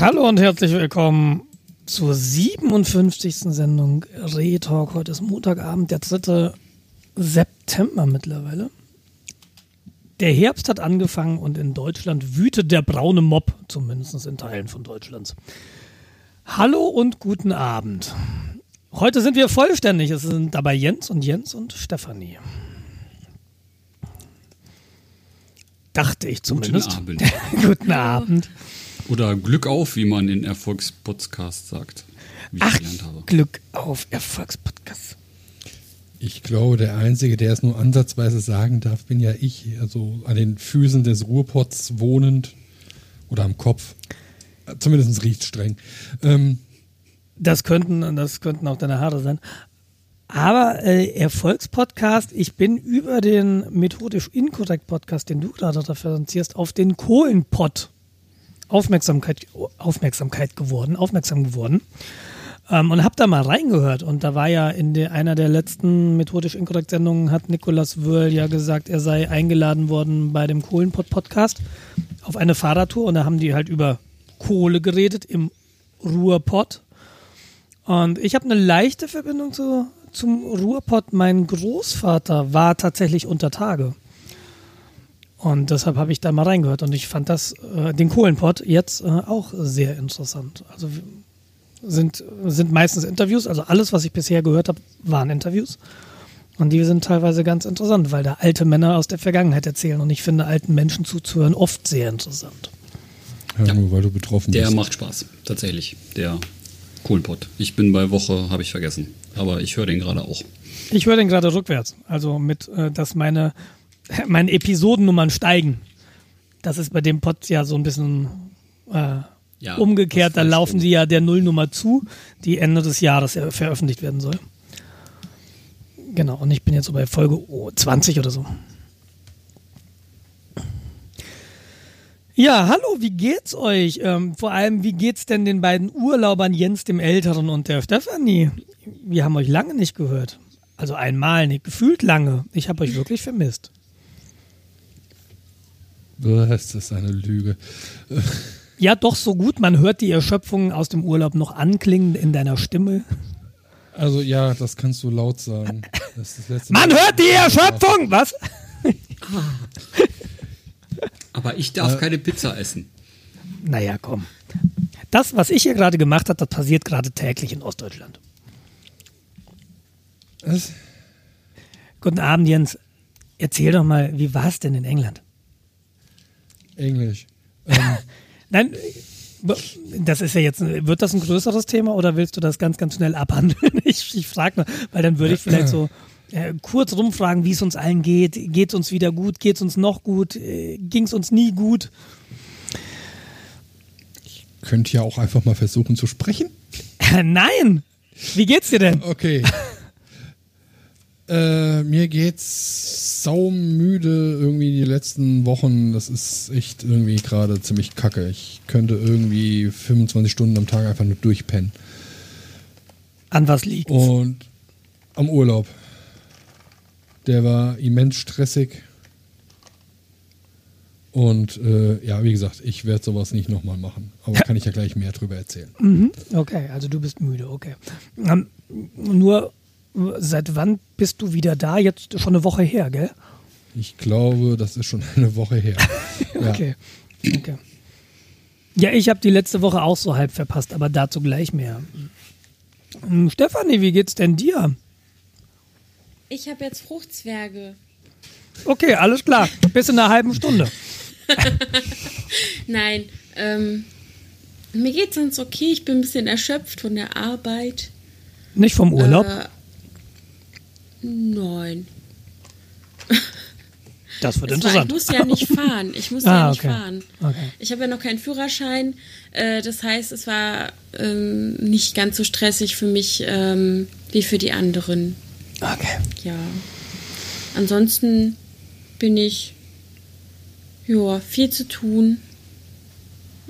Hallo und herzlich willkommen zur 57. Sendung Retalk. Heute ist Montagabend, der 3. September mittlerweile. Der Herbst hat angefangen und in Deutschland wütet der braune Mob, zumindest in Teilen von Deutschlands. Hallo und guten Abend. Heute sind wir vollständig. Es sind dabei Jens und Jens und Stefanie. Dachte ich zumindest. Guten Abend. guten Abend. Oder Glück auf, wie man in Erfolgspodcast sagt. Wie Ach, ich gelernt habe. Glück auf Erfolgspodcast. Ich glaube, der Einzige, der es nur ansatzweise sagen darf, bin ja ich. Also an den Füßen des Ruhrpots wohnend oder am Kopf. Zumindest riecht streng. Ähm, Das könnten, das könnten auch deine Haare sein. Aber äh, Erfolgspodcast, ich bin über den methodisch inkorrekt Podcast, den du gerade referenzierst, auf den Kohlenpott Aufmerksamkeit, Aufmerksamkeit geworden, aufmerksam geworden. Ähm, und habe da mal reingehört. Und da war ja in der, einer der letzten methodisch inkorrekt Sendungen hat Nikolas Wöhl ja gesagt, er sei eingeladen worden bei dem Kohlenpott Podcast auf eine Fahrradtour. Und da haben die halt über Kohle geredet im Ruhrpott. Und ich habe eine leichte Verbindung zu, zum Ruhrpott. Mein Großvater war tatsächlich unter Tage. Und deshalb habe ich da mal reingehört und ich fand das, äh, den Kohlenpott jetzt äh, auch sehr interessant. Also sind, sind meistens Interviews, also alles, was ich bisher gehört habe, waren Interviews. Und die sind teilweise ganz interessant, weil da alte Männer aus der Vergangenheit erzählen. Und ich finde alten Menschen zuzuhören oft sehr interessant. ja, nur weil du betroffen Der bist. macht Spaß, tatsächlich. Der Kohlenpott. Ich bin bei Woche, habe ich vergessen. Aber ich höre den gerade auch. Ich höre den gerade rückwärts. Also mit, äh, dass meine, meine Episodennummern steigen. Das ist bei dem Pod ja so ein bisschen äh, Ja, umgekehrt. Da laufen sie ja der Nullnummer zu, die Ende des Jahres veröffentlicht werden soll. Genau, und ich bin jetzt so bei Folge oh, 20 oder so. Ja, hallo, wie geht's euch? Ähm, vor allem, wie geht's denn den beiden Urlaubern Jens dem Älteren und der Stefanie? Wir haben euch lange nicht gehört. Also einmal nicht, gefühlt lange. Ich habe euch wirklich vermisst. Das ist eine Lüge. Ja, doch so gut. Man hört die Erschöpfung aus dem Urlaub noch anklingen in deiner Stimme. Also ja, das kannst du laut sagen. Das ist das letzte Man Mal- hört die Erschöpfung! Was? Aber ich darf keine Pizza essen. Naja, komm. Das, was ich hier gerade gemacht habe, das passiert gerade täglich in Ostdeutschland. Was? Guten Abend, Jens. Erzähl doch mal, wie war es denn in England? Englisch. Ähm, Nein, das ist ja jetzt, wird das ein größeres Thema oder willst du das ganz, ganz schnell abhandeln? Ich, ich frage nur, weil dann würde ich vielleicht so äh, kurz rumfragen, wie es uns allen geht. Geht es uns wieder gut? Geht es uns noch gut? Äh, Ging es uns nie gut? könnt ja auch einfach mal versuchen zu sprechen. Nein! Wie geht's dir denn? Okay. Äh, mir geht's saumüde irgendwie die letzten Wochen. Das ist echt irgendwie gerade ziemlich kacke. Ich könnte irgendwie 25 Stunden am Tag einfach nur durchpennen. An was liegt's? Und am Urlaub. Der war immens stressig. Und äh, ja, wie gesagt, ich werde sowas nicht nochmal machen. Aber kann ich ja gleich mehr drüber erzählen. Mhm. Okay, also du bist müde, okay. Ähm, nur, seit wann bist du wieder da? Jetzt schon eine Woche her, gell? Ich glaube, das ist schon eine Woche her. Ja. Okay. okay. Ja, ich habe die letzte Woche auch so halb verpasst, aber dazu gleich mehr. Hm, Stefanie, wie geht's denn dir? Ich habe jetzt Fruchtzwerge. Okay, alles klar. Bis in einer halben Stunde. Nein, ähm, mir geht's ganz okay. Ich bin ein bisschen erschöpft von der Arbeit. Nicht vom Urlaub. Äh, nein. das wird Es war, ich interessant. muss ja nicht fahren. Ich muss Ah, ja nicht okay. fahren. Okay. Ich habe ja noch keinen Führerschein. Äh, das heißt, es war ähm, nicht ganz so stressig für mich ähm, wie für die anderen. Okay. Ja. Ansonsten bin ich ja viel zu tun.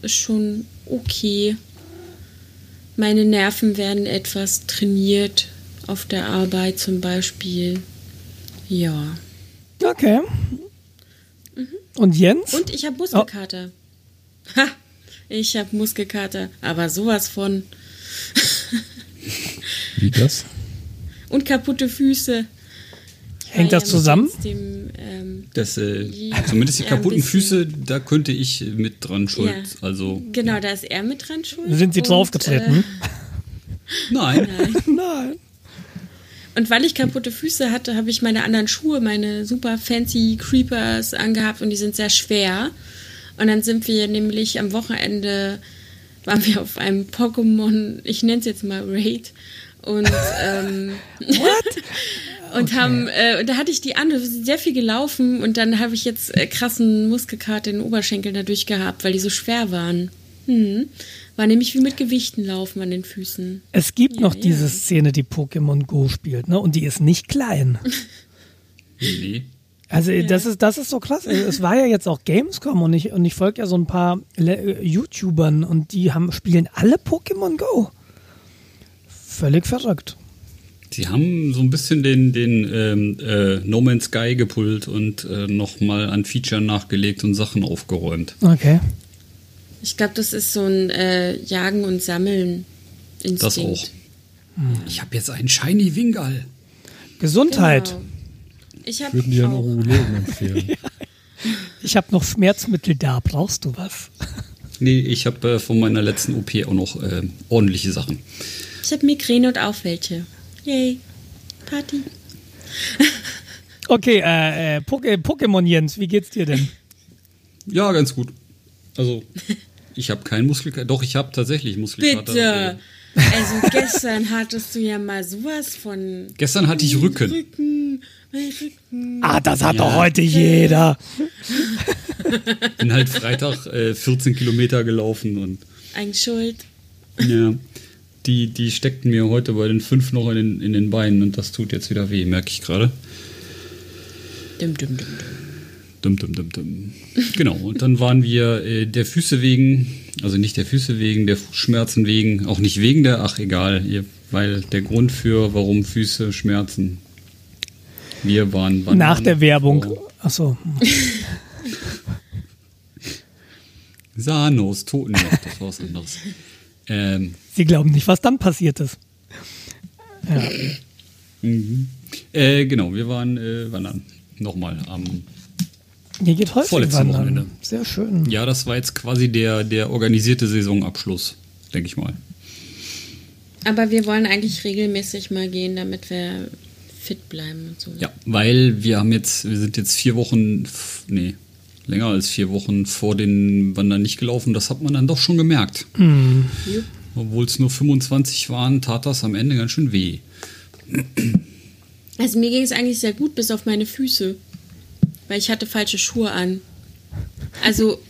Ist schon okay. Meine Nerven werden etwas trainiert auf der Arbeit zum Beispiel. Ja. Okay. Und Jens? Und ich habe Muskelkater. Ha! Ich habe Muskelkater, aber sowas von. Wie das? Und kaputte Füße. Hängt das zusammen? Trotzdem, ähm, Das, äh, Ja, zumindest die ja, kaputten. Füße, da könnte ich mit dran schuld. Ja. Also, genau, da ist er mit dran schuld. Sind sie draufgetreten? nein. Äh, nein. Nein. Und weil ich kaputte Füße hatte, habe ich meine anderen Schuhe, meine super fancy Creepers angehabt und die sind sehr schwer. Und dann sind wir nämlich am Wochenende, waren wir auf einem Pokémon, ich nenne es jetzt mal Raid. Und, ähm, und haben, äh, und da hatte ich die an, wir sind sehr viel gelaufen und dann habe ich jetzt äh, krassen Muskelkater in den Oberschenkeln dadurch gehabt, weil die so schwer waren. Hm. War nämlich wie mit Gewichten laufen an den Füßen. Es gibt Ja, noch ja. diese Szene, die Pokémon Go spielt, ne? Und die ist nicht klein. Nee. Also das ist das ist so krass. Es war ja jetzt auch Gamescom und ich und ich folge ja so ein paar Le äh, YouTubern und die haben spielen alle Pokémon Go. Völlig verrückt. Sie haben so ein bisschen den, den ähm, äh, No Man's Sky gepult und äh, nochmal an Feature nachgelegt und Sachen aufgeräumt. Okay. Ich glaube, das ist so ein äh, Jagen und Sammeln. Instinkt. Das auch. Ich habe jetzt einen Shiny Wingal. Gesundheit. Genau. Ich habe Würden dir einen. Urologen empfehlen. Ich habe noch Schmerzmittel da. Brauchst du was? Nee, ich habe äh, von meiner letzten OP auch noch äh, ordentliche Sachen. Ich habe Migräne und auch welche. Yay. Party. Okay, äh, äh, Poké- Pokémon Jens, wie geht's dir denn? Ja, ganz gut. Also, ich habe keinen Muskelkater. Doch, ich habe tatsächlich Muskelkater. Bitte. Also gestern hattest du ja mal sowas von Gestern hatte ich Rücken. Rücken, mein Rücken. Ah, das hat Ja. doch heute jeder. Bin halt Freitag äh, 14 Kilometer gelaufen und Eigentlich schuld. ja, die, die steckten mir heute bei den fünf noch in den, in den Beinen und das tut jetzt wieder weh, merke ich gerade. Dum, dum, dum, dum. Dum, dum, dum, dum. Genau, und dann waren wir äh, der Füße wegen, also nicht der Füße wegen, der Fußschmerzen wegen, auch nicht wegen der, ach egal, ihr, weil der Grund für, warum Füße schmerzen. Wir waren wandern Nach der Werbung. vor Achso. Sanos, Totenjoch, das war was anderes. Ähm, Sie glauben nicht, was dann passiert ist. Ja. mhm. äh, genau, wir waren äh, wandern. Nochmal am Ihr geht häufig Vorletztes wandern. Wochenende. Sehr schön. Ja, das war jetzt quasi der, der organisierte Saisonabschluss, denke ich mal. Aber wir wollen eigentlich regelmäßig mal gehen, damit wir fit bleiben und so. Ja, weil wir haben jetzt, wir sind jetzt vier Wochen, nee, länger als vier Wochen vor den Wandern nicht gelaufen. Das hat man dann doch schon gemerkt. Jupp. Obwohl es nur 25 waren, tat das am Ende ganz schön weh. Also mir ging es eigentlich sehr gut, bis auf meine Füße. Weil ich hatte falsche Schuhe an. Also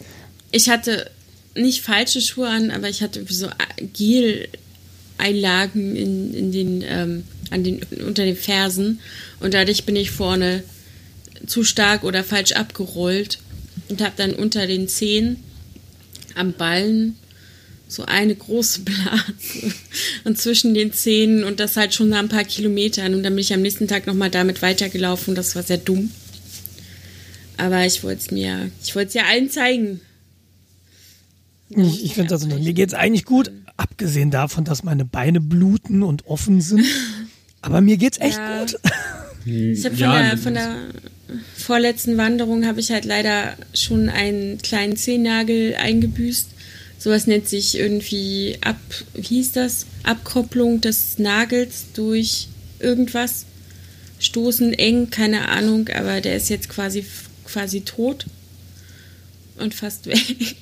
ich hatte nicht falsche Schuhe an, aber ich hatte so Gel-Einlagen in, in den, ähm, an den, unter den Fersen. Und dadurch bin ich vorne zu stark oder falsch abgerollt und habe dann unter den Zehen am Ballen so eine große Blase und zwischen den Zähnen und das halt schon nach ein paar Kilometern und dann bin ich am nächsten Tag nochmal damit weitergelaufen und das war sehr dumm. Aber ich wollte es mir, ich wollte es ja allen zeigen. Ich, ich finde das, mir geht es eigentlich gut, abgesehen davon, dass meine Beine bluten und offen sind. Aber mir geht's echt Ja. gut. Ich habe von, Ja, der, von der vorletzten Wanderung habe ich halt leider schon einen kleinen Zehennagel eingebüßt. Sowas nennt sich irgendwie ab, wie hieß das? Abkopplung des Nagels durch irgendwas. Stoßen eng, keine Ahnung, aber der ist jetzt quasi quasi tot und fast weg.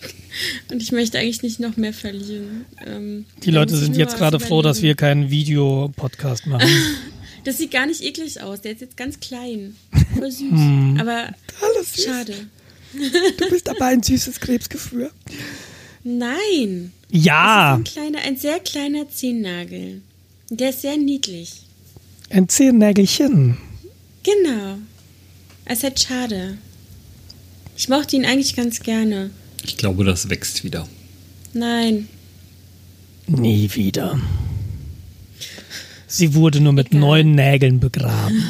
Und ich möchte eigentlich nicht noch mehr verlieren. Ähm, Die Leute sind jetzt gerade froh, dass wir überlegen. keinen Videopodcast machen. Das sieht gar nicht eklig aus. Der ist jetzt ganz klein. Voll süß. Aber Alles süß. schade. Du bist aber ein süßes Krebsgefühl. Nein. Ja, Das ist ein, kleiner, ein sehr kleiner Zehennagel. Der ist sehr niedlich. ein Zehennägelchen. Genau. Es ist halt schade. Ich mochte ihn eigentlich ganz gerne. Ich glaube, das wächst wieder. Nein. Nie wieder. Sie wurde nur mit Egal. neuen Nägeln begraben.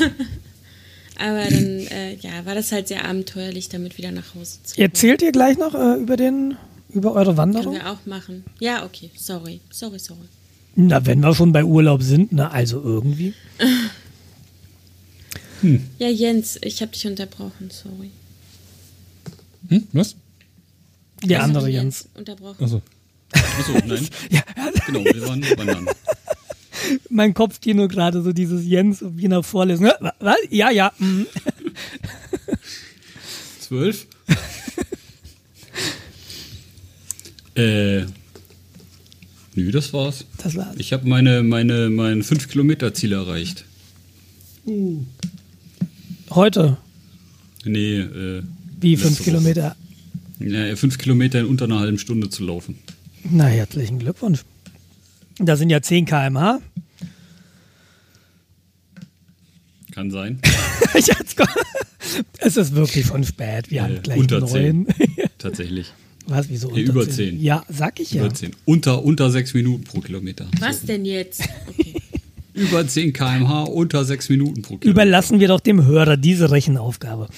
Aber dann äh, ja, war das halt sehr abenteuerlich, damit wieder nach Hause zu kommen. Erzählt ihr gleich noch äh, über den über eure Können Wanderung? wir auch machen. Ja, okay. Sorry. Sorry, sorry. Na, wenn wir schon bei Urlaub sind, na, also irgendwie. Ja, Jens, ich habe dich unterbrochen. Sorry. Hm? Was? Der Also, andere Jens. Unterbrochen. Achso. Achso, nein. Ja, Genau, wir waren wandern. mein Kopfkino gerade so dieses Jens wie in der Vorlesung. Was? Ja, ja. mhm. Zwölf? äh. Nö, das war's. Das war's. Ich habe meine, meine, mein 5-Kilometer-Ziel erreicht. Heute, Nee, äh. Wie letzte fünf Woche. Kilometer. Ja, fünf Kilometer in unter einer halben Stunde zu laufen. Na, herzlichen Glückwunsch. Da sind ja 10 km/h. Kann sein. Es ist wirklich von spät. Wir haben Äh, gleich unter neun. Tatsächlich. Was, wieso unter über 10? 10. Ja, sag ich ja. Über 10. Unter, unter 6 Minuten pro Kilometer. Was denn jetzt? Okay. Über 10 km/h, unter 6 Minuten pro Kilometer. Überlassen wir doch dem Hörer diese Rechenaufgabe.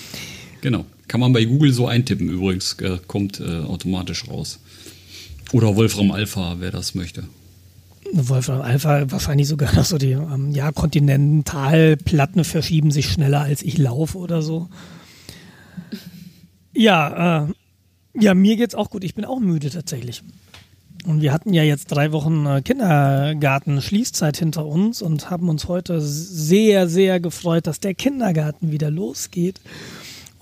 Genau. Kann man bei Google so eintippen übrigens. Äh, kommt äh, automatisch raus. Oder Wolfram Alpha, wer das möchte. Wolfram Alpha wahrscheinlich sogar noch so die ähm, ja, Kontinentalplatten verschieben sich schneller als ich laufe oder so. Ja, äh, ja, mir geht's auch gut. Ich bin auch müde tatsächlich. Und wir hatten ja jetzt drei Wochen äh, Kindergarten-Schließzeit hinter uns und haben uns heute sehr, sehr gefreut, dass der Kindergarten wieder losgeht.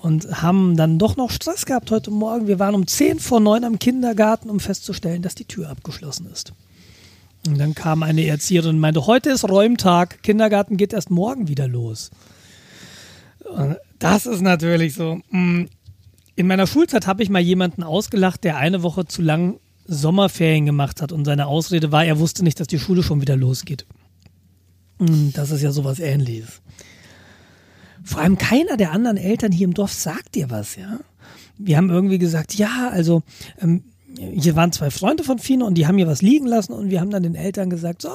Und haben dann doch noch Stress gehabt heute Morgen. Wir waren um 10 vor 9 am Kindergarten, um festzustellen, dass die Tür abgeschlossen ist. Und dann kam eine Erzieherin und meinte, heute ist Räumtag, Kindergarten geht erst morgen wieder los. Und Das ist natürlich so. mm, In meiner Schulzeit habe ich mal jemanden ausgelacht, der eine Woche zu lang Sommerferien gemacht hat und seine Ausrede war, er wusste nicht, dass die Schule schon wieder losgeht. Mm, Das ist ja sowas ähnliches. Vor allem keiner der anderen Eltern hier im Dorf sagt dir was, ja. Wir haben irgendwie gesagt, ja, also ähm, hier waren zwei Freunde von Fino und die haben hier was liegen lassen und wir haben dann den Eltern gesagt, so,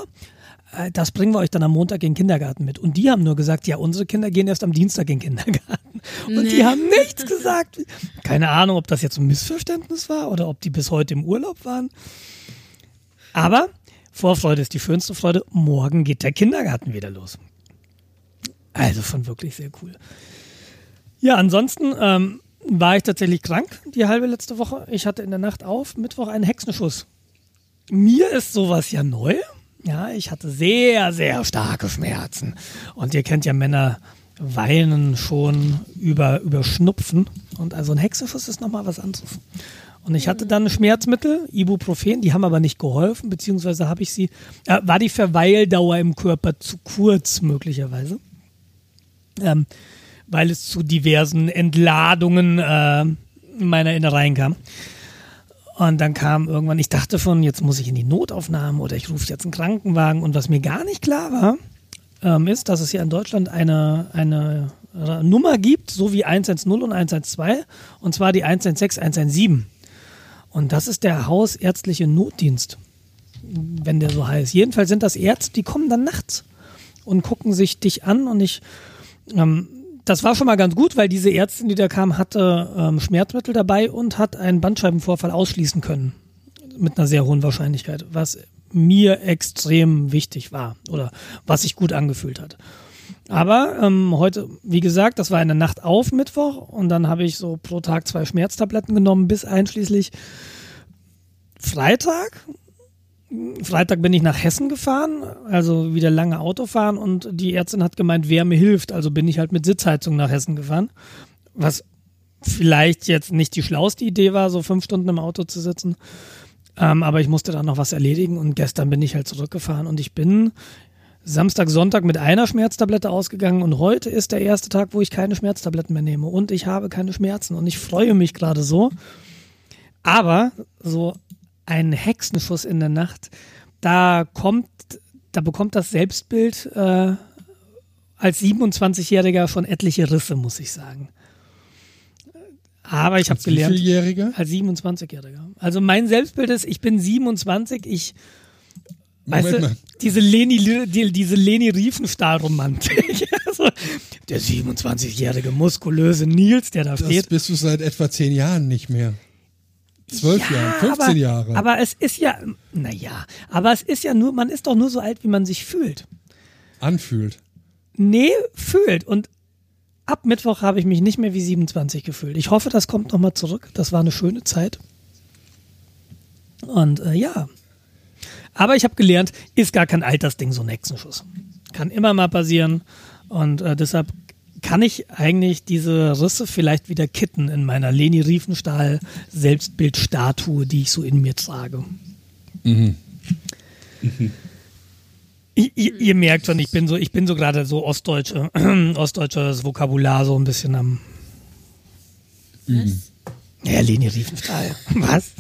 äh, das bringen wir euch dann am Montag in den Kindergarten mit. Und die haben nur gesagt, ja, unsere Kinder gehen erst am Dienstag in den Kindergarten. Und die haben nichts gesagt. Keine Ahnung, ob das jetzt ein Missverständnis war oder ob die bis heute im Urlaub waren. Aber Vorfreude ist die schönste Freude. Morgen geht der Kindergarten wieder los. Also schon wirklich sehr cool. Ja, ansonsten ähm, war ich tatsächlich krank die halbe letzte Woche. Ich hatte in der Nacht auf Mittwoch einen Hexenschuss. Mir ist sowas ja neu. Ja, ich hatte sehr, sehr starke Schmerzen. Und ihr kennt ja Männer weinen schon über, über Schnupfen. Und also ein Hexenschuss ist nochmal was anderes. Und ich hatte dann Schmerzmittel, Ibuprofen, die haben aber nicht geholfen, beziehungsweise habe ich sie, äh, war die Verweildauer im Körper zu kurz möglicherweise ähm, weil es zu diversen Entladungen äh, meiner Innereien kam. Und dann kam irgendwann, ich dachte von, jetzt muss ich in die Notaufnahme oder ich rufe jetzt einen Krankenwagen. Und was mir gar nicht klar war, ähm, ist, dass es hier in Deutschland eine, eine Nummer gibt, so wie 110 und 112, und zwar die 116, 117. Und das ist der hausärztliche Notdienst, wenn der so heißt. Jedenfalls sind das Ärzte, die kommen dann nachts und gucken sich dich an und ich ähm, das war schon mal ganz gut, weil diese Ärztin, die da kam, hatte ähm, Schmerzmittel dabei und hat einen Bandscheibenvorfall ausschließen können. Mit einer sehr hohen Wahrscheinlichkeit, was mir extrem wichtig war oder was sich gut angefühlt hat. Aber ähm, heute, wie gesagt, das war eine Nacht auf Mittwoch und dann habe ich so pro Tag zwei Schmerztabletten genommen bis einschließlich Freitag. Freitag bin ich nach Hessen gefahren, also wieder lange Auto fahren und die Ärztin hat gemeint, Wärme hilft, also bin ich halt mit Sitzheizung nach Hessen gefahren, was vielleicht jetzt nicht die schlauste Idee war, so fünf Stunden im Auto zu sitzen, ähm, aber ich musste dann noch was erledigen und gestern bin ich halt zurückgefahren und ich bin Samstag, Sonntag mit einer Schmerztablette ausgegangen und heute ist der erste Tag, wo ich keine Schmerztabletten mehr nehme und ich habe keine Schmerzen und ich freue mich gerade so, aber so ein Hexenschuss in der Nacht, da kommt, da bekommt das Selbstbild äh, als 27-Jähriger schon etliche Risse, muss ich sagen. Aber ich habe Als gelernt. Wievieljähriger? Als 27-Jähriger. Also mein Selbstbild ist, ich bin 27, ich Moment weißt du, mal. diese Leni, die, diese Leni Riefenstahl-Romantik. also, der 27-jährige muskulöse Nils, der da Das steht. bist du seit etwa zehn Jahren nicht mehr. 12 Ja, Jahren, 15 aber, Jahre. Aber es ist ja, naja, aber es ist ja nur, man ist doch nur so alt, wie man sich fühlt. anfühlt. Nee, fühlt. Und ab Mittwoch habe ich mich nicht mehr wie 27 gefühlt. Ich hoffe, das kommt nochmal zurück. Das war eine schöne Zeit. Und äh, ja. Aber ich habe gelernt, ist gar kein Altersding, so ein Hexenschuss. Kann immer mal passieren. Und äh, deshalb kann ich eigentlich diese Risse vielleicht wieder kitten in meiner Leni Riefenstahl Selbstbildstatue, die ich so in mir trage. I- Ihr, ihr merkt schon, ich bin so, ich bin so gerade so ostdeutsche, ostdeutsches Vokabular so ein bisschen am. Was? Ja, Leni Riefenstahl. Was?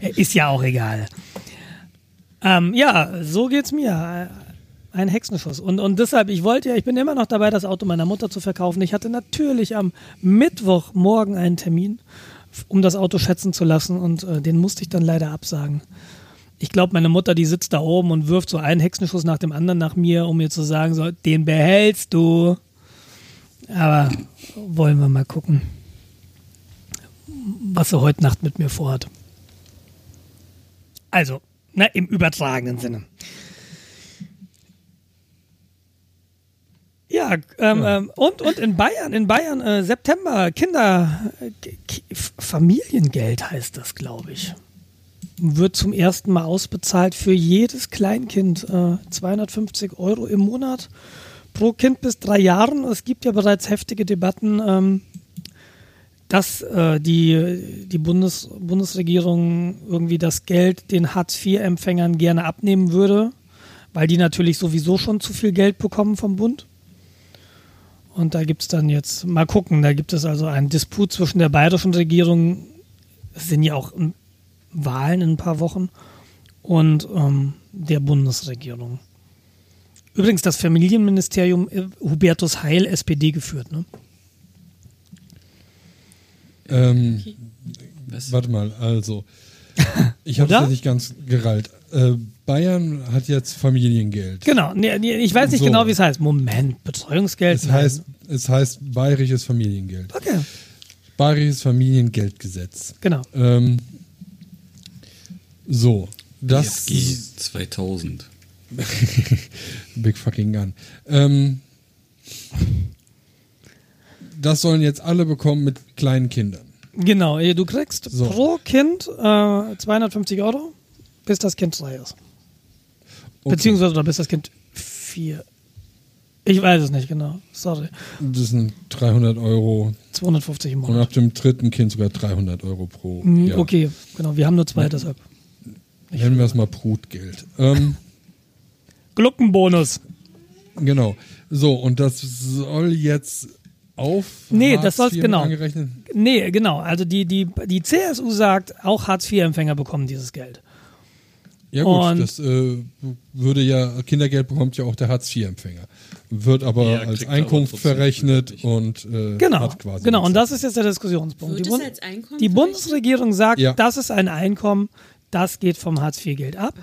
Ist ja auch egal. Ähm, ja, so geht's mir. Ein Hexenschuss. Und, und deshalb, ich wollte ja, ich bin immer noch dabei, das Auto meiner Mutter zu verkaufen. Ich hatte natürlich am Mittwochmorgen einen Termin, um das Auto schätzen zu lassen und äh, den musste ich dann leider absagen. Ich glaube, meine Mutter, die sitzt da oben und wirft so einen Hexenschuss nach dem anderen nach mir, um mir zu sagen, so, den behältst du. Aber wollen wir mal gucken, was sie heute Nacht mit mir vorhat. Also, na, im übertragenen Sinne. Ja, ähm, Ähm, und, und in Bayern, in Bayern, äh, September, Kinder, äh, Familiengeld heißt das, glaube ich. Wird zum ersten Mal ausbezahlt für jedes Kleinkind. Äh, 250 Euro im Monat pro Kind bis drei Jahren. Es gibt ja bereits heftige Debatten, ähm, dass äh, die, die Bundes, Bundesregierung irgendwie das Geld den Hartz-IV-Empfängern gerne abnehmen würde, weil die natürlich sowieso schon zu viel Geld bekommen vom Bund. Und da gibt es dann jetzt, mal gucken, da gibt es also einen Disput zwischen der bayerischen Regierung, es sind ja auch Wahlen in ein paar Wochen, und ähm, der Bundesregierung. Übrigens das Familienministerium äh, Hubertus Heil, SPD geführt, ne? Ähm, warte mal, also. Ich habe es nicht ganz gerallt. Äh, Bayern hat jetzt Familiengeld. Genau, nee, nee, ich weiß nicht So. genau, wie es heißt. Moment, Betreuungsgeld. Es heißt, es heißt bayerisches Familiengeld. Okay, Bayerisches Familiengeldgesetz. genau. Ähm, so, das BFG 2000. Big fucking gun. Ähm, das sollen jetzt alle bekommen mit kleinen Kindern. Genau, du kriegst So. pro Kind äh, 250 Euro, bis das Kind drei ist. Okay. Beziehungsweise oder bis das Kind vier. Ich weiß es nicht genau. Sorry. Das sind 300 Euro 250 im und Monat. ab dem dritten Kind sogar 300 Euro pro Mhm, Jahr. Okay, genau. Wir haben nur zwei, deshalb. Nennen wir es mal Brutgeld. Ähm, Gluckenbonus. genau. So, und das soll jetzt auf Nee, Hartz das soll's- IV genau. angerechnet. Nee, genau. Also die, die, die CSU sagt, auch Hartz-IV-Empfänger bekommen dieses Geld. Ja gut, Und- das äh, würde ja, Kindergeld bekommt ja auch der Hartz-IV-Empfänger. Wird aber Ja, als aber Einkunft trotzdem verrechnet und äh, Genau, hat quasi genau. Und das ist jetzt der Diskussionspunkt. Wird Die, Bund Einkommen die? Bundesregierung sagt, Ja. das ist ein Einkommen, das geht vom Hartz-IV-Geld ab.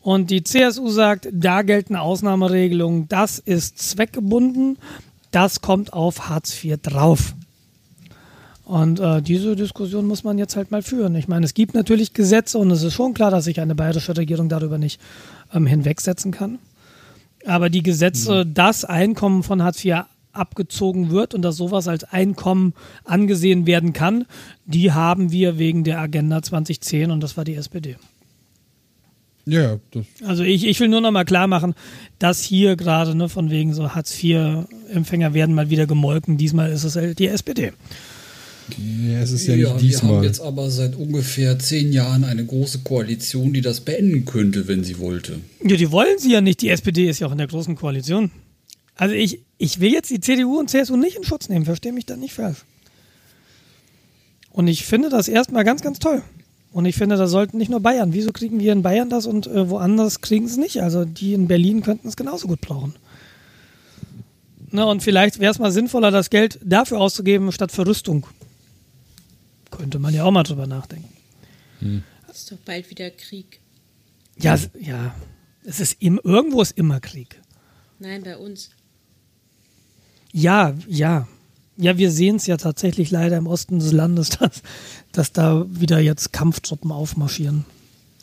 Und die CSU sagt, da gelten Ausnahmeregelungen, das ist zweckgebunden, das kommt auf Hartz IV drauf. Und äh, diese Diskussion muss man jetzt halt mal führen. Ich meine, es gibt natürlich Gesetze und es ist schon klar, dass sich eine bayerische Regierung darüber nicht ähm, hinwegsetzen kann. Aber die Gesetze, dass Einkommen von Hartz IV abgezogen wird und dass sowas als Einkommen angesehen werden kann, die haben wir wegen der Agenda 2010 und das war die SPD. Ja, das, Also ich, ich will nur noch mal klar machen, dass hier gerade ne, von wegen so Hartz-IV-Empfänger werden mal wieder gemolken. Diesmal ist es halt die SPD. Ja, es ist ja, Ja, nicht wir diesmal. haben jetzt aber seit ungefähr zehn Jahren eine große Koalition, die das beenden könnte, wenn sie wollte. Ja, die wollen sie ja nicht. Die SPD ist ja auch in der großen Koalition. Also ich, ich will jetzt die CDU und CSU nicht in Schutz nehmen, verstehe mich da nicht falsch. Und ich finde das erstmal ganz, ganz toll. Und ich finde, da sollten nicht nur Bayern. Wieso kriegen wir in Bayern das und äh, woanders kriegen es nicht? Also die in Berlin könnten es genauso gut brauchen. Na, und vielleicht wäre es mal sinnvoller, das Geld dafür auszugeben, statt für Rüstung. Könnte man ja auch mal drüber nachdenken. Ist doch bald wieder Krieg. Ja, es- ja. Es ist im, irgendwo ist immer Krieg. Nein, bei uns. Ja, ja. Ja, wir sehen es ja tatsächlich leider im Osten des Landes, dass, dass da wieder jetzt Kampftruppen aufmarschieren.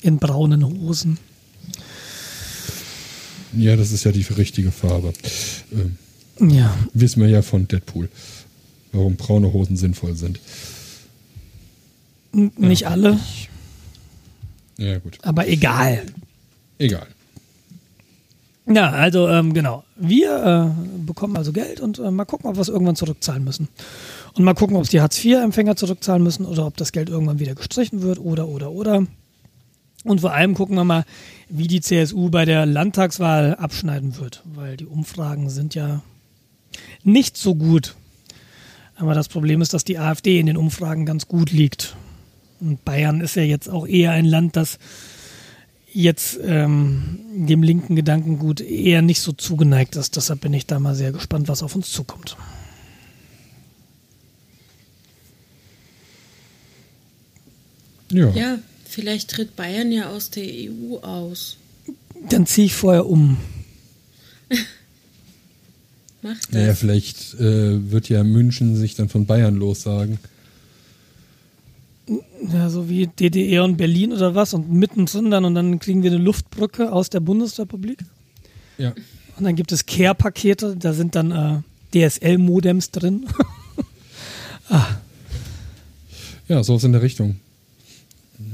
In braunen Hosen. Ja, das ist ja die richtige Farbe. Ähm, Ja. wissen wir ja von Deadpool, warum braune Hosen sinnvoll sind. Nicht alle, Ja, gut. aber egal. Egal. Ja, also ähm, genau. Wir äh, bekommen also Geld und äh, mal gucken, ob wir es irgendwann zurückzahlen müssen. Und mal gucken, ob es die Hartz-IV-Empfänger zurückzahlen müssen oder ob das Geld irgendwann wieder gestrichen wird oder, oder, oder. Und vor allem gucken wir mal, wie die CSU bei der Landtagswahl abschneiden wird, weil die Umfragen sind ja nicht so gut. Aber das Problem ist, dass die AfD in den Umfragen ganz gut liegt. Und Bayern ist ja jetzt auch eher ein Land, das jetzt ähm, dem linken Gedankengut eher nicht so zugeneigt ist. Deshalb bin ich da mal sehr gespannt, was auf uns zukommt. Ja. Ja, vielleicht tritt Bayern ja aus der EU aus. Dann ziehe ich vorher um. Macht das. Naja, vielleicht äh, wird ja München sich dann von Bayern lossagen. Ja, so wie DDR und Berlin oder was und mittendrin dann und dann kriegen wir eine Luftbrücke aus der Bundesrepublik. Ja. Und dann gibt es Care-Pakete, da sind dann äh, DSL-Modems drin. Ja, sowas in der Richtung.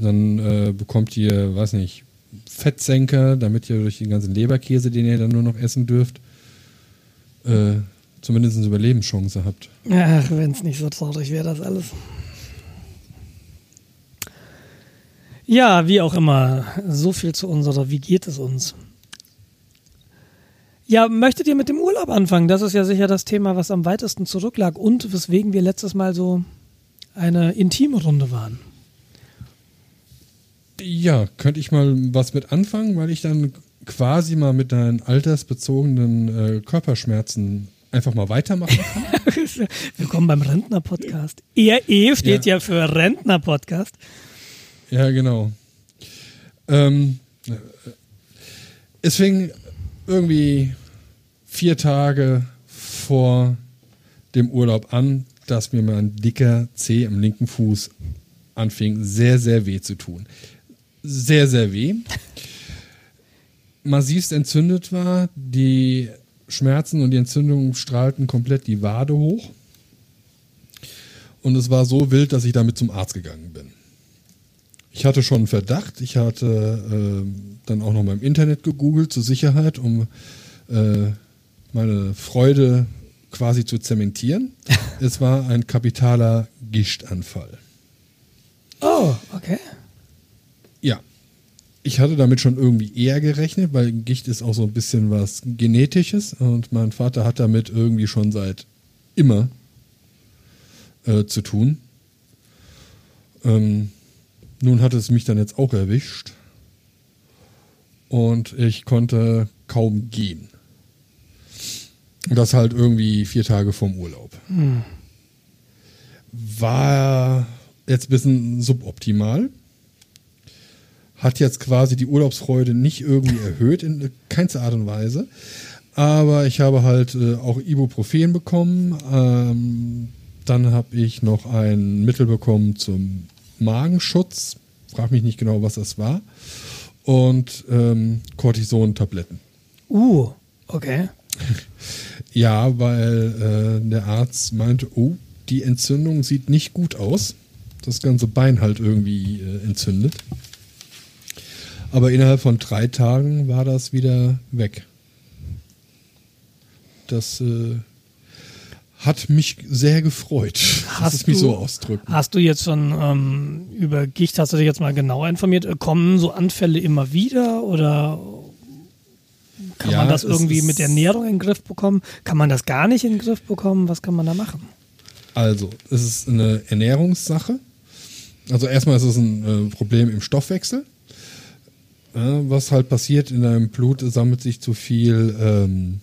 Dann äh, bekommt ihr, weiß nicht, Fettsenker, damit ihr durch den ganzen Leberkäse, den ihr dann nur noch essen dürft, äh, zumindest eine Überlebenschance habt. Ach, wenn es nicht so traurig wäre, das alles. Ja, wie auch immer. So viel zu unserer Wie geht es uns? Ja, möchtet ihr mit dem Urlaub anfangen? Das ist ja sicher das Thema, was am weitesten zurücklag und weswegen wir letztes Mal so eine intime Runde waren. Ja, könnte ich mal was mit anfangen, weil ich dann quasi mal mit deinen altersbezogenen äh, Körperschmerzen einfach mal weitermachen kann. Willkommen beim Rentner-Podcast. ERE steht ja, Ja. für Rentner-Podcast. Ja, genau. Ähm, äh, es fing irgendwie vier Tage vor dem Urlaub an, dass mir mein dicker Zeh im linken Fuß anfing, sehr, sehr weh zu tun. Sehr, sehr weh. Massivst entzündet war, die Schmerzen und die Entzündung strahlten komplett die Wade hoch. Und es war so wild, dass ich damit zum Arzt gegangen bin. Ich hatte schon einen Verdacht. Ich hatte äh, dann auch noch mal im Internet gegoogelt zur Sicherheit, um äh, meine Freude quasi zu zementieren. es war ein kapitaler Gichtanfall. Oh, okay. Ja. Ich hatte damit schon irgendwie eher gerechnet, weil Gicht ist auch so ein bisschen was Genetisches und mein Vater hat damit irgendwie schon seit immer äh, zu tun. Ähm, nun hat es mich dann jetzt auch erwischt und ich konnte kaum gehen. Und das halt irgendwie vier Tage vorm Urlaub. War jetzt ein bisschen suboptimal. Hat jetzt quasi die Urlaubsfreude nicht irgendwie erhöht, in keinster Art und Weise. Aber ich habe halt äh, auch Ibuprofen bekommen. Ähm, dann habe ich noch ein Mittel bekommen zum Magenschutz. Frag mich nicht genau, was das war. Und ähm, Cortison-Tabletten. Uh, okay. Ja, weil äh, der Arzt meinte, oh, die Entzündung sieht nicht gut aus. Das ganze Bein halt irgendwie äh, entzündet. Aber innerhalb von drei Tagen war das wieder weg. Das äh, hat mich sehr gefreut. Lass Hast es mich du- so ausdrücken. Hast du jetzt schon ähm, über Gicht, hast du dich jetzt mal genauer informiert? Äh, Kommen so Anfälle immer wieder oder kann Ja, man das irgendwie mit Ernährung in den Griff bekommen? Kann man das gar nicht in den Griff bekommen? Was kann man da machen? Also, es ist eine Ernährungssache. Also erstmal ist es ein äh, Problem im Stoffwechsel. Äh, was halt passiert in deinem Blut, es sammelt sich zu viel, ähm,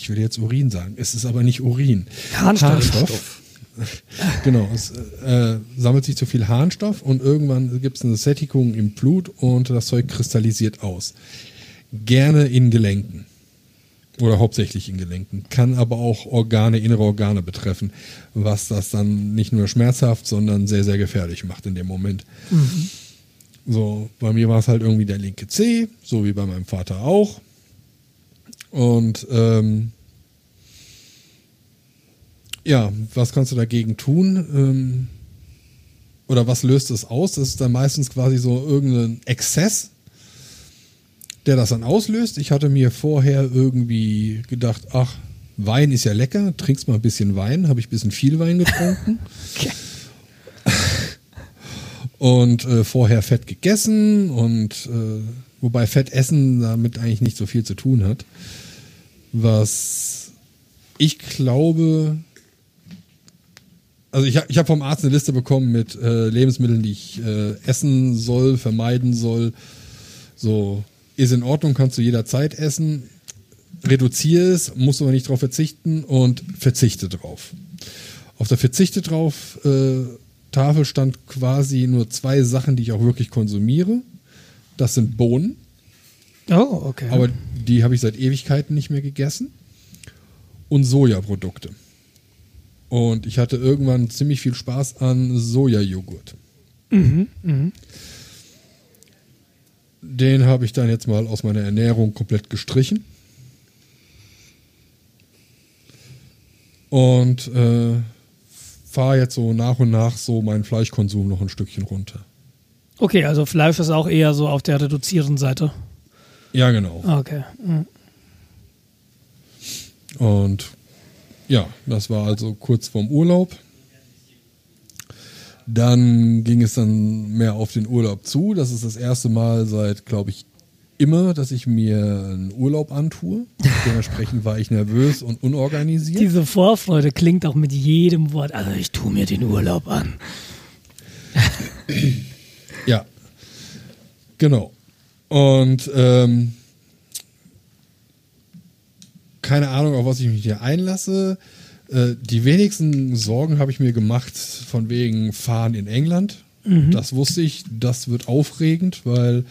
ich will jetzt Urin sagen, es ist aber nicht Urin. Harnstoff. genau, es äh, sammelt sich zu viel Harnstoff und irgendwann gibt es eine Sättigung im Blut und das Zeug kristallisiert aus. Gerne in Gelenken. Oder hauptsächlich in Gelenken. Kann aber auch Organe, innere Organe betreffen, was das dann nicht nur schmerzhaft, sondern sehr, sehr gefährlich macht in dem Moment. So, bei mir war es halt irgendwie der linke C, so wie bei meinem Vater auch. Und ähm, ja, was kannst du dagegen tun? Ähm, oder was löst es aus? Das ist dann meistens quasi so irgendein Exzess, der das dann auslöst. Ich hatte mir vorher irgendwie gedacht, ach, Wein ist ja lecker, trinkst mal ein bisschen Wein, habe ich ein bisschen viel Wein getrunken. Okay. und äh, vorher Fett gegessen und äh, wobei Fett essen damit eigentlich nicht so viel zu tun hat. Was ich glaube, also ich, ich habe vom Arzt eine Liste bekommen mit äh, Lebensmitteln, die ich äh, essen soll, vermeiden soll. So, ist in Ordnung, kannst du jederzeit essen. Reduziere es, musst aber nicht drauf verzichten und verzichte drauf. Auf der Verzichte drauf äh, Tafel stand quasi nur zwei Sachen, die ich auch wirklich konsumiere. Das sind Bohnen, Oh, okay. aber die habe ich seit Ewigkeiten nicht mehr gegessen. Und Sojaprodukte. Und ich hatte irgendwann ziemlich viel Spaß an Sojajoghurt. Den habe ich dann jetzt mal aus meiner Ernährung komplett gestrichen. Und äh, fahre jetzt so nach und nach so meinen Fleischkonsum noch ein Stückchen runter. Okay, also Fleisch ist auch eher so auf der reduzierenden Seite. Ja, genau. Okay. Mhm. Und ja, das war also kurz vorm Urlaub. Dann ging es dann mehr auf den Urlaub zu. Das ist das erste Mal seit, glaube ich, immer, dass ich mir einen Urlaub antue. Dementsprechend war ich nervös und unorganisiert. Diese Vorfreude klingt auch mit jedem Wort. Also ich tue mir den Urlaub an. Ja. Genau. Und ähm, keine Ahnung, auf was ich mich hier einlasse. Äh, die wenigsten Sorgen habe ich mir gemacht von wegen Fahren in England. Das wusste ich, das wird aufregend, weil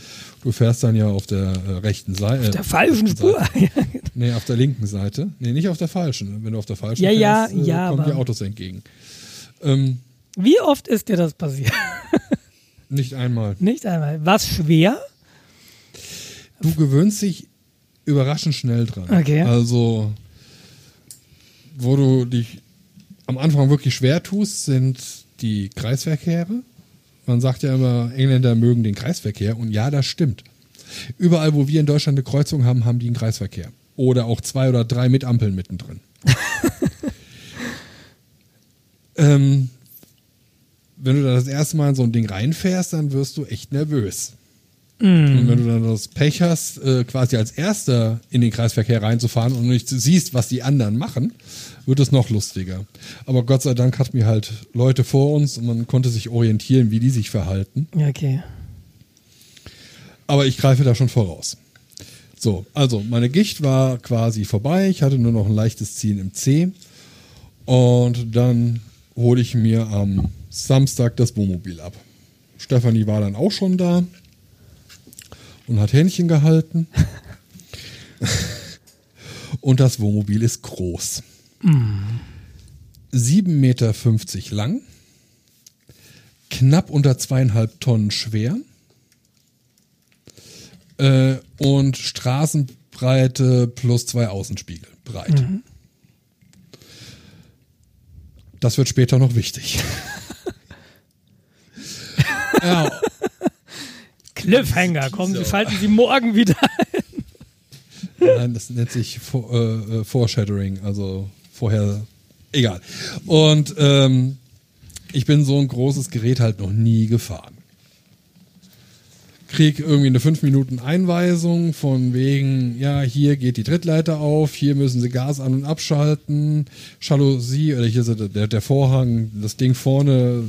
du fährst dann ja auf der äh, rechten Seite. Auf der falschen Spur. Nee, auf der linken Seite. Nee, nicht auf der falschen. Wenn du auf der falschen Ja, ja, fährst, äh, ja, kommen dir aber- Autos entgegen. Ähm, Wie oft ist dir das passiert? nicht einmal. Nicht einmal. War es schwer? Du gewöhnst dich überraschend schnell dran. Okay. Also, wo du dich am Anfang wirklich schwer tust, sind die Kreisverkehre. Man sagt ja immer, Engländer mögen den Kreisverkehr. Und ja, das stimmt. Überall, wo wir in Deutschland eine Kreuzung haben, haben die einen Kreisverkehr. Oder auch zwei oder drei mit Ampeln mittendrin. ähm, wenn du da das erste Mal in so ein Ding reinfährst, dann wirst du echt nervös. Und wenn du dann das Pech hast, äh, quasi als Erster in den Kreisverkehr reinzufahren und nicht siehst, was die anderen machen, wird es noch lustiger. Aber Gott sei Dank hatten wir halt Leute vor uns und man konnte sich orientieren, wie die sich verhalten. Okay. Aber ich greife da schon voraus. So, also meine Gicht war quasi vorbei. Ich hatte nur noch ein leichtes Ziehen im C. Und dann hole ich mir am Samstag das Wohnmobil ab. Stefanie war dann auch schon da und hat Händchen gehalten. und das Wohnmobil ist groß. 7,50 Meter lang, knapp unter zweieinhalb Tonnen schwer äh, und Straßenbreite plus zwei Außenspiegel breit. Das wird später noch wichtig. Ja, Cliffhanger, kommen Sie, schalten Sie morgen wieder. Nein, das nennt sich For äh, äh, Foreshadowing, also vorher. Egal. Und ähm, ich bin so ein großes Gerät halt noch nie gefahren. Krieg irgendwie eine 5 Minuten Einweisung von wegen, ja, hier geht die Trittleiter auf, hier müssen sie Gas an- und abschalten, Jalousie, oder hier ist der, der Vorhang, das Ding vorne,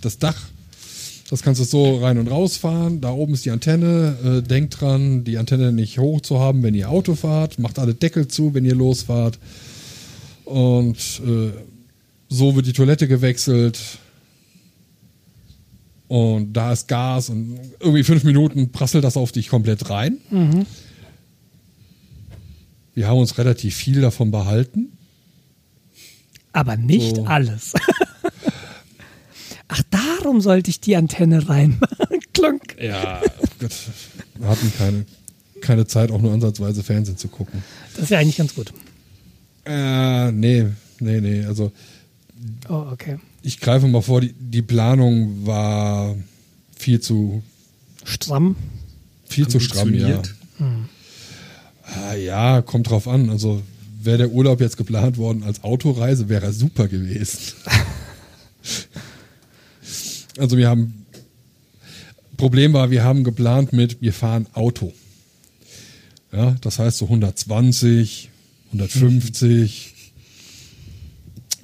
das Dach das kannst du so rein und raus fahren. Da oben ist die Antenne. Äh, denkt dran, die Antenne nicht hoch zu haben, wenn ihr Auto fahrt. Macht alle Deckel zu, wenn ihr losfahrt. Und äh, so wird die Toilette gewechselt. Und da ist Gas und irgendwie fünf Minuten prasselt das auf dich komplett rein. Wir haben uns relativ viel davon behalten. Aber nicht So. alles. Ach, darum sollte ich die Antenne reinmachen. Klunk. Ja, Gott, wir hatten keine, keine Zeit, auch nur ansatzweise Fernsehen zu gucken. Das ist ja eigentlich ganz gut. Äh, nee, nee, nee. Also Oh, okay. ich greife mal vor, die, die Planung war viel zu, Stramm. viel zu stramm, ja. Ambitioniert. Ah, ja, kommt drauf an. Also wäre der Urlaub jetzt geplant worden als Autoreise, wäre er super gewesen. also wir haben, Problem war, wir haben geplant mit, wir fahren Auto. Ja, das heißt so 120, 150.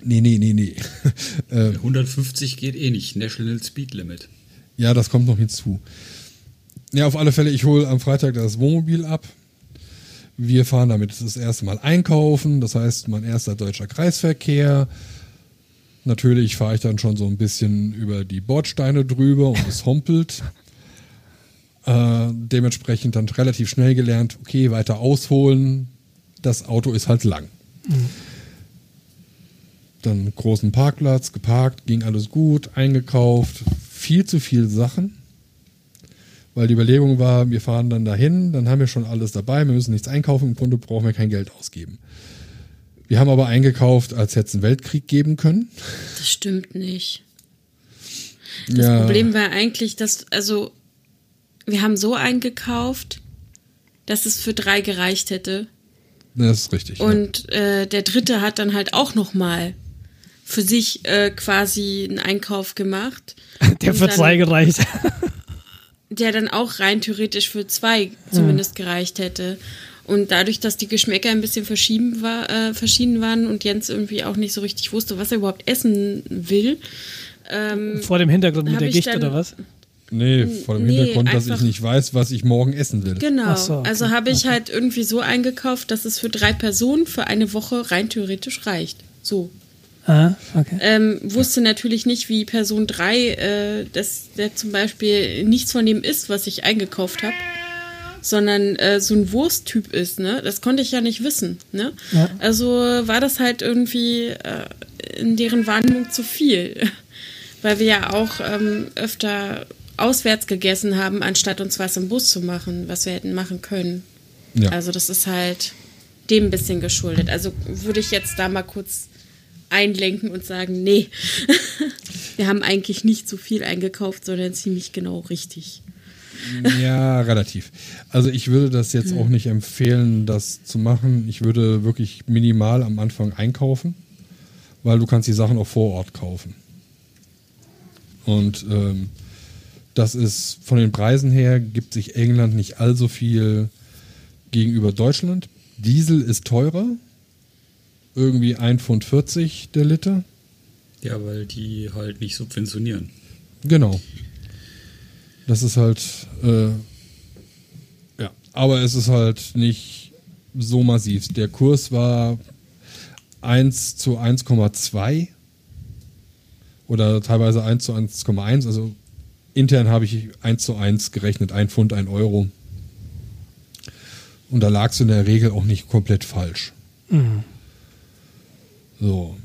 Nee, nee, nee, nee. äh, 150 geht eh nicht. National Speed Limit. ja, das kommt noch hinzu. Ja, auf alle Fälle, ich hole am Freitag das Wohnmobil ab. Wir fahren damit das erste Mal einkaufen, das heißt mein erster deutscher Kreisverkehr. Natürlich fahre ich dann schon so ein bisschen über die Bordsteine drüber und es humpelt. Äh, dementsprechend dann relativ schnell gelernt, okay, weiter ausholen. Das Auto ist halt lang. Dann großen Parkplatz, geparkt, ging alles gut, eingekauft, viel zu viel Sachen. Weil die Überlegung war, wir fahren dann dahin, dann haben wir schon alles dabei, wir müssen nichts einkaufen, im Grunde brauchen wir kein Geld ausgeben. Wir haben aber eingekauft, als hätte es einen Weltkrieg geben können. Das stimmt nicht. Das Ja. Problem war eigentlich, dass, also, wir haben so eingekauft, dass es für drei gereicht hätte. Das ist richtig. ja. Und äh, der dritte hat dann halt auch noch mal für sich äh, quasi einen Einkauf gemacht. Der für dann- zwei gereicht. der dann auch rein theoretisch für zwei zumindest gereicht hätte. Und dadurch, dass die Geschmäcker ein bisschen verschieden, war, äh, verschieden waren und Jens irgendwie auch nicht so richtig wusste, was er überhaupt essen will, ähm, Vor dem Hintergrund mit der ich Gicht dann- oder was? nee, vor dem nee, Hintergrund, dass ich nicht weiß, was ich morgen essen will. genau. So, okay, also habe ich halt irgendwie so eingekauft, dass es für drei Personen für eine Woche rein theoretisch reicht. So. Ah, okay. Ähm, wusste natürlich nicht, wie Person 3, äh, dass der zum Beispiel nichts von dem isst, was ich eingekauft habe, sondern äh, so ein Wursttyp ist, ne? Das konnte ich ja nicht wissen, ne? Ja. Also war das halt irgendwie äh, in deren Wahrnehmung zu viel. Weil wir ja auch ähm, öfter auswärts gegessen haben, anstatt uns was im Bus zu machen, was wir hätten machen können. Ja. Also das ist halt dem ein bisschen geschuldet. Also würde ich jetzt da mal kurz einlenken und sagen, nee, wir haben eigentlich nicht so viel eingekauft, sondern ziemlich genau richtig. Ja, relativ. Also ich würde das jetzt auch nicht empfehlen, das zu machen. Ich würde wirklich minimal am Anfang einkaufen, weil du kannst die Sachen auch vor Ort kaufen. Und ähm, das ist von den Preisen her, gibt sich England nicht allzu viel gegenüber Deutschland. Diesel ist teurer, irgendwie 1,40 Pfund der Liter. Ja, weil die halt nicht subventionieren. Genau. Das ist halt, äh, ja, aber es ist halt nicht so massiv. Der Kurs war 1 zu 1,2 oder teilweise 1 zu 1,1. Also intern habe ich 1 zu 1 gerechnet, ein Pfund, ein Euro. Und da lagst du in der Regel auch nicht komplett falsch. So.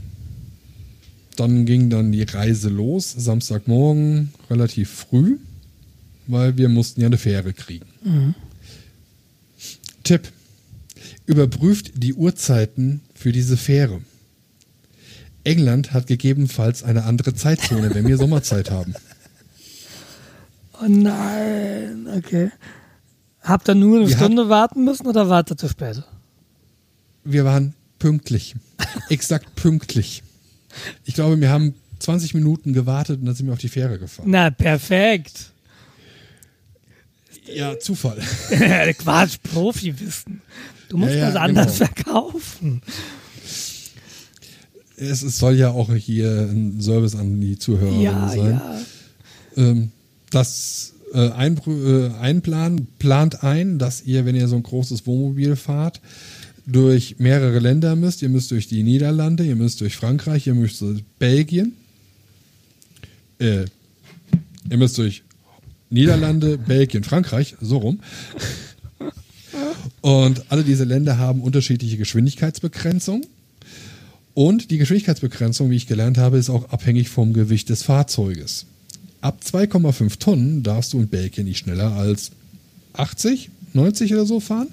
Dann ging dann die Reise los, Samstagmorgen relativ früh, weil wir mussten ja eine Fähre kriegen. Tipp. Überprüft die Uhrzeiten für diese Fähre. England hat gegebenenfalls eine andere Zeitzone, wenn wir Sommerzeit haben. Oh nein, okay. Habt ihr nur eine Wir Stunde warten müssen oder wartet ihr später? Wir waren pünktlich. Exakt pünktlich. Ich glaube, wir haben 20 Minuten gewartet und dann sind wir auf die Fähre gefahren. Na, perfekt. Ja, Zufall. Quatsch, Profi-Wissen. Du musst Ja, ja, das anders genau. verkaufen. Es, es soll ja auch hier ein Service an die Zuhörer Ja, sein. ja. Ähm, das äh, Einpr- äh, Einplan plant ein, dass ihr, wenn ihr so ein großes Wohnmobil fahrt, durch mehrere Länder müsst. Ihr müsst durch die Niederlande, ihr müsst durch Frankreich, ihr müsst durch Belgien. Äh, ihr müsst durch Niederlande, Belgien, Frankreich, so rum. Und alle diese Länder haben unterschiedliche Geschwindigkeitsbegrenzungen. Und die Geschwindigkeitsbegrenzung, wie ich gelernt habe, ist auch abhängig vom Gewicht des Fahrzeuges. Ab 2,5 Tonnen darfst du in Belgien nicht schneller als 80, 90 oder so fahren.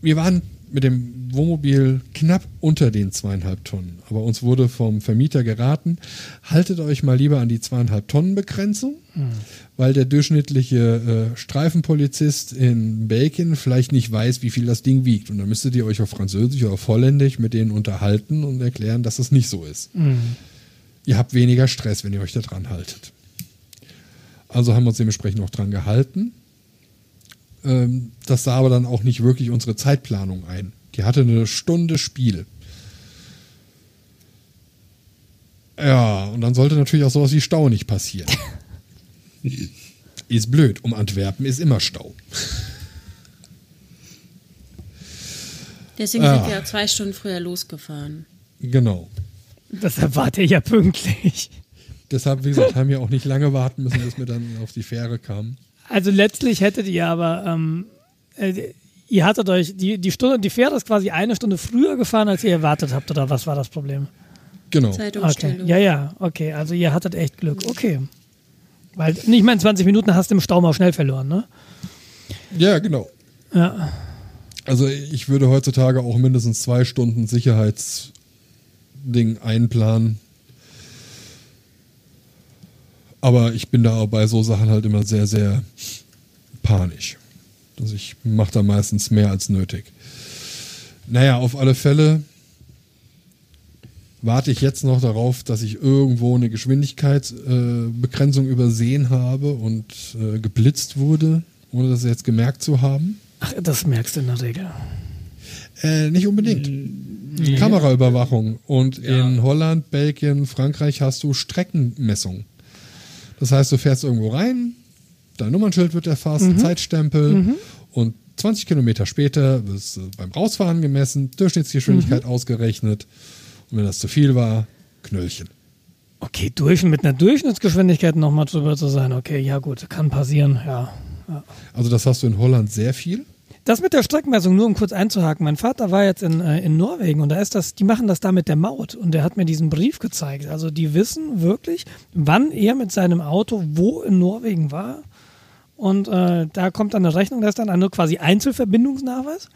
Wir waren mit dem Wohnmobil knapp unter den zweieinhalb Tonnen. Aber uns wurde vom Vermieter geraten, haltet euch mal lieber an die zweieinhalb Tonnen Begrenzung, mhm. weil der durchschnittliche äh, Streifenpolizist in Belgien vielleicht nicht weiß, wie viel das Ding wiegt. Und dann müsstet ihr euch auf Französisch oder auf Holländisch mit denen unterhalten und erklären, dass es nicht so ist. Mhm. Ihr habt weniger Stress, wenn ihr euch da dran haltet. Also haben wir uns dementsprechend auch dran gehalten. Ähm, das sah aber dann auch nicht wirklich unsere Zeitplanung ein. Die hatte eine Stunde Spiel. Ja, und dann sollte natürlich auch sowas wie Stau nicht passieren. ist blöd. Um Antwerpen ist immer Stau. Deswegen ah. sind wir ja zwei Stunden früher losgefahren. Genau. Deshalb wart ihr ja pünktlich. Deshalb, wie gesagt, haben wir auch nicht lange warten müssen, bis wir dann auf die Fähre kamen. Also letztlich hättet ihr aber, ähm, äh, ihr hattet euch, die, die Stunde, die Fähre ist quasi eine Stunde früher gefahren, als ihr erwartet habt, oder was war das Problem? Genau. Okay. Ja, ja, okay. Also ihr hattet echt Glück. Okay. Weil nicht mal in 20 Minuten hast du im Stau mal schnell verloren, ne? Ja, genau. Ja. Also ich würde heutzutage auch mindestens zwei Stunden Sicherheitsding einplanen, aber ich bin da bei so Sachen halt immer sehr, sehr panisch. Also ich mache da meistens mehr als nötig. Naja, auf alle Fälle warte ich jetzt noch darauf, dass ich irgendwo eine Geschwindigkeitsbegrenzung äh, übersehen habe und äh, geblitzt wurde, ohne das jetzt gemerkt zu haben. Ach, das merkst du in der Regel. Äh, nicht unbedingt. Nee. Kameraüberwachung. Und ja. in Holland, Belgien, Frankreich hast du Streckenmessung. Das heißt, du fährst irgendwo rein, dein Nummernschild wird erfasst, mhm. Zeitstempel mhm. und 20 Kilometer später wird es beim Rausfahren gemessen, Durchschnittsgeschwindigkeit mhm. ausgerechnet und wenn das zu viel war, Knöllchen. Okay, durch, mit einer Durchschnittsgeschwindigkeit nochmal drüber zu sein, okay, ja gut, kann passieren, ja. ja. Also das hast du in Holland sehr viel? Das mit der Streckenmessung, nur um kurz einzuhaken. Mein Vater war jetzt in, äh, in Norwegen und da ist das, die machen das da mit der Maut und der hat mir diesen Brief gezeigt. Also die wissen wirklich, wann er mit seinem Auto wo in Norwegen war. Und äh, da kommt dann eine Rechnung, da ist dann eine quasi Einzelverbindungsnachweis.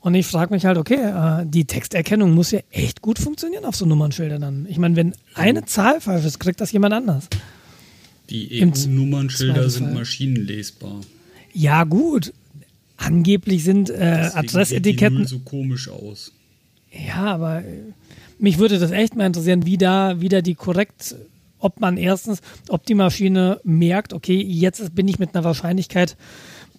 Und ich frage mich halt, okay, äh, die Texterkennung muss ja echt gut funktionieren auf so Nummernschildern dann. Ich meine, wenn eine Zahl falsch ist, kriegt das jemand anders. Die EU-Nummernschilder sind maschinenlesbar. Ja, gut, angeblich sind äh, Adressetiketten. so komisch aus. Ja, aber äh, mich würde das echt mal interessieren, wie da wieder die korrekt, ob man erstens, ob die Maschine merkt, okay, jetzt bin ich mit einer Wahrscheinlichkeit,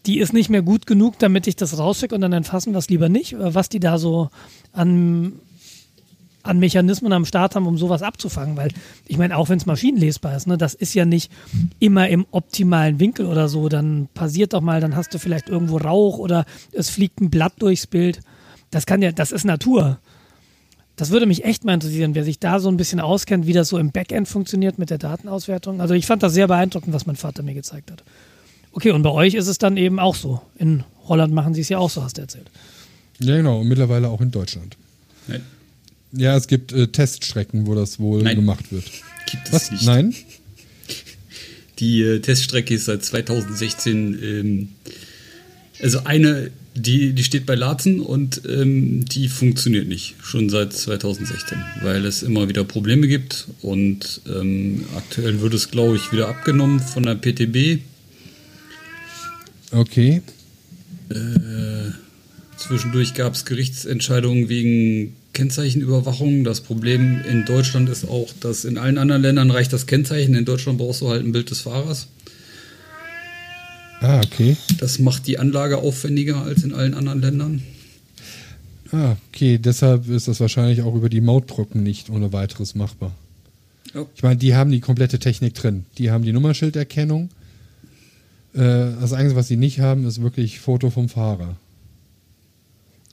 die ist nicht mehr gut genug, damit ich das rausschicke und dann entfassen wir es lieber nicht, was die da so an an Mechanismen am Start haben, um sowas abzufangen. Weil ich meine, auch wenn es maschinenlesbar ist, ne, das ist ja nicht immer im optimalen Winkel oder so. Dann passiert doch mal, dann hast du vielleicht irgendwo Rauch oder es fliegt ein Blatt durchs Bild. Das kann ja, das ist Natur. Das würde mich echt mal interessieren, wer sich da so ein bisschen auskennt, wie das so im Backend funktioniert mit der Datenauswertung. Also ich fand das sehr beeindruckend, was mein Vater mir gezeigt hat. Okay, und bei euch ist es dann eben auch so. In Holland machen sie es ja auch so, hast du erzählt. Ja, genau. Und mittlerweile auch in Deutschland. Nein. Ja, es gibt äh, Teststrecken, wo das wohl Nein. gemacht wird. Gibt es Was? nicht. Nein? Die äh, Teststrecke ist seit 2016, ähm, also eine, die, die steht bei Latzen und ähm, die funktioniert nicht, schon seit 2016, weil es immer wieder Probleme gibt und ähm, aktuell wird es, glaube ich, wieder abgenommen von der PTB. Okay. Äh, zwischendurch gab es Gerichtsentscheidungen wegen Kennzeichenüberwachung. Das Problem in Deutschland ist auch, dass in allen anderen Ländern reicht das Kennzeichen. In Deutschland brauchst du halt ein Bild des Fahrers. Ah, okay. Das macht die Anlage aufwendiger als in allen anderen Ländern. Ah, okay. Deshalb ist das wahrscheinlich auch über die Mautbrücken nicht ohne weiteres machbar. Oh. Ich meine, die haben die komplette Technik drin. Die haben die Nummerschilderkennung. Äh, das Einzige, was sie nicht haben, ist wirklich Foto vom Fahrer.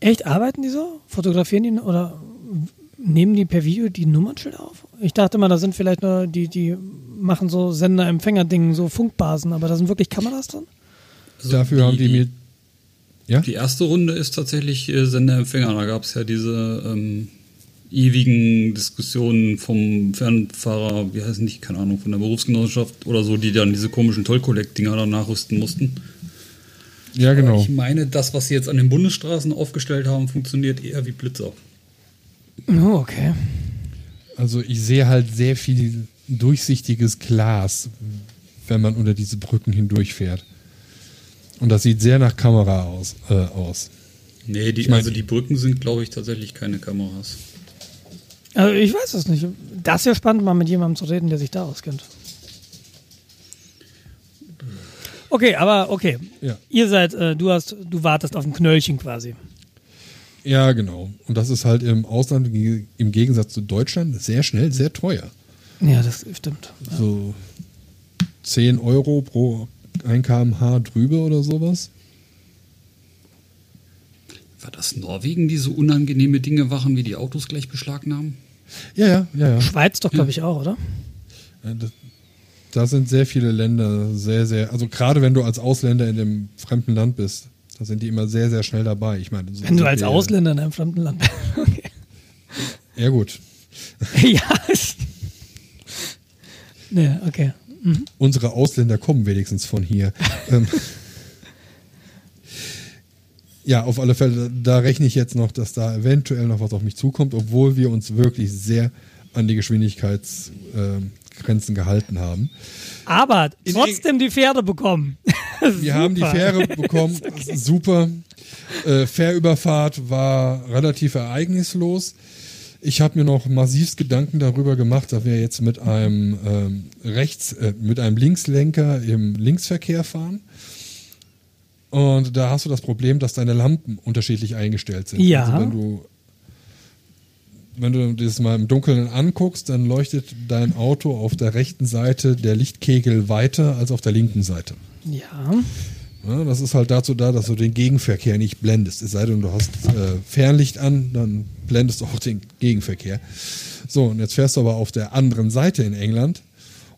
Echt? Arbeiten die so? Fotografieren die oder nehmen die per Video die Nummernschilder auf? Ich dachte mal, da sind vielleicht nur die, die machen so Sender-Empfänger-Dingen, so Funkbasen, aber da sind wirklich Kameras drin? Also Dafür haben die mir. Ja? Die erste Runde ist tatsächlich äh, Senderempfänger. Da gab es ja diese ähm, ewigen Diskussionen vom Fernfahrer, wie heißen die, keine Ahnung, von der Berufsgenossenschaft oder so, die dann diese komischen Toll-Collect-Dinger dann nachrüsten mussten. Ja, genau. Ich meine, das, was sie jetzt an den Bundesstraßen aufgestellt haben, funktioniert eher wie Blitzer. Oh, okay. Also ich sehe halt sehr viel durchsichtiges Glas, wenn man unter diese Brücken hindurchfährt. Und das sieht sehr nach Kamera aus. Äh, aus. Nee, die, Ich mein- also die Brücken sind, glaube ich, tatsächlich keine Kameras. Also ich weiß es nicht. Das wäre spannend, mal mit jemandem zu reden, der sich da auskennt. Okay, aber okay. Ja. Ihr seid, äh, du hast, du wartest auf ein Knöllchen quasi. Ja, genau. Und das ist halt im Ausland im Gegensatz zu Deutschland sehr schnell, sehr teuer. Ja, das stimmt. So 10 Euro pro 1 kmh drüber oder sowas. War das Norwegen, die so unangenehme Dinge machen, wie die Autos gleich beschlagnahmen? Ja, ja, ja, ja. Schweiz doch, glaube ich, auch, oder? Äh, das- Da sind sehr viele Länder sehr, sehr, also gerade wenn du als Ausländer in dem fremden Land bist, da sind die immer sehr, sehr schnell dabei. Ich meine, so Wenn du als Ausländer in einem fremden Land bist. Okay. Ja, gut. ja. Nee, okay. Unsere Ausländer kommen wenigstens von hier. ähm, ja, auf alle Fälle, da rechne ich jetzt noch, dass da eventuell noch was auf mich zukommt, obwohl wir uns wirklich sehr an die Geschwindigkeitsgrenzen gehalten haben. Aber trotzdem die Pferde bekommen. Wir haben die. Fähre bekommen, super. Äh, Fährüberfahrt war relativ ereignislos. Ich habe mir noch massivst Gedanken darüber gemacht, dass wir jetzt mit einem ähm, rechts, äh, mit einem Linkslenker im Linksverkehr fahren. Und da hast du das Problem, dass deine Lampen unterschiedlich eingestellt sind. Ja. Also wenn du wenn du das mal im Dunkeln anguckst, dann leuchtet dein Auto auf der rechten Seite der Lichtkegel weiter als auf der linken Seite. Ja. Ja, das ist halt dazu da, dass du den Gegenverkehr nicht blendest. Es sei denn, du hast äh, Fernlicht an, dann blendest du auch den Gegenverkehr. So, und jetzt fährst du aber auf der anderen Seite in England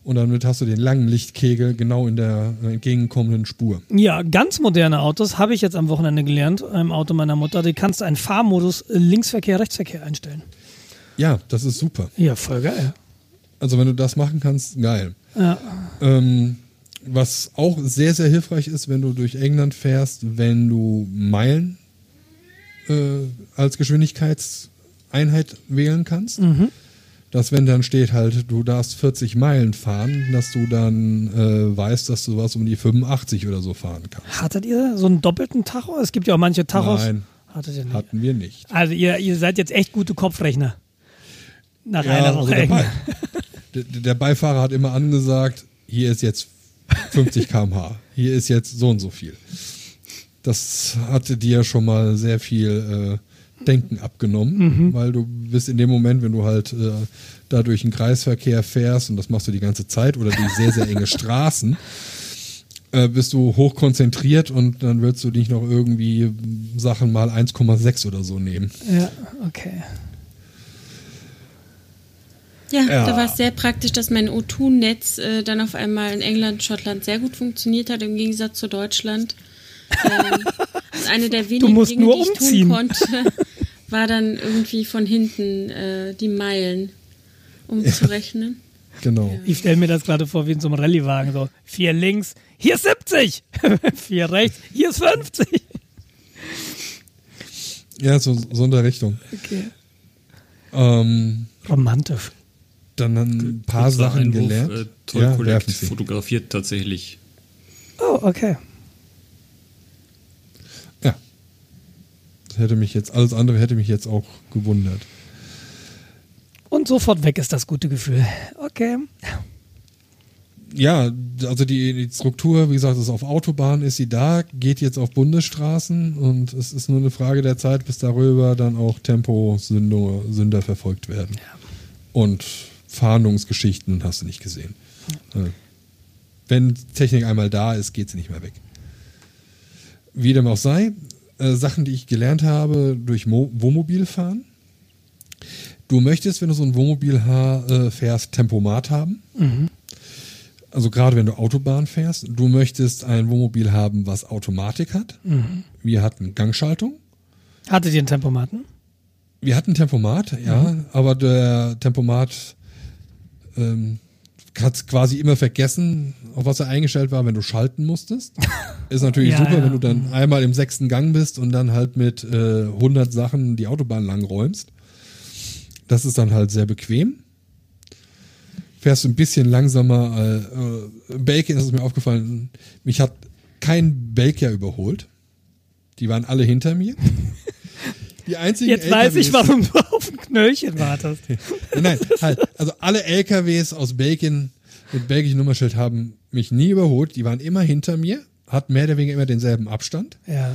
und damit hast du den langen Lichtkegel genau in der entgegenkommenden Spur. Ja, ganz moderne Autos habe ich jetzt am Wochenende gelernt, im Auto meiner Mutter. Die kannst du einen Fahrmodus äh, Linksverkehr, Rechtsverkehr einstellen. Ja, das ist super. Ja, voll geil. Also wenn du das machen kannst, geil. Ja. Ähm, was auch sehr, sehr hilfreich ist, wenn du durch England fährst, wenn du Meilen äh, als Geschwindigkeitseinheit wählen kannst. Dass wenn dann steht halt, du darfst 40 Meilen fahren, dass du dann äh, weißt, dass du was um die 85 oder so fahren kannst. Hattet ihr so einen doppelten Tacho? Es gibt ja auch manche Tachos. Nein. Hatten wir nicht. Also ihr, ihr seid jetzt echt gute Kopfrechner. Nach Ja, einer also Woche. der, Be der, Beifahrer hat immer angesagt, hier ist jetzt 50 km/h, hier ist jetzt so und so viel. Das hatte dir schon mal sehr viel äh, Denken abgenommen, weil du bist in dem Moment, wenn du halt äh, da durch den Kreisverkehr fährst und das machst du die ganze Zeit oder durch sehr, sehr enge Straßen, äh, bist du hoch konzentriert und dann willst du nicht noch irgendwie Sachen mal 1,6 oder so nehmen. Ja, okay. Ja, Ja. da war es sehr praktisch, dass mein O2-Netz äh, dann auf einmal in England, Schottland sehr gut funktioniert hat, im Gegensatz zu Deutschland. Ähm, eine der wenigen musst Dinge, nur die ich umziehen. tun konnte, war dann irgendwie von hinten äh, die Meilen umzurechnen. Genau. Ich stelle mir das gerade vor wie in so einem Rallyewagen. So, vier links, hier ist 70. vier rechts, hier ist 50. Ja, so, so in der Richtung. Okay. Ähm, Romantisch. Dann ein paar Kurzer Sachen Einwurf, gelernt. Äh, Toll ja, Collect fotografiert tatsächlich. Oh, okay. Ja. Das hätte mich jetzt, alles andere hätte mich jetzt auch gewundert. Und sofort weg ist das gute Gefühl. Okay. Ja, also die, die Struktur, wie gesagt, ist auf Autobahn, ist sie da, geht jetzt auf Bundesstraßen und es ist nur eine Frage der Zeit, bis darüber dann auch Temposünder Sünder verfolgt werden. Und Fahndungsgeschichten hast du nicht gesehen. Äh, Wenn Technik einmal da ist, geht sie nicht mehr weg. Wie dem auch sei, äh, Sachen, die ich gelernt habe durch Mo Wohnmobil fahren. Du möchtest, wenn du so ein Wohnmobil äh, fährst, Tempomat haben. also gerade wenn du Autobahn fährst, du möchtest ein Wohnmobil haben, was Automatik hat. Wir hatten Gangschaltung. Hattet ihr einen Tempomaten? Wir hatten Tempomat, ja, aber der Tempomat ähm, hat quasi immer vergessen, auf was er eingestellt war, wenn du schalten musstest. Ist natürlich Ja, super, ja. wenn du dann einmal im sechsten Gang bist und dann halt mit äh, 100 Sachen die Autobahn lang räumst. Das ist dann halt sehr bequem. Fährst du ein bisschen langsamer. Äh, äh, Bacon ist mir aufgefallen. Mich hat kein Baker überholt. Die waren alle hinter mir. Die einzigen Jetzt weiß ich, LKWs warum du auf ein Knöllchen wartest. Nein, nein, halt. Also alle LKWs aus Belgien mit belgischem Nummernschild haben mich nie überholt. Die waren immer hinter mir, hatten mehr oder weniger immer denselben Abstand. Ja.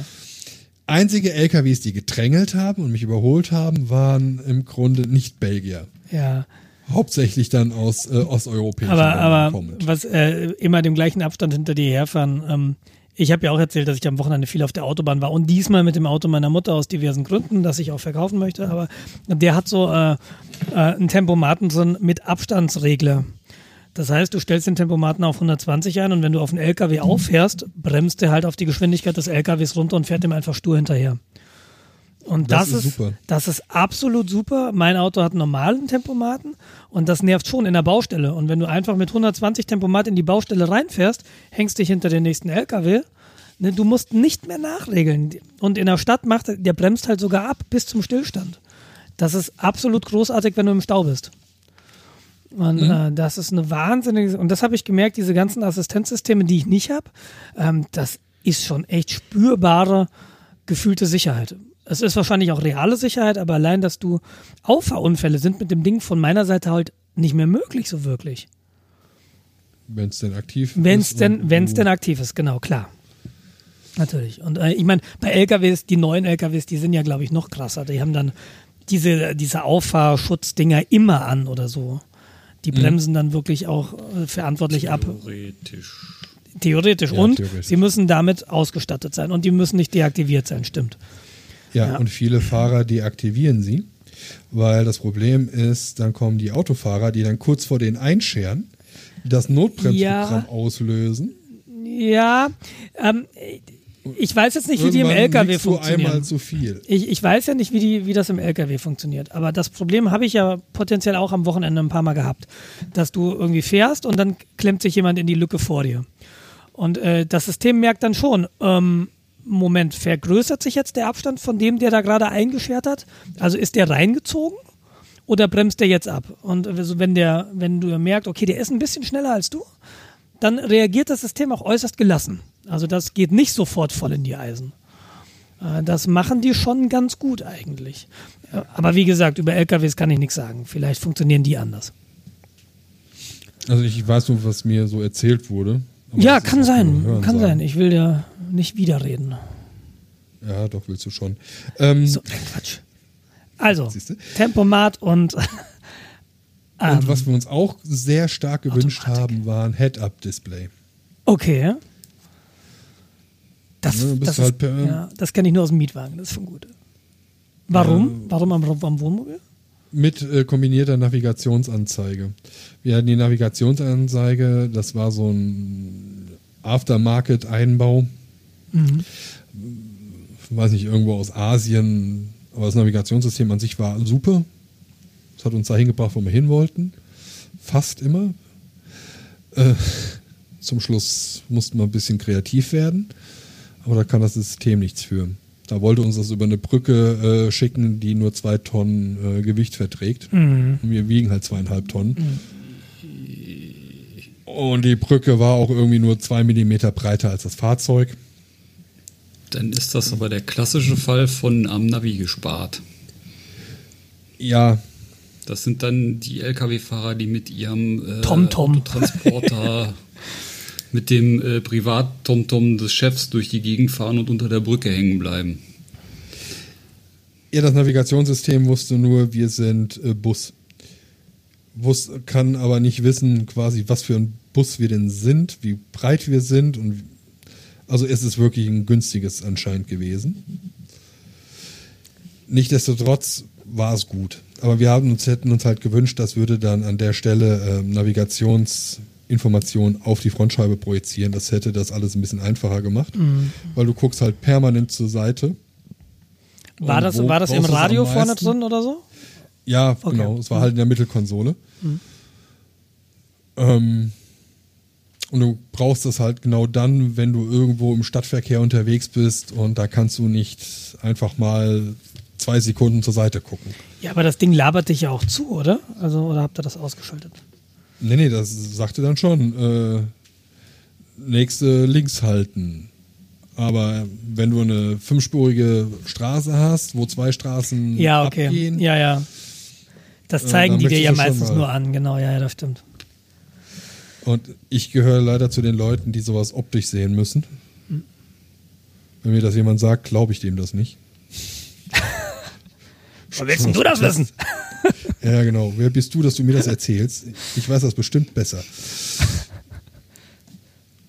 Einzige LKWs, die gedrängelt haben und mich überholt haben, waren im Grunde nicht Belgier. Ja. Hauptsächlich dann aus äh, osteuropäischen Aber, Ländern aber kommend. was äh, immer dem gleichen Abstand hinter dir herfahren. Ähm, ich habe ja auch erzählt, dass ich am Wochenende viel auf der Autobahn war und diesmal mit dem Auto meiner Mutter aus diversen Gründen, das ich auch verkaufen möchte. Aber der hat so äh, äh, einen Tempomaten drin mit Abstandsregler. Das heißt, du stellst den Tempomaten auf 120 ein und wenn du auf einen LKW auffährst, bremst der halt auf die Geschwindigkeit des LKWs runter und fährt ihm einfach stur hinterher. Und das, Das ist super. das ist absolut super. Mein Auto hat einen normalen Tempomaten und das nervt schon in der Baustelle. Und wenn du einfach mit 120 Tempomat in die Baustelle reinfährst, hängst dich hinter den nächsten LKW. Ne, du musst nicht mehr nachregeln. Und in der Stadt macht er- der bremst halt sogar ab bis zum Stillstand. Das ist absolut großartig, wenn du im Stau bist. Und äh, das ist eine wahnsinnige, und das habe ich gemerkt, diese ganzen Assistenzsysteme, die ich nicht habe, ähm, das ist schon echt spürbare, gefühlte Sicherheit. Es ist wahrscheinlich auch reale Sicherheit, aber allein, dass du Auffahrunfälle sind mit dem Ding von meiner Seite halt nicht mehr möglich, so wirklich. Wenn es denn aktiv Wenn es ist. denn, wenn es denn aktiv ist, genau, klar. Natürlich. Und äh, ich meine, bei LKWs, die neuen LKWs, die sind ja, glaube ich, noch krasser. Die haben dann diese, diese Auffahrschutzddinger immer an oder so. Die Mhm. bremsen dann wirklich auch äh, verantwortlich ab. Theoretisch. Theoretisch. Ja, und theoretisch. sie müssen damit ausgestattet sein. Und die müssen nicht deaktiviert sein, stimmt. Ja, Ja. und viele Fahrer deaktivieren sie, weil das Problem ist, dann kommen die Autofahrer, die dann kurz vor den einscheren, das Notbremsprogramm Ja. auslösen. Ja, ähm, ich weiß jetzt nicht, wie die im Irgendwann LKW liegst du funktionieren. einmal zu viel. Ich, ich weiß ja nicht, wie, die, wie das im LKW funktioniert. Aber das Problem habe ich ja potenziell auch am Wochenende ein paar Mal gehabt. Dass du irgendwie fährst und dann klemmt sich jemand in die Lücke vor dir. Und äh, das System merkt dann schon, ähm, Moment, vergrößert sich jetzt der Abstand von dem, der da gerade eingeschert hat? Also ist der reingezogen? Oder bremst der jetzt ab? Und also wenn der, wenn du merkst, okay, der ist ein bisschen schneller als du, dann reagiert das System auch äußerst gelassen. Also das geht nicht sofort voll in die Eisen. Äh, Das machen die schon ganz gut eigentlich. Äh, Aber wie gesagt, über LKWs kann ich nichts sagen. Vielleicht funktionieren die anders. Also ich weiß nur, was mir so erzählt wurde. Ja, kann sein. Kann sein. Ich will ja nicht widerreden. Ja, doch, willst du schon. Ähm, So, ein Quatsch. Also, Siehste? Tempomat und ähm, und was wir uns auch sehr stark gewünscht Automatik. haben, war ein Head-Up-Display. okay. Das, bist das, halt ist, ja, das kenne ich nur aus dem Mietwagen. Das ist schon gut. Warum? Warum am, am Wohnmobil? Mit äh, kombinierter Navigationsanzeige. Wir hatten die Navigationsanzeige, das war so ein Aftermarket-Einbau. Mhm. Weiß nicht, irgendwo aus Asien. Aber das Navigationssystem an sich war super. Das hat uns dahin gebracht, wo wir hin wollten. Fast immer. Äh, zum Schluss mussten wir ein bisschen kreativ werden. Aber da kann das System nichts für. Da wollte uns das über eine Brücke äh, schicken, die nur zwei Tonnen äh, Gewicht verträgt. Und wir wiegen halt zweieinhalb Tonnen. Und die Brücke war auch irgendwie nur zwei Millimeter breiter als das Fahrzeug. Dann ist das aber der klassische Fall von am Navi gespart. Ja, Das sind dann die Lkw-Fahrer, die mit ihrem äh, TomTom. Transporter mit dem äh, Privat-TomTom des Chefs durch die Gegend fahren und unter der Brücke hängen bleiben. Ja, das Navigationssystem wusste nur, wir sind äh, Bus. Wus kann aber nicht wissen, quasi, was für ein Bus wir denn sind, wie breit wir sind. Und also es ist wirklich ein günstiges anscheinend gewesen. Nichtsdestotrotz war es gut. Aber wir haben uns, hätten uns halt gewünscht, das würde dann an der Stelle ähm, Navigations Informationen auf die Frontscheibe projizieren. Das hätte das alles ein bisschen einfacher gemacht, weil du guckst halt permanent zur Seite. War das, war das im es Radio vorne drin oder so? Ja, Okay. Mhm. genau. Es war halt in der Mittelkonsole. Ähm, und du brauchst das halt genau dann, wenn du irgendwo im Stadtverkehr unterwegs bist und da kannst du nicht einfach mal zwei Sekunden zur Seite gucken. Ja, aber das Ding labert dich ja auch zu, oder? Also, oder habt ihr das ausgeschaltet? Nee, nee, das sagte dann schon. Äh, nächste links halten. Aber wenn du eine fünfspurige Straße hast, wo zwei Straßen Ja, okay. abgehen, Ja, ja. Das Äh, zeigen dann die dir ja meistens nur an, genau, ja, ja, das stimmt. Und ich gehöre leider zu den Leuten, die sowas optisch sehen müssen. Wenn mir das jemand sagt, glaube ich dem das nicht. Aber willst denn du das wissen? Ja, genau. Wer bist du, dass du mir das erzählst? Ich weiß das bestimmt besser.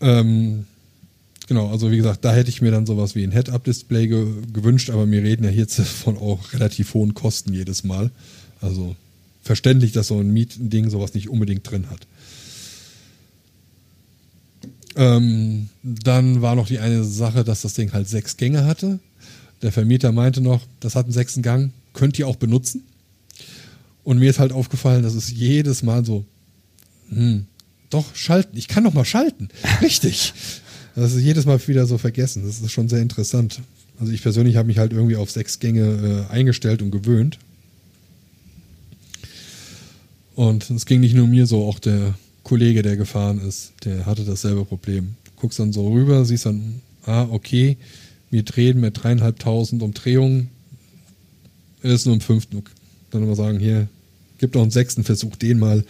ähm, genau, also wie gesagt, da hätte ich mir dann sowas wie ein Head-Up-Display ge gewünscht, aber wir reden ja hier von auch relativ hohen Kosten jedes Mal. Also verständlich, dass so ein Mietding sowas nicht unbedingt drin hat. Ähm, dann war noch die eine Sache, dass das Ding halt sechs Gänge hatte. Der Vermieter meinte noch, das hat einen sechsten Gang, könnt ihr auch benutzen. Und mir ist halt aufgefallen, dass es jedes Mal so, hm, doch, schalten, ich kann doch mal schalten. Richtig. Das ist jedes Mal wieder so vergessen. Das ist schon sehr interessant. Also ich persönlich habe mich halt irgendwie auf sechs Gänge äh, eingestellt und gewöhnt. Und es ging nicht nur mir so, auch der Kollege, der gefahren ist, der hatte dasselbe Problem. Du guckst dann so rüber, siehst dann, ah, okay, wir drehen mit dreieinhalbtausend Umdrehungen. Er ist nur im fünften. Dann immer sagen, hier, gib doch einen sechsten Versuch, den mal.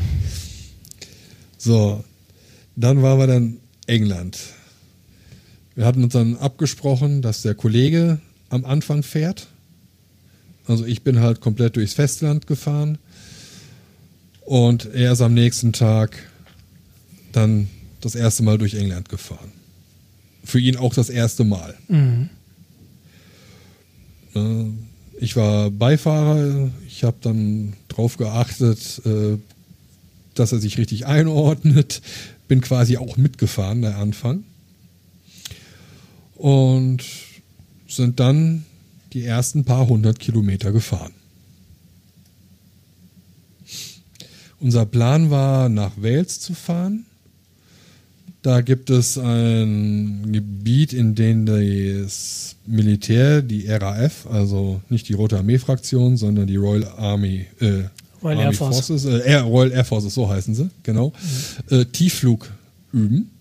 so, dann waren wir dann England. Wir hatten uns dann abgesprochen, dass der Kollege am Anfang fährt. Also ich bin halt komplett durchs Festland gefahren. Und er ist am nächsten Tag dann das erste Mal durch England gefahren. Für ihn auch das erste Mal. Mhm. Äh, Ich war Beifahrer. Ich habe dann darauf geachtet, äh, dass er sich richtig einordnet. Bin quasi auch mitgefahren, der Anfang. Und sind dann die ersten paar hundert Kilometer gefahren. Unser Plan war, nach Wales zu fahren. Da gibt es ein Gebiet, in dem das Militär, die RAF, also nicht die Rote Armee-Fraktion, sondern die Royal Army, äh, Royal Army Air Force. Forces, äh, Air, Royal Air Forces, so heißen sie, genau, äh, Tiefflug üben.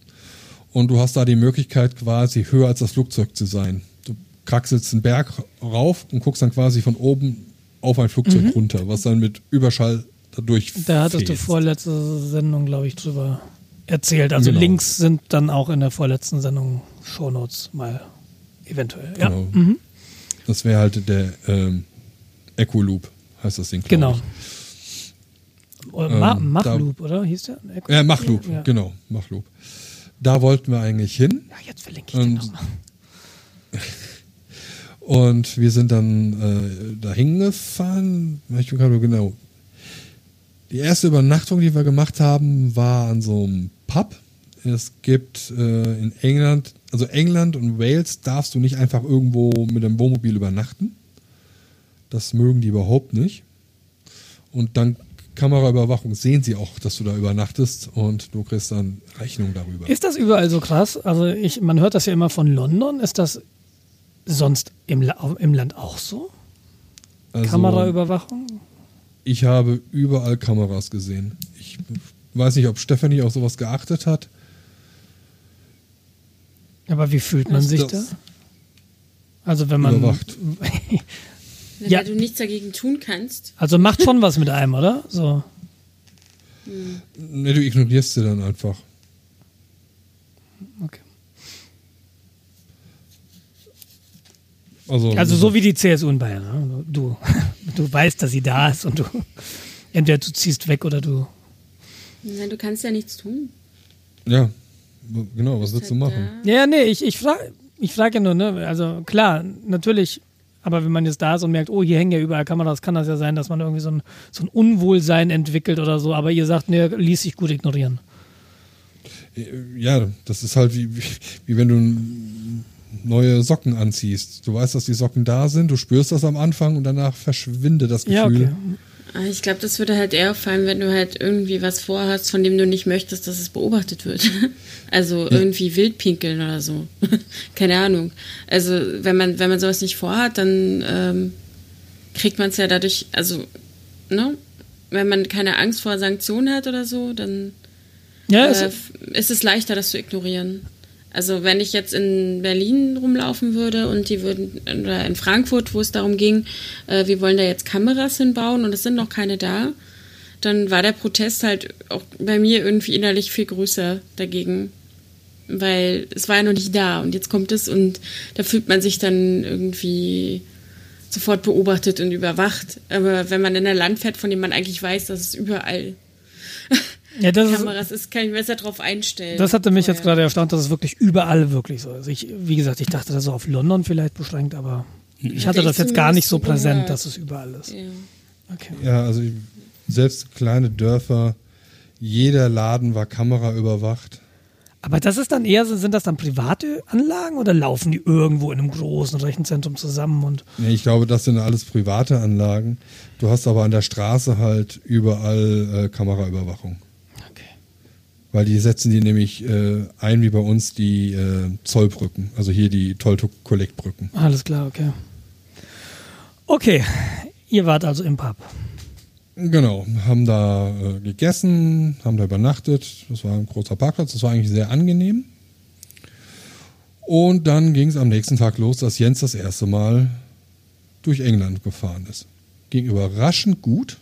Und du hast da die Möglichkeit, quasi höher als das Flugzeug zu sein. Du kraxelst einen Berg rauf und guckst dann quasi von oben auf ein Flugzeug runter, was dann mit Überschall dadurch. Da hattest du vorletzte Sendung, glaube ich, drüber erzählt. Also Genau. Links sind dann auch in der vorletzten Sendung Shownotes mal eventuell. Ja, Genau. mhm. Das wäre halt der ähm, Echo Loop, heißt das Ding. genau. Ich. Ma Ähm, Machloop, oder? Hieß der? Äh, Machloop, Ja. genau, Machloop. Da wollten wir eigentlich hin Ja, jetzt verlinke ich den Und- nochmal. und wir sind dann äh, dahin gefahren. Ich bin gerade genau. Die erste Übernachtung, die wir gemacht haben, war an so einem Pub. Es gibt äh, in England, also England und Wales darfst du nicht einfach irgendwo mit dem Wohnmobil übernachten. Das mögen die überhaupt nicht. Und dank Kameraüberwachung sehen sie auch, dass du da übernachtest und du kriegst dann Rechnung darüber. Ist das überall so krass? Also ich, man hört das ja immer von London. Ist das sonst im, im Land auch so? Also, Kameraüberwachung? Ich habe überall Kameras gesehen. Ich weiß nicht, ob Stefanie auf sowas geachtet hat. Aber wie fühlt man Ist sich da? Also wenn man Überwacht. Wenn Ja. du nichts dagegen tun kannst. also macht schon was mit einem, oder? So. Ne, du ignorierst sie dann einfach. Also, Also so wie die CSU in Bayern. Ne? Du, du weißt, dass sie da ist und du entweder du ziehst weg oder du. Nein, du kannst ja nichts tun. Ja, genau, was willst du Halt machen? da. Ja, nee, ich, ich frage ich frag ja nur, ne? Also klar, natürlich Aber wenn man jetzt da ist und merkt, oh, hier hängen ja überall Kameras, kann das ja sein, dass man irgendwie so ein, so ein Unwohlsein entwickelt oder so. Aber ihr sagt, ne, ließ sich gut ignorieren. Ja, das ist halt wie, wie, wie wenn du n- neue Socken anziehst. Du weißt, dass die Socken da sind, du spürst das am Anfang und danach verschwindet das Gefühl. Ja, okay. Ich glaube, das würde halt eher auffallen, wenn du halt irgendwie was vorhast, von dem du nicht möchtest, dass es beobachtet wird. Also irgendwie Wildpinkeln oder so. Keine Ahnung. Also wenn man, wenn man sowas nicht vorhat, dann ähm, kriegt man es ja dadurch, also, ne? Wenn man keine Angst vor Sanktionen hat oder so, dann Ja, äh, ist es leichter, das zu ignorieren. Also wenn ich jetzt in Berlin rumlaufen würde und die würden, oder in Frankfurt, wo es darum ging, äh, wir wollen da jetzt Kameras hinbauen und es sind noch keine da, dann war der Protest halt auch bei mir irgendwie innerlich viel größer dagegen. Weil es war ja noch nicht da und jetzt kommt es und da fühlt man sich dann irgendwie sofort beobachtet und überwacht. Aber wenn man in ein Land fährt, von dem man eigentlich weiß, dass es überall ja, das ist, Kameras ist, kann ich mir besser drauf einstellen. Das hatte mich jetzt Vorher. gerade erstaunt, dass es wirklich überall wirklich so ist. Ich, wie gesagt, ich dachte das so auf London vielleicht beschränkt, aber ich hatte das jetzt gar nicht so präsent, dass es überall ist. Ja. Okay. Ja, also ich- selbst kleine Dörfer, jeder Laden war Kamera überwacht. Aber das ist dann eher, sind das dann private Anlagen oder laufen die irgendwo in einem großen Rechenzentrum zusammen und Nee, ich glaube, das sind alles private Anlagen. Du hast aber an der Straße halt überall äh, Kameraüberwachung. Weil die setzen die nämlich äh, ein wie bei uns die äh, Zollbrücken, also hier die Toll-Kollektbrücken. Alles klar, okay. Okay, ihr wart also im Pub. Genau, haben da äh, gegessen, haben da übernachtet. Das war ein großer Parkplatz, das war eigentlich sehr angenehm. Und dann ging es am nächsten Tag los, dass Jens das erste Mal durch England gefahren ist. Ging überraschend gut.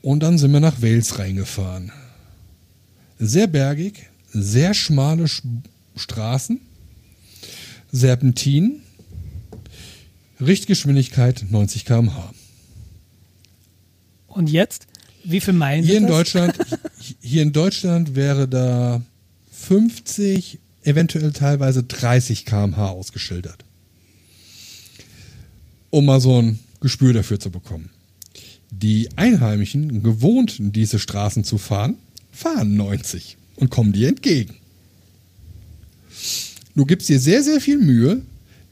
Und dann sind wir nach Wales reingefahren. Sehr bergig, sehr schmale Sch Straßen, Serpentin, Richtgeschwindigkeit 90 km/h. Und jetzt, wie viel Meilen Hier sind in das? Deutschland, hier in Deutschland wäre da 50, eventuell teilweise 30 km/h ausgeschildert. Um mal so ein Gespür dafür zu bekommen. Die Einheimischen, gewohnt diese Straßen zu fahren, fahren 90 und kommen dir entgegen. Du gibst dir sehr, sehr viel Mühe,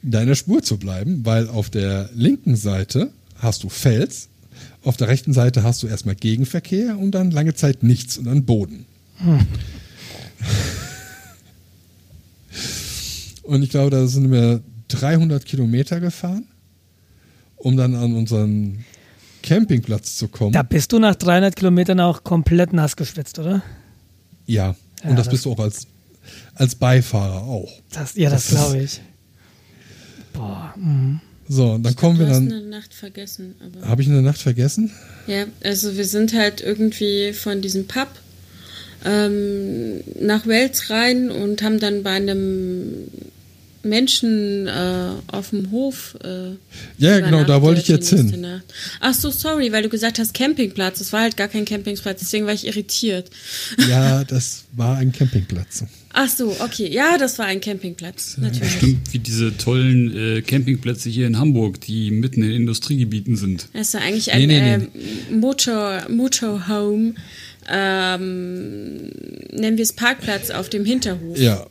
in deiner Spur zu bleiben, weil auf der linken Seite hast du Fels, auf der rechten Seite hast du erstmal Gegenverkehr und dann lange Zeit nichts und dann Boden. Und ich glaube, da sind wir 300 Kilometer gefahren, um dann an unseren Campingplatz zu kommen. Da bist du nach 300 Kilometern auch komplett nass geschwitzt, oder? ja, Ja, und das, das- bist du auch als, als Beifahrer auch. Das, ja, das Das glaube ich. Boah, mhm. So, und dann kommen wir du hast dann. eine Nacht vergessen. Aber Habe ich eine Nacht vergessen? ja, also wir sind halt irgendwie von diesem Pub ähm, nach Wales rein und haben dann bei einem Menschen äh, auf dem Hof. Äh, Ja, genau, da wollte ich jetzt hin. Nacht. Ach so, sorry, weil du gesagt hast Campingplatz. Das war halt gar kein Campingplatz, deswegen war ich irritiert. Ja, das war ein Campingplatz. Ach so, okay. Ja, das war ein Campingplatz. Natürlich. Stimmt, wie diese tollen äh, Campingplätze hier in Hamburg, die mitten in Industriegebieten sind. Das war eigentlich ein Nee, nee, ähm, Motor, Motorhome. Ähm, nennen wir es Parkplatz auf dem Hinterhof. Ja.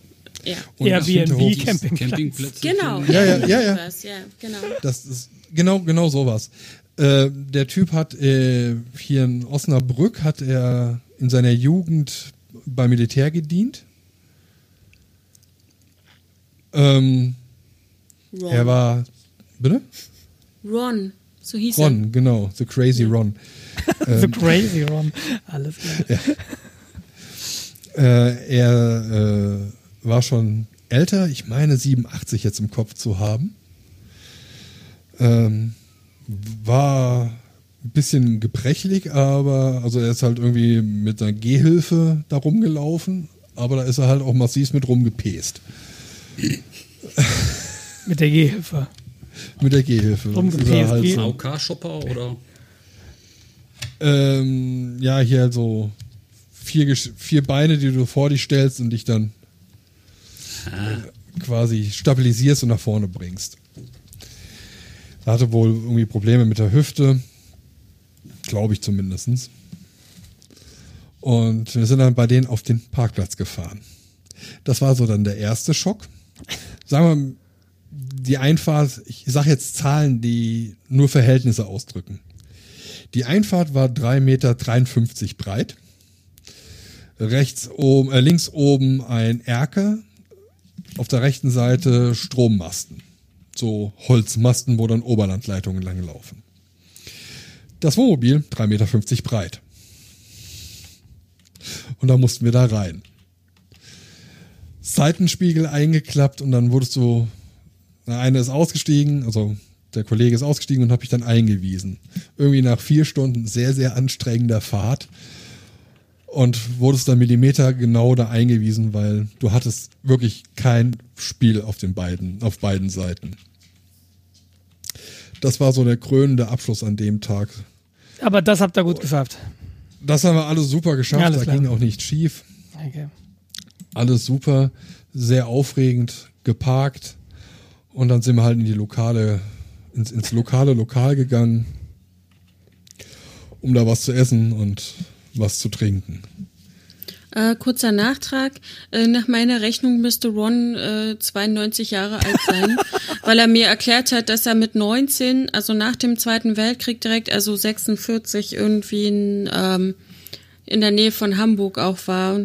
Ja. Und Airbnb Campingplatz. Campingplätze. Genau. Ja, ja, ja, ja. Was, ja, genau. Das ist genau, genau sowas. Äh, der Typ hat äh, hier in Osnabrück hat er in seiner Jugend beim Militär gedient. Ähm, Ron. er war, bitte? Ron. So hieß Ron, genau, The Crazy Ron. The crazy Ron. Alles klar. Äh, er äh, war schon älter, ich meine 87 jetzt im Kopf zu haben. Ähm, war ein bisschen gebrechlich, aber also er ist halt irgendwie mit einer Gehhilfe da rumgelaufen, aber da ist er halt auch massiv mit rumgepest. Mit der Gehhilfe. Mit der Gehhilfe. Rumgepest, wie- so, AOK-Shopper oder? ähm, ja, hier halt so vier, vier Beine, die du vor dich stellst und dich dann quasi stabilisierst und nach vorne bringst. Er hatte wohl irgendwie Probleme mit der Hüfte. Glaube ich zumindest. Und wir sind dann bei denen auf den Parkplatz gefahren. Das war so dann der erste Schock. Sagen wir, die Einfahrt, ich sage jetzt Zahlen, die nur Verhältnisse ausdrücken. Die Einfahrt war 3,53 Meter breit. Rechts oben, äh, links oben ein Erker. Auf der rechten Seite Strommasten. So Holzmasten, wo dann Oberlandleitungen langlaufen. Das Wohnmobil 3,50 Meter breit. Und da mussten wir da rein. Seitenspiegel eingeklappt und dann wurdest du, na, einer ist ausgestiegen, also der Kollege ist ausgestiegen und habe ich dann eingewiesen. Irgendwie nach vier Stunden sehr, sehr anstrengender Fahrt und wurdest dann Millimeter genau da eingewiesen, weil du hattest wirklich kein Spiel auf den beiden, auf beiden Seiten. Das war so der krönende Abschluss an dem Tag. Aber das habt ihr gut geschafft. Das haben wir alles super geschafft, Alles da klar. ging auch nichts schief. Okay. Alles super, sehr aufregend, geparkt und dann sind wir halt in die lokale, ins, ins lokale Lokal gegangen, um da was zu essen und was zu trinken. Äh, kurzer Nachtrag. Äh, nach meiner Rechnung müsste Ron äh, 92 Jahre alt sein, weil er mir erklärt hat, dass er mit 19, also nach dem Zweiten Weltkrieg direkt, also 46, irgendwie in, ähm, in der Nähe von Hamburg auch war.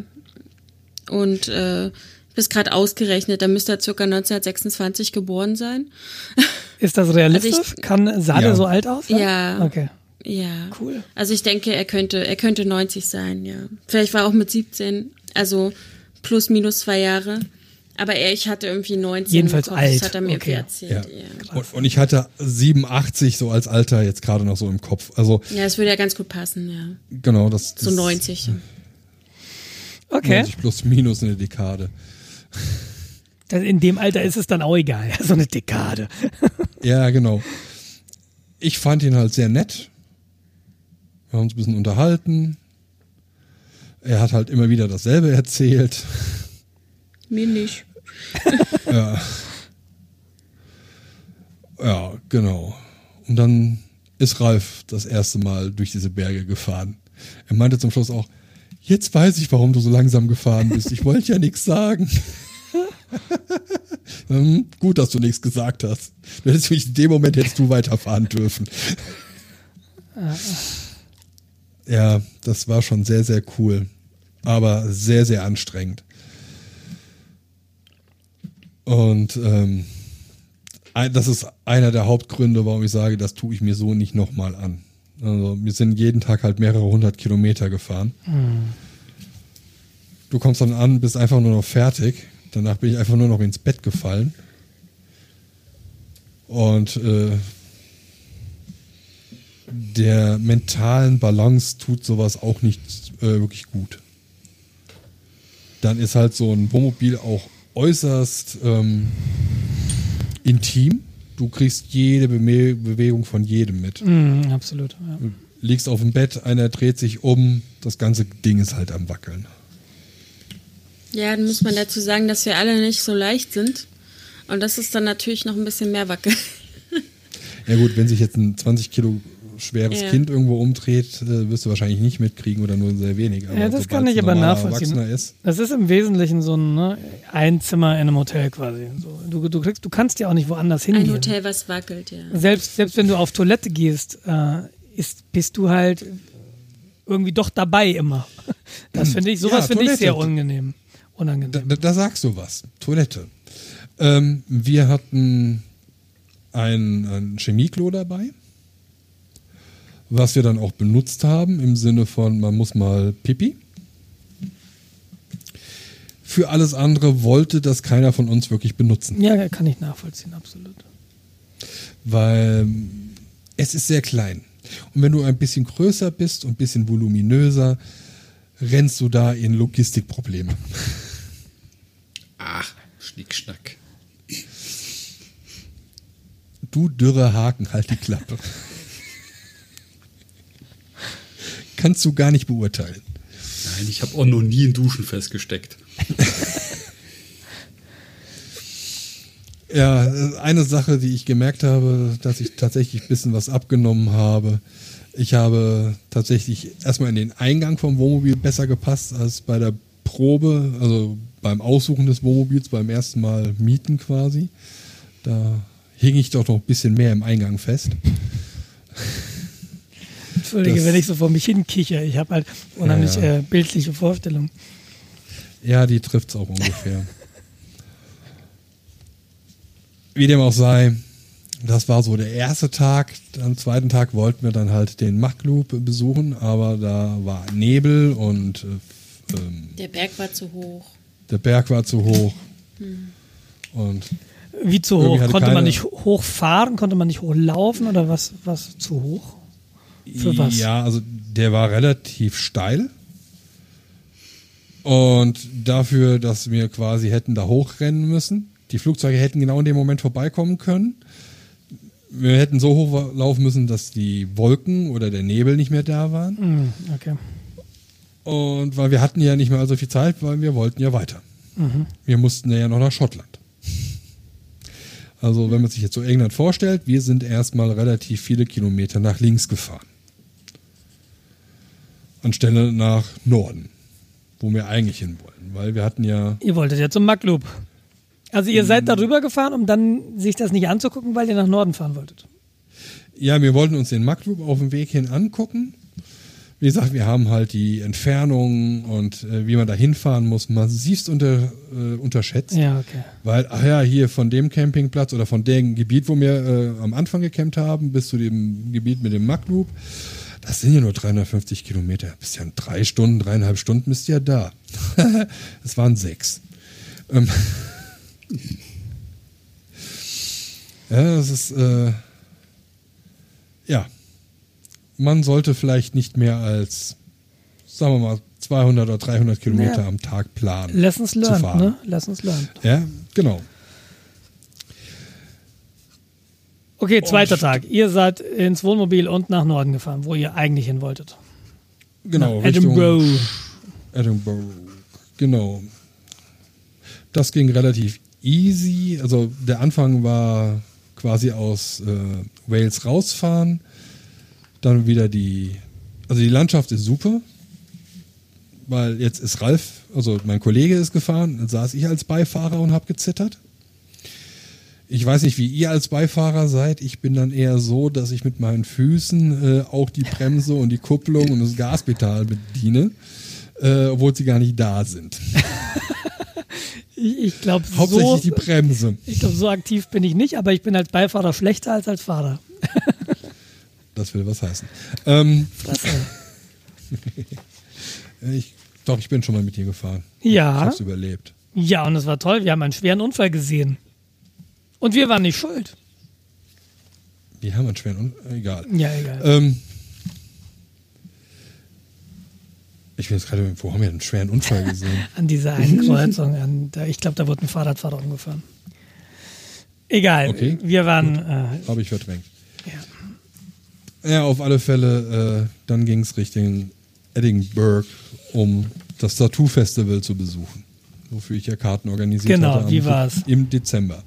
Und äh, bis gerade ausgerechnet, da müsste er circa 1926 geboren sein. Ist das realistisch? Also ich- Kann, sah Ja. der so alt aus? Ja. Okay. Ja. Cool. Also ich denke, er könnte, er könnte 90 sein, ja. Vielleicht war er auch mit 17, also plus minus zwei Jahre. Aber er, ich hatte irgendwie 19. Jedenfalls im Kopf, alt. Das hat er mir Okay. irgendwie Ja. erzählt, ja. Und, und ich hatte 87 so als Alter jetzt gerade noch so im Kopf. Also Ja, das würde ja ganz gut passen, ja. genau, das, das So 90. Okay. 90 plus minus eine Dekade. In dem Alter ist es dann auch egal. So eine Dekade. Ja, genau. Ich fand ihn halt sehr nett. Wir haben uns ein bisschen unterhalten. Er hat halt immer wieder dasselbe erzählt. Mir nicht. Ja. Ja, genau. Und dann ist Ralf das erste Mal durch diese Berge gefahren. Er meinte zum Schluss auch, jetzt weiß ich, warum du so langsam gefahren bist. Ich wollte ja nichts sagen. Hm, Gut, dass du nichts gesagt hast. Du hättest mich in dem Moment hättest du weiterfahren dürfen. Ja, das war schon sehr, sehr cool. Aber sehr, sehr anstrengend. Und ähm, das ist einer der Hauptgründe, warum ich sage, das tue ich mir so nicht nochmal an. Also wir sind jeden Tag halt mehrere hundert Kilometer gefahren. Du kommst dann an, bist einfach nur noch fertig. Danach bin ich einfach nur noch ins Bett gefallen. Und äh, der mentalen Balance tut sowas auch nicht äh, wirklich gut. Dann ist halt so ein Wohnmobil auch äußerst ähm, intim. Du kriegst jede Beme Bewegung von jedem mit. Mhm, absolut. Ja. Liegst auf dem Bett, einer dreht sich um, das ganze Ding ist halt am Wackeln. Ja, dann muss man dazu sagen, dass wir alle nicht so leicht sind. Und das ist dann natürlich noch ein bisschen mehr Wackel. Ja gut, wenn sich jetzt ein 20 Kilo schweres Ja. Kind irgendwo umdreht, äh, wirst du wahrscheinlich nicht mitkriegen oder nur sehr wenig. Aber Ja, das kann ich ein aber nachvollziehen. Erwachsener Ist, Das ist im Wesentlichen so ein ne, ein Zimmer in einem Hotel quasi. So, du, du, kriegst, du kannst ja auch nicht woanders hingehen. Ein Hotel, was wackelt, ja. Selbst, selbst wenn du auf Toilette gehst, äh, ist, bist du halt irgendwie doch dabei immer. Das finde ich, sowas Ja, finde ich Toilette. sehr unangenehm. da, unangenehm. da, da sagst du was. Toilette. Ähm, wir hatten ein, ein Chemieklo dabei, was wir dann auch benutzt haben im Sinne von, man muss mal pipi. Für alles andere wollte das keiner von uns wirklich benutzen. Ja, kann ich nachvollziehen, absolut. weil es ist sehr klein. Und wenn du ein bisschen größer bist und ein bisschen voluminöser, rennst du da in Logistikprobleme. Ach, Schnickschnack. Du dürre Haken, halt die Klappe. Kannst du gar nicht beurteilen. Nein, ich habe auch noch nie in Duschen festgesteckt. Ja, eine Sache, die ich gemerkt habe, dass ich tatsächlich ein bisschen was abgenommen habe. Ich habe tatsächlich erstmal in den Eingang vom Wohnmobil besser gepasst als bei der Probe, also beim Aussuchen des Wohnmobils, beim ersten Mal mieten quasi. Da hing ich doch noch ein bisschen mehr im Eingang fest. Entschuldige, Das- wenn ich so vor mich hinkichere. Ich habe halt unheimlich Ja, ja. Äh, bildliche Vorstellungen. Ja, die trifft es auch ungefähr. Wie dem auch sei, das war so der erste Tag. Am zweiten Tag wollten wir dann halt den Machloop besuchen, aber da war Nebel und äh, ähm, Der Berg war zu hoch. der Berg war zu hoch. Und Wie zu hoch? Konnte man nicht hochfahren? Konnte man nicht hochlaufen? Oder was, was zu hoch? Für was? Ja, also der war relativ steil. Und dafür, dass wir quasi hätten da hochrennen müssen. Die Flugzeuge hätten genau in dem Moment vorbeikommen können. Wir hätten so hochlaufen müssen, dass die Wolken oder der Nebel nicht mehr da waren. Hm, okay. Und weil wir hatten ja nicht mehr so viel Zeit, weil wir wollten ja weiter. Wir mussten ja noch nach Schottland. Also wenn man sich jetzt so England vorstellt, wir sind erstmal relativ viele Kilometer nach links gefahren. Anstelle nach Norden, wo wir eigentlich hin wollen. Weil wir hatten ja, Ihr wolltet ja zum Magloop. Also ihr seid darüber gefahren, um dann sich das nicht anzugucken, weil ihr nach Norden fahren wolltet. ja, wir wollten uns den Magloop auf dem Weg hin angucken. Wie gesagt, wir haben halt die Entfernung und äh, wie man da hinfahren muss, massivst unter, äh, unterschätzt. Ja, okay. Weil, ach ja, hier von dem Campingplatz oder von dem Gebiet, wo wir äh, am Anfang gecampt haben, bis zu dem Gebiet mit dem Magloop, das sind ja nur 350 Kilometer. Bist ja in drei Stunden, dreieinhalb Stunden bist du ja da. Es waren sechs. Ähm ja, das ist, äh, ja. Man sollte vielleicht nicht mehr als, sagen wir mal, 200 oder 300 Kilometer Ja. am Tag planen. Lessons zu learned, fahren. ne? Lessons learned. Ja, genau. Okay, zweiter Und- Tag. Ihr seid ins Wohnmobil und nach Norden gefahren, wo ihr eigentlich hin wolltet. Genau. nach Edinburgh. Edinburgh. Genau. Das ging relativ easy. Also der Anfang war quasi aus äh, Wales rausfahren. Dann wieder die. Also die Landschaft ist super. Weil jetzt ist Ralf, also mein Kollege ist gefahren, dann saß ich als Beifahrer und habe gezittert. Ich weiß nicht, wie ihr als Beifahrer seid. Ich bin dann eher so, dass ich mit meinen Füßen äh, auch die Bremse und die Kupplung und das Gaspedal bediene, äh, obwohl sie gar nicht da sind. Ich, glaube, Hauptsächlich so, die Bremse. ich glaub, so aktiv bin ich nicht, aber ich bin als Beifahrer schlechter als als Fahrer. Das will was heißen. Ähm, Fresse. ich glaube, ich bin schon mal mit dir gefahren. Ich Ja, hab's überlebt. ja, und es war toll. Wir haben einen schweren Unfall gesehen. Und wir waren nicht schuld. Wir haben einen schweren Un Egal. Ja, egal. Ähm, ich bin jetzt gerade, wo haben wir einen schweren Unfall gesehen? An dieser einen Kreuzung. An der, ich glaube, da wurde ein Fahrradfahrer umgefahren. Egal. Okay, Wir waren. Äh, Habe ich verdrängt. ja. Ja, auf alle Fälle, äh, dann ging es Richtung Edinburgh, um das Tattoo Festival zu besuchen. Wofür ich ja Karten organisiert Genau, hatte. am wie war's? Im Dezember.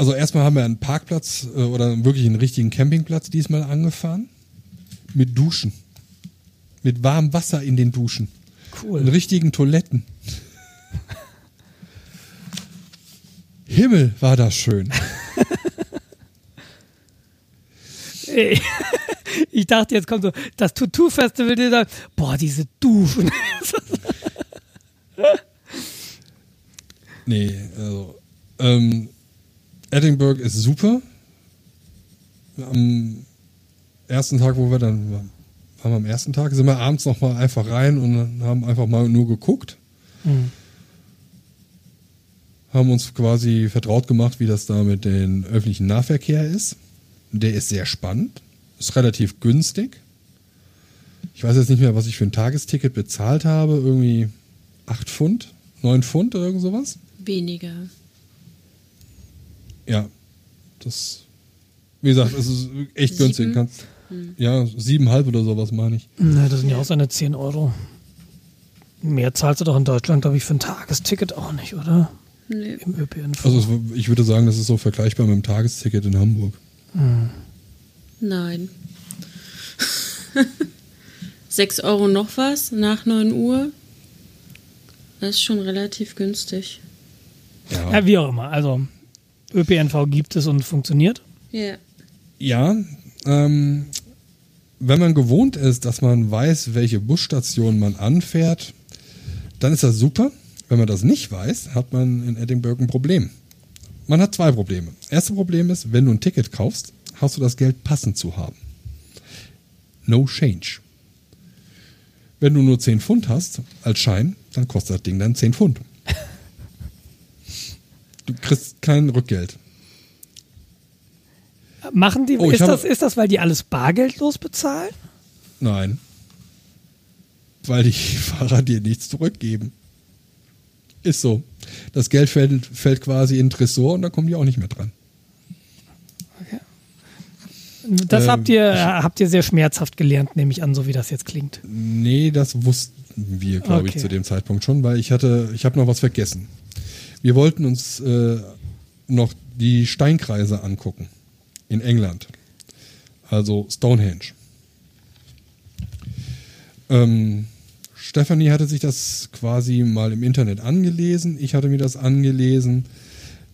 Also erstmal haben wir einen Parkplatz äh, oder wirklich einen richtigen Campingplatz diesmal angefahren. Mit Duschen. Mit warmem Wasser in den Duschen. Cool. Und richtigen Toiletten. Himmel, war das schön. Ey, Ich dachte, jetzt kommt so das Tutu-Festival, die sagt, boah, diese Duschen. Nee, also ähm, Edinburgh ist super. Am ersten Tag, wo wir dann waren wir am ersten Tag, sind wir abends noch mal einfach rein und haben einfach mal nur geguckt. Hm. Haben uns quasi vertraut gemacht, wie das da mit dem öffentlichen Nahverkehr ist. Der ist sehr spannend, ist relativ günstig. Ich weiß jetzt nicht mehr, was ich für ein Tagesticket bezahlt habe. Irgendwie 8 Pfund, 9 Pfund oder irgend sowas. Weniger. Ja, das, wie gesagt, es ist echt Sieben? günstig. Kannst, Ja, siebenhalb oder sowas meine ich. Na, das sind ja auch seine 10 Euro. Mehr zahlst du doch in Deutschland, glaube ich, für ein Tagesticket auch nicht, oder? Nee. im ÖPNV. Also ich würde sagen, das ist so vergleichbar mit dem Tagesticket in Hamburg. Nein. 6 Euro noch was nach 9 Uhr. Das ist schon relativ günstig. Ja, ja, wie auch immer. Also ÖPNV gibt es und funktioniert. Ja. ja ähm, wenn man gewohnt ist, dass man weiß, welche Busstation man anfährt, dann ist das super. Wenn man das nicht weiß, hat man in Edinburgh ein Problem. Man hat zwei Probleme. Erste Problem ist, wenn du ein Ticket kaufst, hast du das Geld passend zu haben. No change. Wenn du nur 10 Pfund hast als Schein, dann kostet das Ding dann 10 Pfund. Du kriegst kein Rückgeld. Machen die, Oh, ist, habe- das, ist das, weil die alles bargeldlos bezahlen? Nein. Weil die Fahrer dir nichts zurückgeben. Ist so. Das Geld fällt, fällt quasi in den Tresor und da kommen die auch nicht mehr dran. Das Ähm, habt ihr habt ihr sehr schmerzhaft gelernt, nehme ich an, so wie das jetzt klingt. Nee, das wussten wir, glaube Okay. ich, zu dem Zeitpunkt schon, weil ich hatte, ich habe noch was vergessen. Wir wollten uns äh, noch die Steinkreise angucken in England. Also Stonehenge. Ähm, Stephanie hatte sich das quasi mal im Internet angelesen. Ich hatte mir das angelesen.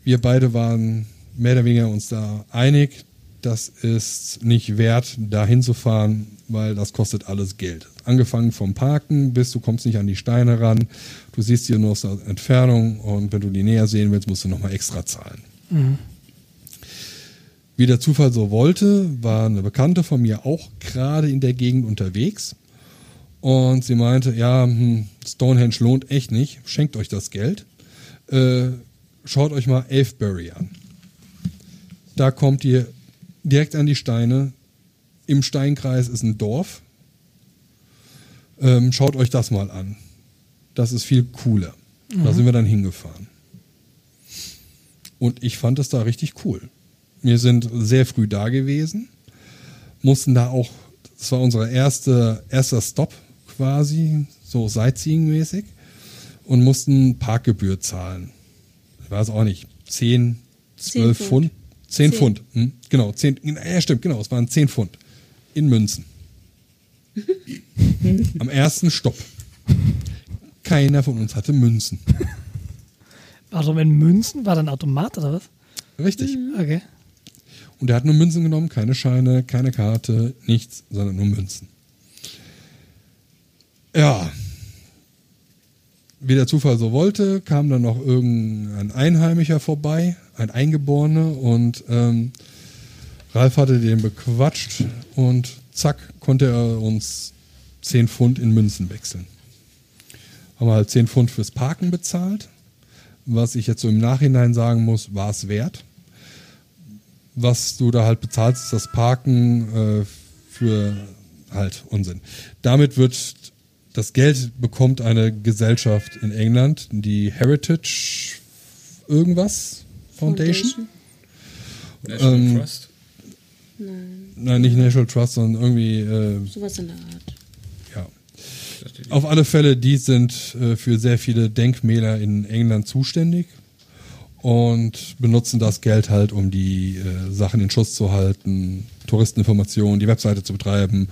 Wir beide waren mehr oder weniger uns da einig, das ist nicht wert, da hinzufahren, weil das kostet alles Geld. Angefangen vom Parken bis du kommst nicht an die Steine ran. Du siehst die nur aus der Entfernung und wenn du die näher sehen willst, musst du nochmal extra zahlen. Wie der Zufall so wollte, war eine Bekannte von mir auch gerade in der Gegend unterwegs. Und sie meinte, ja, hm, Stonehenge lohnt echt nicht, schenkt euch das Geld. Äh, schaut euch mal Avebury an. Da kommt ihr direkt an die Steine. Im Steinkreis ist ein Dorf. Ähm, schaut euch das mal an. Das ist viel cooler. Da sind wir dann hingefahren. Und ich fand es da richtig cool. Wir sind sehr früh da gewesen, mussten da auch, das war unser erste, erster Stop quasi, so Sightseeing-mäßig, und mussten Parkgebühr zahlen. Ich weiß auch nicht, 10, 12 Pfund. Pfund. 10 Zehn. Pfund, hm? genau, 10, ja stimmt, genau, es waren 10 Pfund in Münzen. Am ersten Stopp. Keiner von uns hatte Münzen. Warum in Münzen? War da ein Automat oder was? Richtig. Okay. Und er hat nur Münzen genommen, keine Scheine, keine Karte, nichts, sondern nur Münzen. Ja. Wie der Zufall so wollte, kam dann noch irgendein Einheimischer vorbei, ein Eingeborener, und ähm, Ralf hatte den bequatscht und zack, konnte er uns 10 Pfund in Münzen wechseln. Haben wir halt 10 Pfund fürs Parken bezahlt. Was ich jetzt so im Nachhinein sagen muss, war es wert was du da halt bezahlst, ist das Parken äh, für halt Unsinn. Damit wird das Geld bekommt eine Gesellschaft in England, die Heritage irgendwas Foundation. National Ähm, Trust. Nein, nicht National Trust, sondern irgendwie äh, Sowas in der Art. Auf alle Fälle, die sind äh, für sehr viele Denkmäler in England zuständig und benutzen das Geld halt, um die äh, Sachen in Schuss zu halten, Touristeninformationen, die Webseite zu betreiben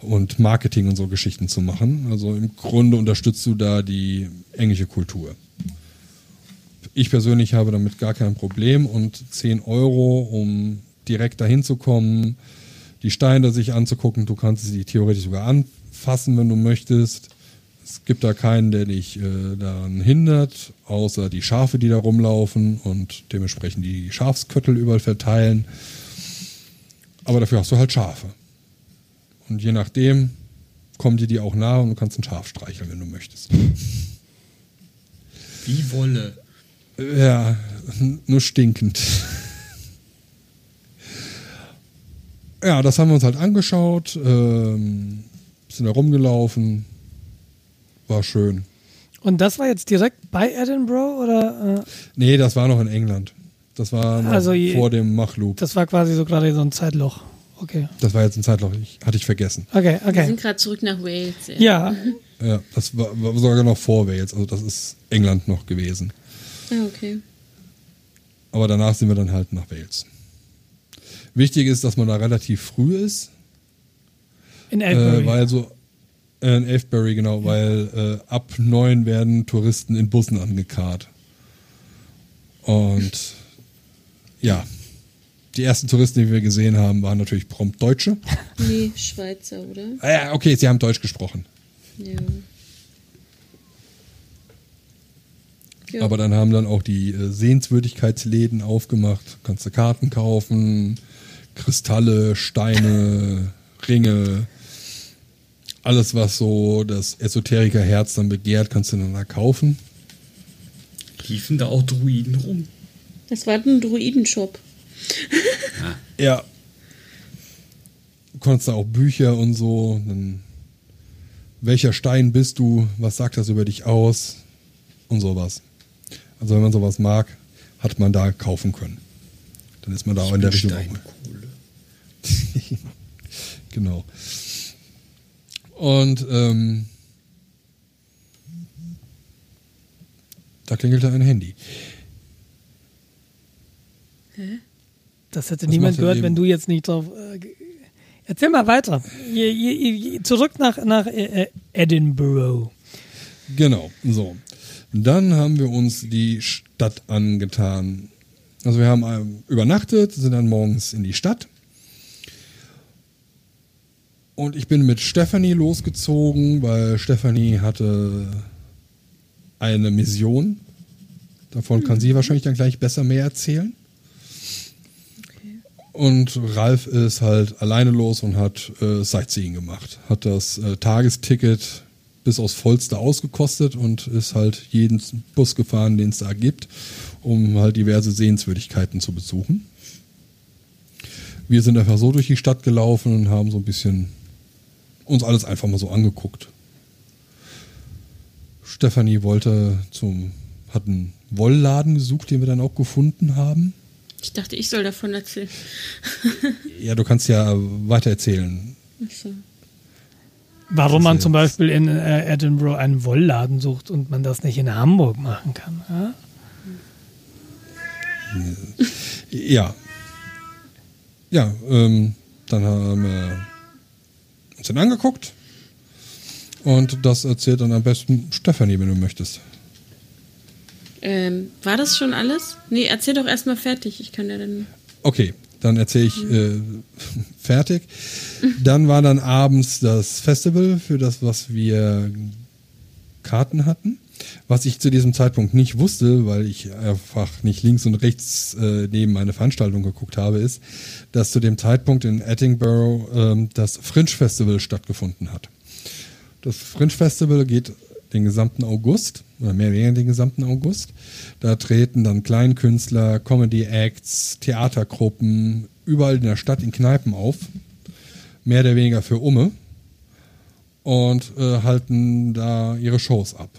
und Marketing und so Geschichten zu machen. Also im Grunde unterstützt du da die englische Kultur. Ich persönlich habe damit gar kein Problem und 10 Euro, um direkt dahin zu kommen, die Steine sich anzugucken, du kannst sie theoretisch sogar anfassen, wenn du möchtest. Es gibt da keinen, der dich äh, daran hindert, außer die Schafe, die da rumlaufen und dementsprechend die Schafsköttel überall verteilen. Aber dafür hast du halt Schafe. Und je nachdem kommen die dir auch nahe und du kannst ein Schaf streicheln, wenn du möchtest. Wie Wolle. Ja, nur stinkend. Ja, das haben wir uns halt angeschaut, ähm, sind da rumgelaufen, war schön. Und das war jetzt direkt bei Edinburgh oder äh, Nee, das war noch in England. Das war noch Also je- vor dem Machloop. das war quasi so gerade so ein Zeitloch? Okay. Das war jetzt ein Zeitloch, ich, hatte ich vergessen. Okay, Wir okay. sind gerade zurück nach Wales. Ja, Ja, das war, war sogar noch vor Wales, also das ist England noch gewesen. Ah, okay. Aber danach sind wir dann halt nach Wales. Wichtig ist, dass man da relativ früh ist, In äh, Elbury. weil so äh, in Avebury, genau, weil äh, ab neun werden Touristen in Bussen angekarrt. Und ja, die ersten Touristen, die wir gesehen haben, waren natürlich prompt Deutsche. Nee, Schweizer, oder? Ah ja, okay, sie haben Deutsch gesprochen. Ja. Ja. Aber dann haben dann auch die äh, Sehenswürdigkeitsläden aufgemacht. Kannst du Karten kaufen, Kristalle, Steine, Ringe. Alles, was so das Esoterikerherz dann begehrt, kannst du dann da kaufen. Liefen da auch Druiden rum? Das war ein Druidenshop. Ja. Du konntest da auch Bücher und so. Dann, welcher Stein bist du? Was sagt das über dich aus? Und sowas. Also wenn man sowas mag, hat man da kaufen können. Dann ist man da auch in der Richtung. Steinkohle. Genau. Und ähm, da klingelte ein Handy. Das hätte Was niemand gehört, wenn du jetzt nicht drauf. Äh, erzähl mal weiter. Je, je, je, zurück nach, nach äh, äh, Edinburgh. Genau, so. Dann haben wir uns die Stadt angetan. Also wir haben ähm, übernachtet, sind dann morgens in die Stadt. Und ich bin mit Stephanie losgezogen, weil Stephanie hatte eine Mission. Davon kann sie wahrscheinlich dann gleich besser mehr erzählen. Und Ralf ist halt alleine los und hat äh, Sightseeing gemacht. Hat das äh, Tagesticket bis aufs Vollste ausgekostet und ist halt jeden Bus gefahren, den es da gibt, um halt diverse Sehenswürdigkeiten zu besuchen. Wir sind einfach so durch die Stadt gelaufen und haben so ein bisschen uns alles einfach mal so angeguckt. Stefanie wollte zum, hat einen Wollladen gesucht, den wir dann auch gefunden haben. Ich dachte, ich soll davon erzählen. Ja, du kannst ja weiter erzählen. Achso. Warum man ist zum Beispiel in äh, Edinburgh einen Wollladen sucht und man das nicht in Hamburg machen kann. Ja? Ja. Ja, ähm, dann haben wir uns den angeguckt. Und das erzählt dann am besten Stefanie, wenn du möchtest. Ähm, war das schon alles? Nee, erzähl doch erstmal fertig. Ich kann ja dann. Okay, dann erzähle ich äh, fertig. Dann war dann abends das Festival für das, was wir Karten hatten. Was ich zu diesem Zeitpunkt nicht wusste, weil ich einfach nicht links und rechts äh, neben meine Veranstaltung geguckt habe, ist, dass zu dem Zeitpunkt in Edinburgh ähm, das Fringe Festival stattgefunden hat. Das Fringe Festival geht den gesamten August oder mehr oder weniger den gesamten August. Da treten dann Kleinkünstler, Comedy Acts, Theatergruppen überall in der Stadt in Kneipen auf. Mehr oder weniger für Umme. Und äh, halten da ihre Shows ab.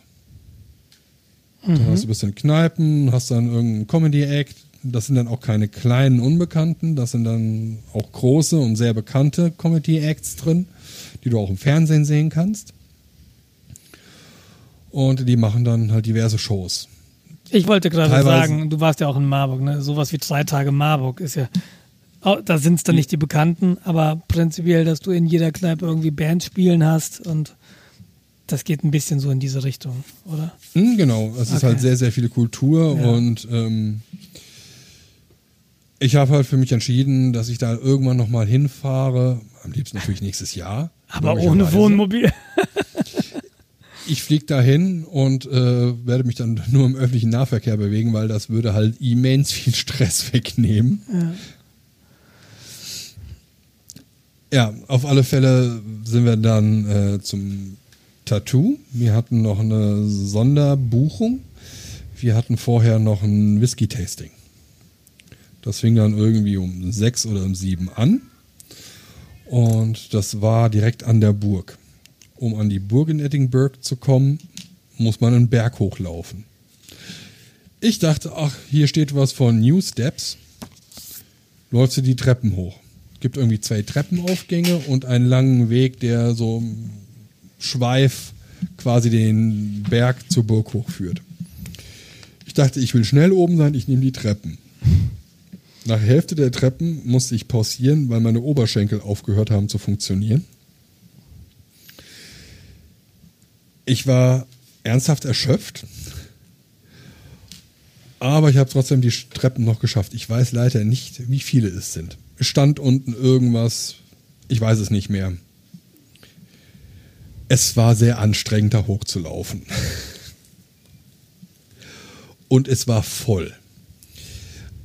Dann hast du ein bisschen Kneipen, hast dann irgendeinen Comedy-Act. Das sind dann auch keine kleinen Unbekannten, das sind dann auch große und sehr bekannte Comedy-Acts drin, die du auch im Fernsehen sehen kannst. Und die machen dann halt diverse Shows. Ich wollte gerade sagen, du warst ja auch in Marburg, ne? Sowas wie drei Tage Marburg ist ja. Oh, da sind es dann nicht die Bekannten, aber prinzipiell, dass du in jeder Kneipe irgendwie Band spielen hast und das geht ein bisschen so in diese Richtung, oder? Hm, genau, es ist Okay. halt sehr, sehr viel Kultur Ja. und ähm, ich habe halt für mich entschieden, dass ich da irgendwann nochmal hinfahre. Am liebsten natürlich nächstes Jahr. Aber ohne. Wohnmobil. Ich fliege dahin und äh, werde mich dann nur im öffentlichen Nahverkehr bewegen, weil das würde halt immens viel Stress wegnehmen. Ja. Ja, auf alle Fälle sind wir dann äh, zum Tattoo. Wir hatten noch eine Sonderbuchung. Wir hatten vorher noch ein Whisky-Tasting. Das fing dann irgendwie um sechs oder um sieben an. Und das war direkt an der Burg. Um an die Burg in Edinburgh zu kommen, muss man einen Berg hochlaufen. Ich dachte, ach, hier steht was von New Steps. Läufst du die Treppen hoch. Gibt irgendwie zwei Treppenaufgänge und einen langen Weg, der so Schweif quasi den Berg zur Burg hochführt. Ich dachte, ich will schnell oben sein, ich nehme die Treppen. Nach Hälfte der Treppen musste ich pausieren, weil meine Oberschenkel aufgehört haben zu funktionieren. Ich war ernsthaft erschöpft, aber ich habe trotzdem die Treppen noch geschafft. Ich weiß leider nicht, wie viele es sind. Es stand unten irgendwas, ich weiß es nicht mehr. Es war sehr anstrengend, da hochzulaufen. Und es war voll.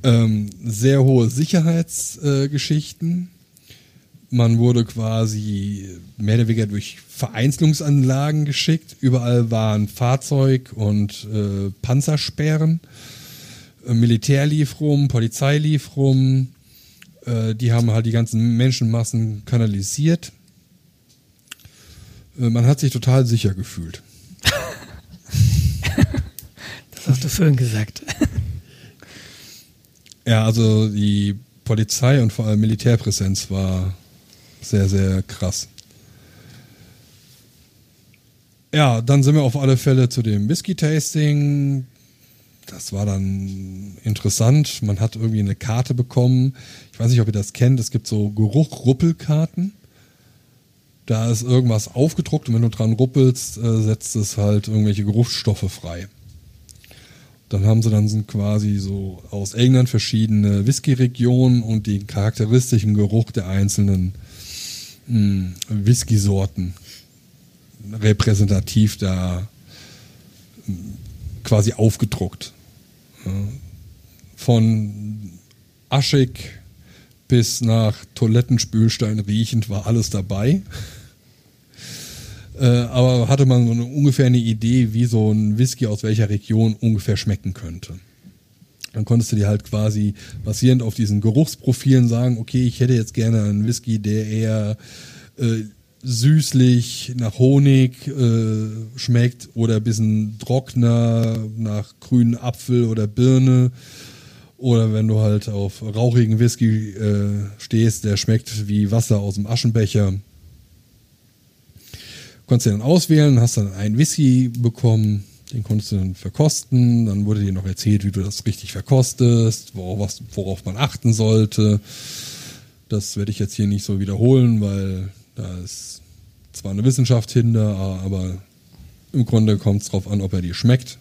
Ähm, sehr hohe Sicherheitsgeschichten. Äh, Man wurde quasi mehr oder weniger durch Vereinzelungsanlagen geschickt. Überall waren Fahrzeug- und äh, Panzersperren. Äh, Militär lief rum, Polizei lief rum. Äh, die haben halt die ganzen Menschenmassen kanalisiert. Äh, man hat sich total sicher gefühlt. Das hast du schön gesagt. Ja, also die Polizei und vor allem Militärpräsenz war sehr, sehr krass. Ja, dann sind wir auf alle Fälle zu dem Whisky-Tasting. Das war dann interessant. Man hat irgendwie eine Karte bekommen. Ich weiß nicht, ob ihr das kennt. Es gibt so Geruch-Ruppelkarten. Da ist irgendwas aufgedruckt und wenn du dran ruppelst, äh, setzt es halt irgendwelche Geruchsstoffe frei. Dann haben sie dann quasi so aus England verschiedene Whisky-Regionen und den charakteristischen Geruch der einzelnen mh, Whisky-Sorten repräsentativ da mh, quasi aufgedruckt. Ja. Von aschig bis nach Toilettenspülstein riechend war alles dabei. Äh, aber hatte man so ungefähr eine Idee, wie so ein Whisky aus welcher Region ungefähr schmecken könnte. Dann konntest du dir halt quasi basierend auf diesen Geruchsprofilen sagen, okay, ich hätte jetzt gerne einen Whisky, der eher äh, süßlich nach Honig äh, schmeckt oder ein bisschen trockener nach grünen Apfel oder Birne. Oder wenn du halt auf rauchigen Whisky äh, stehst, der schmeckt wie Wasser aus dem Aschenbecher konntest du dann auswählen, hast dann einen Whisky bekommen, den konntest du dann verkosten, dann wurde dir noch erzählt, wie du das richtig verkostest, worauf, worauf man achten sollte. Das werde ich jetzt hier nicht so wiederholen, weil da ist zwar eine Wissenschaft hinter, aber im Grunde kommt es darauf an, ob er dir schmeckt.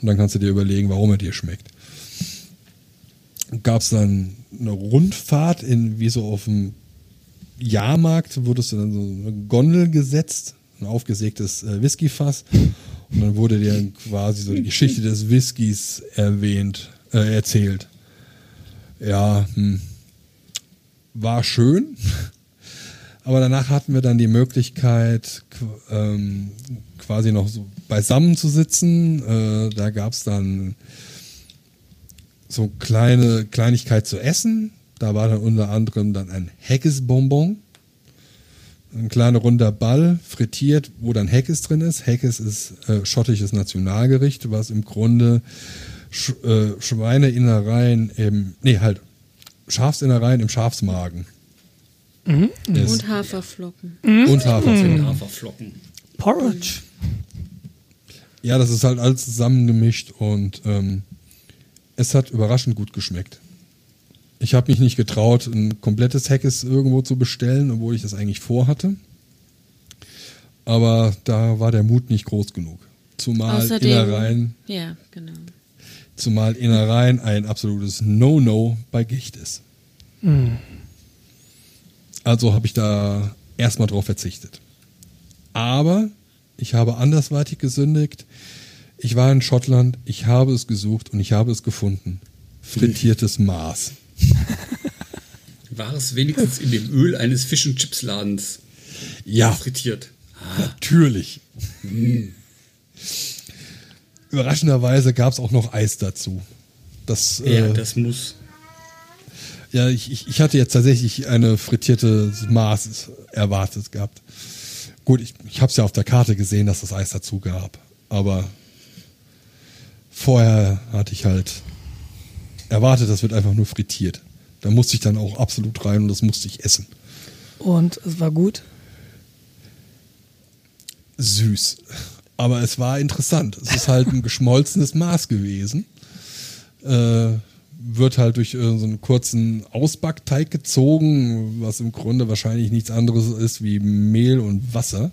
Und dann kannst du dir überlegen, warum er dir schmeckt. Gab es dann eine Rundfahrt in, wie so auf dem Jahrmarkt, wurdest du dann so eine Gondel gesetzt ein aufgesägtes äh, Whiskyfass. Und dann wurde dir quasi so die Geschichte des Whiskys erwähnt, äh, erzählt. Ja, hm, war schön. Aber danach hatten wir dann die Möglichkeit, ähm, quasi noch so beisammen zu sitzen. Äh, da gab es dann so kleine Kleinigkeit zu essen. Da war dann unter anderem dann ein Heckesbonbon ein kleiner runder Ball, frittiert, wo dann Heckes drin ist. Heckes ist äh, schottisches Nationalgericht, was im Grunde Sch äh, Schweineinnereien im, nee, halt, Schafsinnereien im Schafsmagen. Mhm. Und Haferflocken. Mhm. Und Haferflocken. Mhm. Haferflocken. Porridge. Ja, das ist halt alles zusammengemischt und ähm, es hat überraschend gut geschmeckt. Ich habe mich nicht getraut, ein komplettes Hackes irgendwo zu bestellen, obwohl ich das eigentlich vorhatte. Aber da war der Mut nicht groß genug. Zumal Außerdem, Innereien, ja, genau. zumal Innereien ein absolutes No-No bei Gicht ist. Mhm. Also habe ich da erstmal drauf verzichtet. Aber ich habe andersweitig gesündigt. Ich war in Schottland, ich habe es gesucht und ich habe es gefunden. Frittiertes Maß. War es wenigstens in dem Öl eines Fish- und Chipsladens Ja, frittiert? natürlich. Überraschenderweise gab es auch noch Eis dazu. Das, Ja, äh, das muss. ja ich, ich, ich hatte jetzt tatsächlich eine frittierte Maß erwartet gehabt. Gut, ich, ich habe es ja auf der Karte gesehen, dass das Eis dazu gab. Aber vorher hatte ich halt erwartet, das wird einfach nur frittiert. Da musste ich dann auch absolut rein und das musste ich essen. Und es war gut. Süß. Aber es war interessant. Es ist halt ein geschmolzenes Maß gewesen. Äh, wird halt durch äh, so einen kurzen Ausbackteig gezogen, was im Grunde wahrscheinlich nichts anderes ist wie Mehl und Wasser.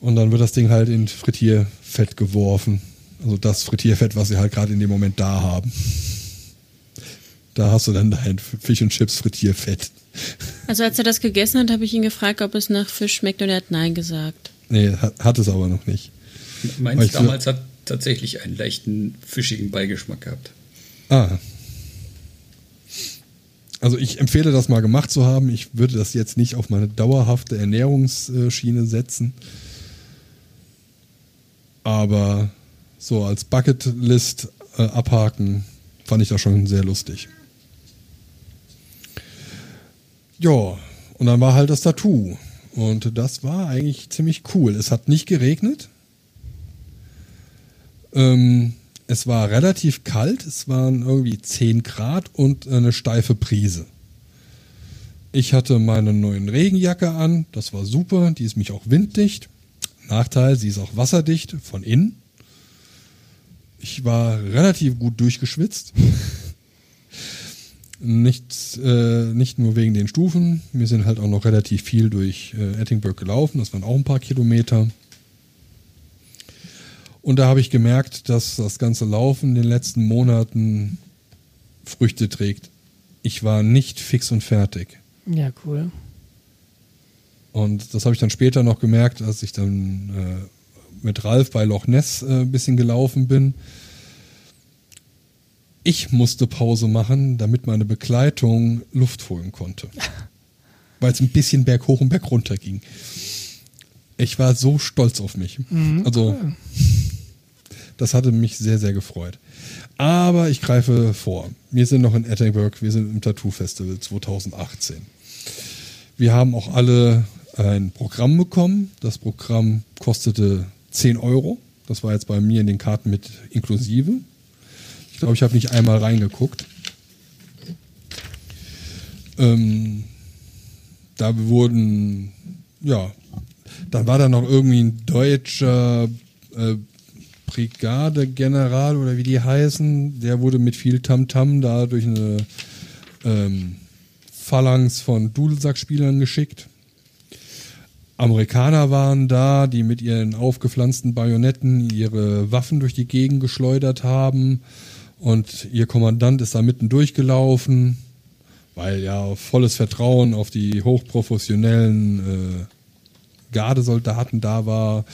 Und dann wird das Ding halt in Frittierfett geworfen. Also das Frittierfett, was sie halt gerade in dem Moment da haben. Da hast du dann dein Fisch und Chips Frittierfett. Also als er das gegessen hat, habe ich ihn gefragt, ob es nach Fisch schmeckt und er hat Nein gesagt. Nee, hat, hat es aber noch nicht. Meins damals hat tatsächlich einen leichten fischigen Beigeschmack gehabt. Ah. Also ich empfehle das mal gemacht zu haben. Ich würde das jetzt nicht auf meine dauerhafte Ernährungsschiene setzen. Aber so als Bucketlist äh, abhaken fand ich das schon sehr lustig. Ja, und dann war halt das Tattoo. Und das war eigentlich ziemlich cool. Es hat nicht geregnet. Ähm, es war relativ kalt. Es waren irgendwie 10 Grad und eine steife Prise. Ich hatte meine neuen Regenjacke an. Das war super. Die ist mich auch winddicht. Nachteil, sie ist auch wasserdicht von innen. Ich war relativ gut durchgeschwitzt. nicht, äh, nicht nur wegen den Stufen. Wir sind halt auch noch relativ viel durch äh, Ettingburg gelaufen. Das waren auch ein paar Kilometer. Und da habe ich gemerkt, dass das ganze Laufen in den letzten Monaten Früchte trägt. Ich war nicht fix und fertig. Ja, cool. Und das habe ich dann später noch gemerkt, als ich dann äh, mit Ralf bei Loch Ness äh, ein bisschen gelaufen bin. Ich musste Pause machen, damit meine Begleitung Luft holen konnte. Weil es ein bisschen berghoch und bergunter ging. Ich war so stolz auf mich. Mhm, also, cool. das hatte mich sehr, sehr gefreut. Aber ich greife vor. Wir sind noch in Edinburgh, wir sind im Tattoo Festival 2018. Wir haben auch alle ein Programm bekommen. Das Programm kostete 10 Euro. Das war jetzt bei mir in den Karten mit inklusive. Ich glaube, ich habe nicht einmal reingeguckt. Ähm, da wurden, ja, dann war da noch irgendwie ein deutscher äh, Brigadegeneral oder wie die heißen. Der wurde mit viel Tamtam -Tam da durch eine ähm, Phalanx von Dudelsackspielern geschickt. Amerikaner waren da, die mit ihren aufgepflanzten Bajonetten ihre Waffen durch die Gegend geschleudert haben. Und ihr Kommandant ist da mitten durchgelaufen, weil ja volles Vertrauen auf die hochprofessionellen äh, Gardesoldaten da war.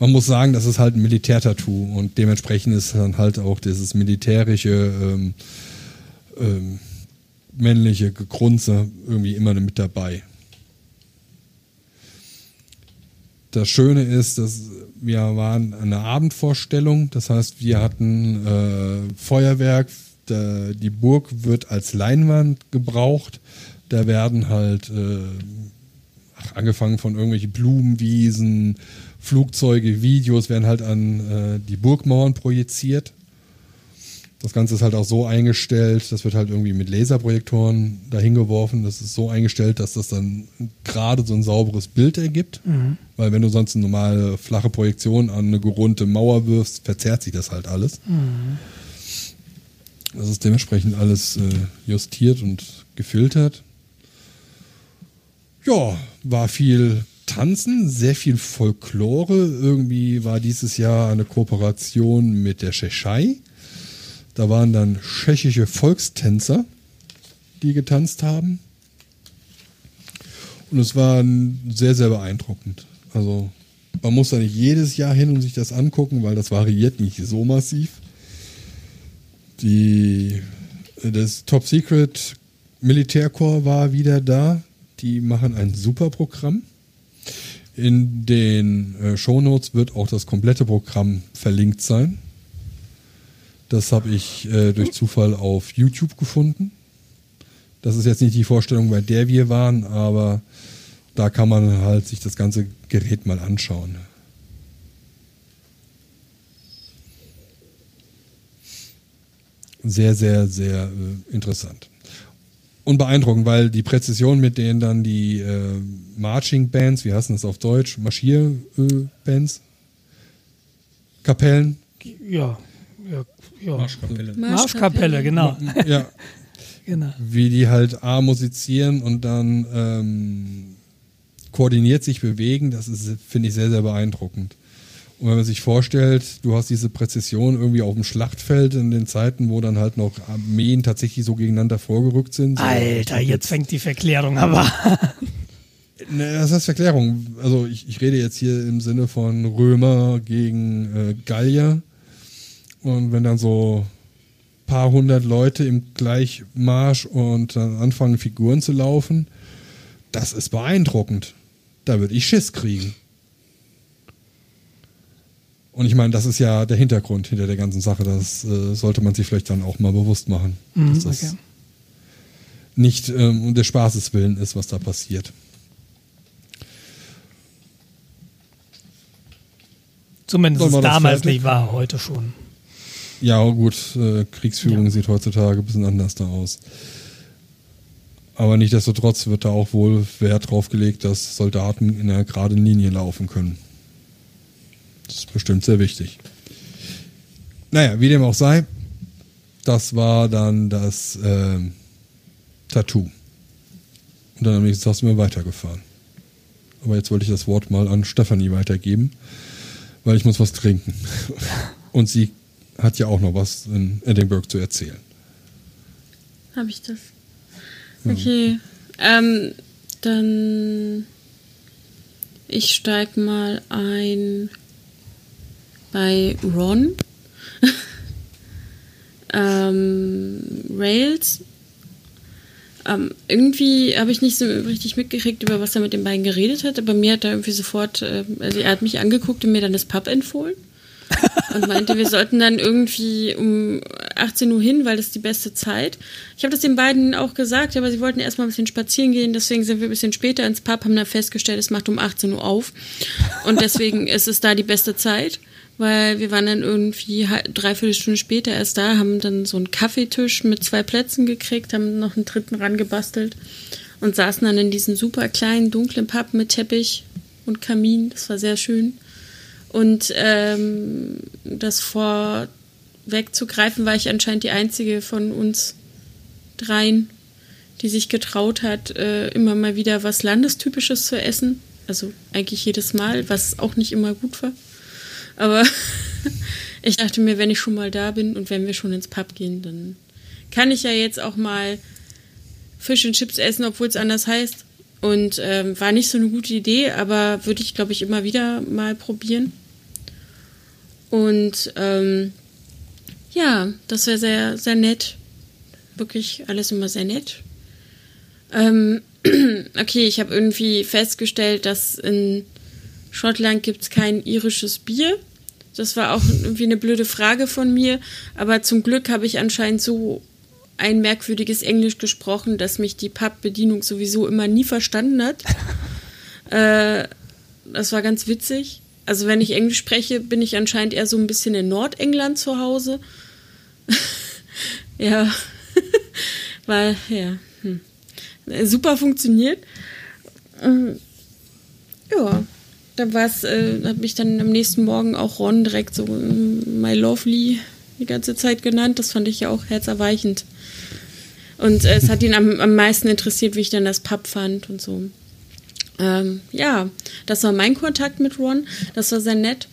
Man muss sagen, das ist halt ein Militärtattoo und dementsprechend ist dann halt auch dieses militärische ähm, ähm, männliche Gegrunze irgendwie immer mit dabei. Das Schöne ist, dass wir waren eine Abendvorstellung, das heißt, wir hatten äh, Feuerwerk, der, die Burg wird als Leinwand gebraucht, da werden halt äh, ach, angefangen von irgendwelchen Blumenwiesen, Flugzeuge, Videos werden halt an äh, die Burgmauern projiziert. Das Ganze ist halt auch so eingestellt, das wird halt irgendwie mit Laserprojektoren dahin geworfen. Das ist so eingestellt, dass das dann gerade so ein sauberes Bild ergibt. Mhm. Weil wenn du sonst eine normale flache Projektion an eine gerundete Mauer wirfst, verzerrt sich das halt alles. Mhm. Das ist dementsprechend alles äh, justiert und gefiltert. Ja, war viel Tanzen, sehr viel Folklore. Irgendwie war dieses Jahr eine Kooperation mit der Tschechei. Da waren dann tschechische Volkstänzer, die getanzt haben. Und es war sehr, sehr beeindruckend. Also man muss da nicht jedes Jahr hin und sich das angucken, weil das variiert nicht so massiv. Die, das Top Secret Militärkorps war wieder da. Die machen ein super Programm. In den äh, Shownotes wird auch das komplette Programm verlinkt sein. Das habe ich äh, durch Zufall auf YouTube gefunden. Das ist jetzt nicht die Vorstellung, bei der wir waren, aber da kann man halt sich das ganze Gerät mal anschauen. Sehr, sehr, sehr äh, interessant. und beeindruckend, weil die Präzision, mit denen dann die äh, Marching Bands, wie heißen das auf Deutsch, Marschierbands, Kapellen, Ja, ja, ja. Marschkapelle. Marschkapelle, genau. ja, genau. wie die halt A musizieren und dann ähm, koordiniert sich bewegen, das ist, finde ich, sehr, sehr beeindruckend. Und wenn man sich vorstellt, du hast diese Präzision irgendwie auf dem Schlachtfeld in den Zeiten, wo dann halt noch Armeen tatsächlich so gegeneinander vorgerückt sind. So, Alter, jetzt fängt die Verklärung aber. Ne, das heißt Verklärung. Also ich, ich rede jetzt hier im Sinne von Römer gegen äh, Gallier. Und wenn dann so paar hundert Leute im Gleichmarsch und dann anfangen Figuren zu laufen, das ist beeindruckend. Da würde ich Schiss kriegen. Und ich meine, das ist ja der Hintergrund hinter der ganzen Sache. Das äh, sollte man sich vielleicht dann auch mal bewusst machen. Mhm, dass das okay. nicht ähm, um des Spaßes willen ist, was da passiert. Zumindest damals nicht war, heute schon. Ja, gut, äh, Kriegsführung Ja. sieht heutzutage ein bisschen anders da aus. Aber nichtsdestotrotz wird da auch wohl Wert drauf gelegt, dass Soldaten in einer geraden Linie laufen können. Das ist bestimmt sehr wichtig. Naja, wie dem auch sei, das war dann das ähm, Tattoo. Und dann am nächsten Tag sind wir weitergefahren. Aber jetzt wollte ich das Wort mal an Stefanie weitergeben, weil ich muss was trinken. Und sie hat ja auch noch was in Edinburgh zu erzählen. Habe ich das? Okay. Ähm, dann ich steig mal ein bei Ron. ähm, Rails. Ähm, irgendwie habe ich nicht so richtig mitgekriegt, über was er mit den beiden geredet hat, aber mir hat er irgendwie sofort, äh, also er hat mich angeguckt und mir dann das Pub empfohlen und meinte, wir sollten dann irgendwie um 18 Uhr hin, weil das ist die beste Zeit. Ich habe das den beiden auch gesagt, aber sie wollten erstmal ein bisschen spazieren gehen, deswegen sind wir ein bisschen später ins Pub, haben dann festgestellt, es macht um 18 Uhr auf und deswegen ist es da die beste Zeit, weil wir waren dann irgendwie dreiviertel Stunde später erst da, haben dann so einen Kaffeetisch mit zwei Plätzen gekriegt, haben noch einen dritten rangebastelt und saßen dann in diesem super kleinen, dunklen Pub mit Teppich und Kamin, das war sehr schön. Und ähm, das vorwegzugreifen, war ich anscheinend die einzige von uns dreien, die sich getraut hat, äh, immer mal wieder was Landestypisches zu essen. Also eigentlich jedes Mal, was auch nicht immer gut war. Aber ich dachte mir, wenn ich schon mal da bin und wenn wir schon ins Pub gehen, dann kann ich ja jetzt auch mal Fisch und Chips essen, obwohl es anders heißt. Und ähm, war nicht so eine gute Idee, aber würde ich, glaube ich, immer wieder mal probieren. Und ähm, ja, das wäre sehr, sehr nett. Wirklich alles immer sehr nett. Ähm, okay, ich habe irgendwie festgestellt, dass in Schottland gibt es kein irisches Bier. Das war auch irgendwie eine blöde Frage von mir. Aber zum Glück habe ich anscheinend so ein merkwürdiges Englisch gesprochen, dass mich die Pub-Bedienung sowieso immer nie verstanden hat. äh, das war ganz witzig. Also wenn ich Englisch spreche, bin ich anscheinend eher so ein bisschen in Nordengland zu Hause. ja, weil, ja, hm. super funktioniert. Ähm, ja, da war es, äh, hat mich dann am nächsten Morgen auch Ron direkt so ähm, My Lovely die ganze Zeit genannt. Das fand ich ja auch herzerweichend. Und äh, es hat ihn am, am meisten interessiert, wie ich dann das Pub fand und so. Ähm, ja, das war mein Kontakt mit Ron. Das war sehr nett.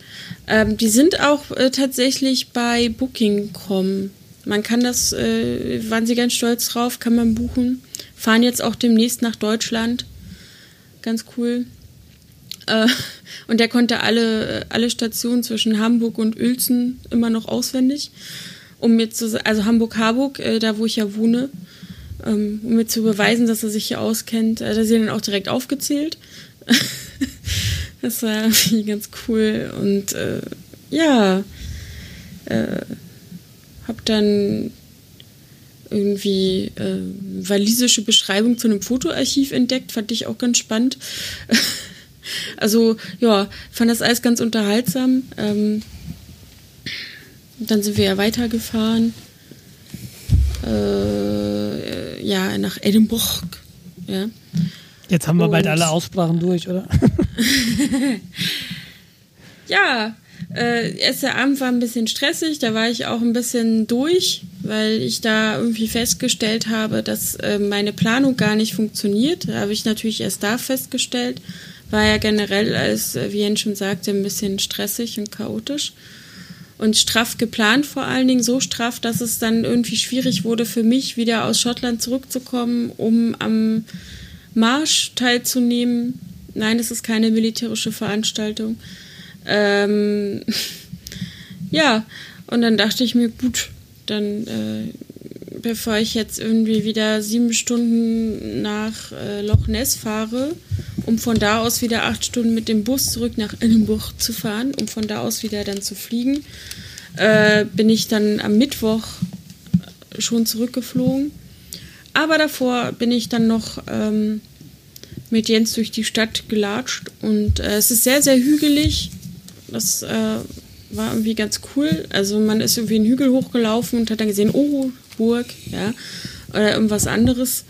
Ähm, die sind auch äh, tatsächlich bei Booking.com. Man kann das, äh, waren sie ganz stolz drauf, kann man buchen. Fahren jetzt auch demnächst nach Deutschland. Ganz cool. Äh, und der konnte alle, alle Stationen zwischen Hamburg und Uelzen immer noch auswendig. Um mir zu, also Hamburg-Harburg, äh, da wo ich ja wohne, ähm, um mir zu beweisen, dass er sich hier auskennt. Äh, da er dann auch direkt aufgezählt. das war irgendwie ganz cool. Und äh, ja, äh, hab dann irgendwie äh, walisische Beschreibung zu einem Fotoarchiv entdeckt, fand ich auch ganz spannend. also ja, fand das alles ganz unterhaltsam. Ähm, dann sind wir ja weitergefahren. Äh, ja, nach Edinburgh. Ja. Jetzt haben wir bald Und- alle Aussprachen durch, oder? Ja, äh, erster Abend war ein bisschen stressig, da war ich auch ein bisschen durch, weil ich da irgendwie festgestellt habe, dass äh, meine Planung gar nicht funktioniert. Da habe ich natürlich erst da festgestellt. War ja generell, als äh, wie Jens schon sagte, ein bisschen stressig und chaotisch. Und straff geplant vor allen Dingen, so straff, dass es dann irgendwie schwierig wurde für mich, wieder aus Schottland zurückzukommen, um am Marsch teilzunehmen. Nein, es ist keine militärische Veranstaltung. Ähm, ja, und dann dachte ich mir, gut, dann äh, bevor ich jetzt irgendwie wieder sieben Stunden nach äh, Loch Ness fahre, um von da aus wieder acht Stunden mit dem Bus zurück nach Edinburgh zu fahren, um von da aus wieder dann zu fliegen, äh, bin ich dann am Mittwoch schon zurückgeflogen. Aber davor bin ich dann noch ähm, mit Jens durch die Stadt gelatscht und äh, es ist sehr, sehr hügelig. Das äh, war irgendwie ganz cool. Also man ist irgendwie einen Hügel hochgelaufen und hat dann gesehen, oh, Burg, ja, oder irgendwas anderes,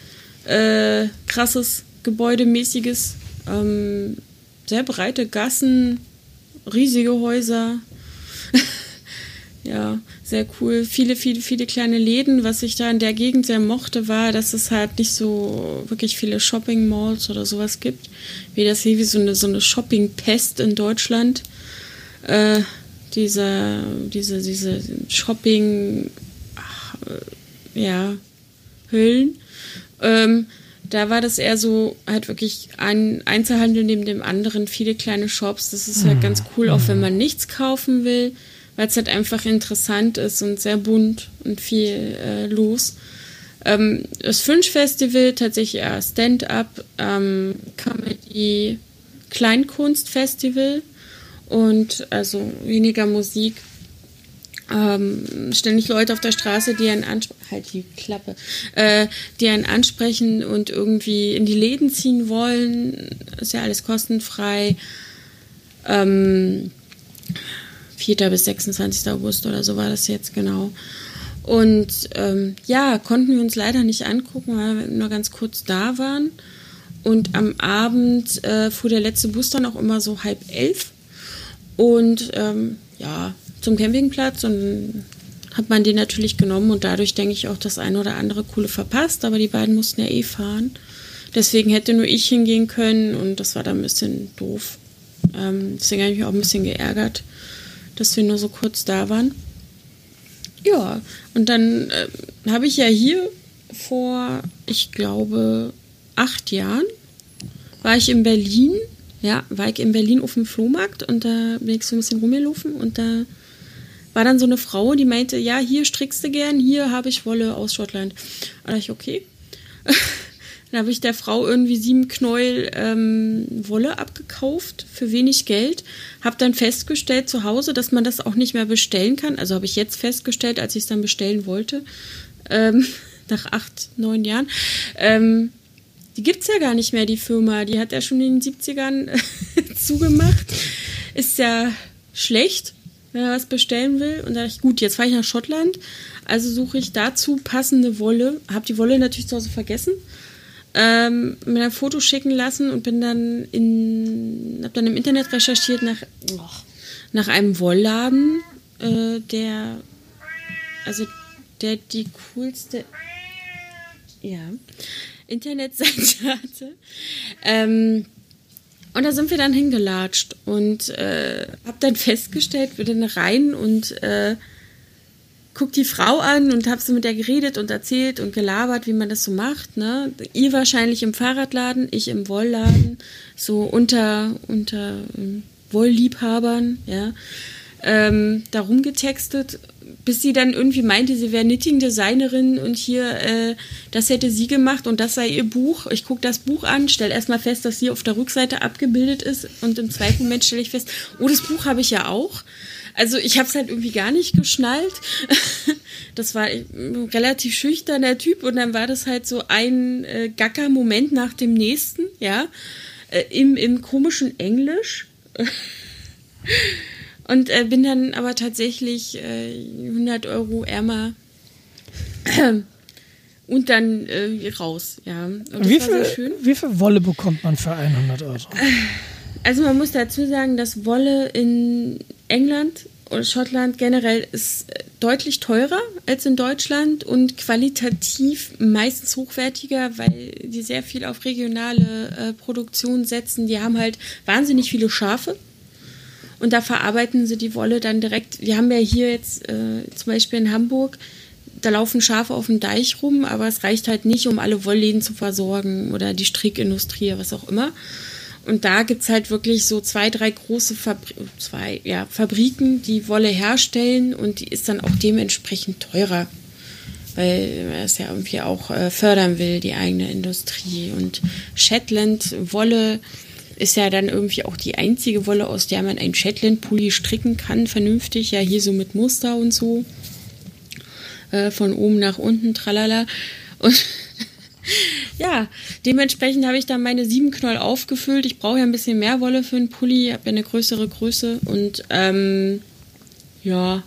äh, krasses, gebäudemäßiges, ähm, sehr breite Gassen, riesige Häuser. Ja, sehr cool. Viele, viele, viele kleine Läden. Was ich da in der Gegend sehr mochte, war, dass es halt nicht so wirklich viele Shopping Malls oder sowas gibt. Wie das hier wie so eine, so eine Shopping-Pest in Deutschland. Äh, dieser, diese, diese Shopping, ach, äh, ja, Hüllen. Ähm, da war das eher so halt wirklich ein Einzelhandel neben dem anderen, viele kleine Shops. Das ist halt ganz cool, auch wenn man nichts kaufen will, weil es halt einfach interessant ist und sehr bunt und viel äh, los. Ähm, das Fringe Festival tatsächlich eher Stand-up, ähm, Comedy, Kleinkunstfestival und also weniger Musik. Ähm, ständig Leute auf der Straße, die einen ansprechen, halt die Klappe, äh, die einen ansprechen und irgendwie in die Läden ziehen wollen. Ist ja alles kostenfrei. Ähm, 4. bis 26. August oder so war das jetzt genau. Und ähm, ja, konnten wir uns leider nicht angucken, weil wir nur ganz kurz da waren. Und am Abend äh, fuhr der letzte Bus dann auch immer so halb elf. Und ähm, ja, zum Campingplatz und hat man den natürlich genommen und dadurch denke ich auch das eine oder andere coole verpasst, aber die beiden mussten ja eh fahren. Deswegen hätte nur ich hingehen können und das war dann ein bisschen doof. Ähm, deswegen habe ich mich auch ein bisschen geärgert, dass wir nur so kurz da waren. Ja, und dann äh, habe ich ja hier vor, ich glaube, acht Jahren, war ich in Berlin. Ja, war ich in Berlin auf dem Flohmarkt und da bin ich so ein bisschen rumgelaufen und da war dann so eine Frau, die meinte, ja, hier strickst du gern, hier habe ich Wolle aus Schottland. Da dachte ich, okay. dann habe ich der Frau irgendwie sieben Knäuel ähm, Wolle abgekauft für wenig Geld. Habe dann festgestellt zu Hause, dass man das auch nicht mehr bestellen kann. Also habe ich jetzt festgestellt, als ich es dann bestellen wollte, ähm, nach acht, neun Jahren. Ähm, die gibt's ja gar nicht mehr, die Firma. Die hat ja schon in den 70ern zugemacht. Ist ja schlecht, wenn er was bestellen will. Und da dachte ich, gut, jetzt fahre ich nach Schottland. Also suche ich dazu passende Wolle. Habe die Wolle natürlich zu Hause vergessen. Ähm, mir ein Foto schicken lassen und bin dann in, habe dann im Internet recherchiert nach, oh, nach einem Wollladen, äh, der, also der die coolste, ja, Internetseite hatte. Ähm, und da sind wir dann hingelatscht und äh, hab dann festgestellt, wir dann rein und äh, guck die Frau an und hab so mit der geredet und erzählt und gelabert, wie man das so macht. Ne? Ihr wahrscheinlich im Fahrradladen, ich im Wollladen, so unter unter ähm, Wollliebhabern, ja, ähm, da rumgetextet, bis sie dann irgendwie meinte, sie wäre Knitting-Designerin und hier, äh, das hätte sie gemacht und das sei ihr Buch. Ich gucke das Buch an, stelle erstmal fest, dass sie auf der Rückseite abgebildet ist und im zweiten Moment stelle ich fest, oh, das Buch habe ich ja auch. Also ich habe es halt irgendwie gar nicht geschnallt. Das war ein relativ schüchterner Typ und dann war das halt so ein äh, Gacker-Moment nach dem nächsten, ja, äh, im, im komischen Englisch. Und äh, bin dann aber tatsächlich äh, 100 Euro ärmer und dann äh, raus, ja. Wie viel, wie viel Wolle bekommt man für 100 Euro? Also man muss dazu sagen, dass Wolle in England und Schottland generell ist äh, deutlich teurer als in Deutschland und qualitativ meistens hochwertiger, weil die sehr viel auf regionale äh, Produktion setzen. Die haben halt wahnsinnig viele Schafe und da verarbeiten sie die Wolle dann direkt. Wir haben ja hier jetzt äh, zum Beispiel in Hamburg, da laufen Schafe auf dem Deich rum, aber es reicht halt nicht, um alle Wollläden zu versorgen oder die Strickindustrie, was auch immer. Und da gibt's halt wirklich so zwei, drei große Fabri zwei, ja, Fabriken, die Wolle herstellen und die ist dann auch dementsprechend teurer, weil er es ja irgendwie auch äh, fördern will, die eigene Industrie. Und Shetland Wolle ist ja dann irgendwie auch die einzige Wolle, aus der man ein Shetland-Pulli stricken kann, vernünftig, ja hier so mit Muster und so. Äh, von oben nach unten, tralala. Und ja, dementsprechend habe ich dann meine sieben Knoll aufgefüllt. Ich brauche ja ein bisschen mehr Wolle für einen Pulli, habe ja eine größere Größe und ähm, ja,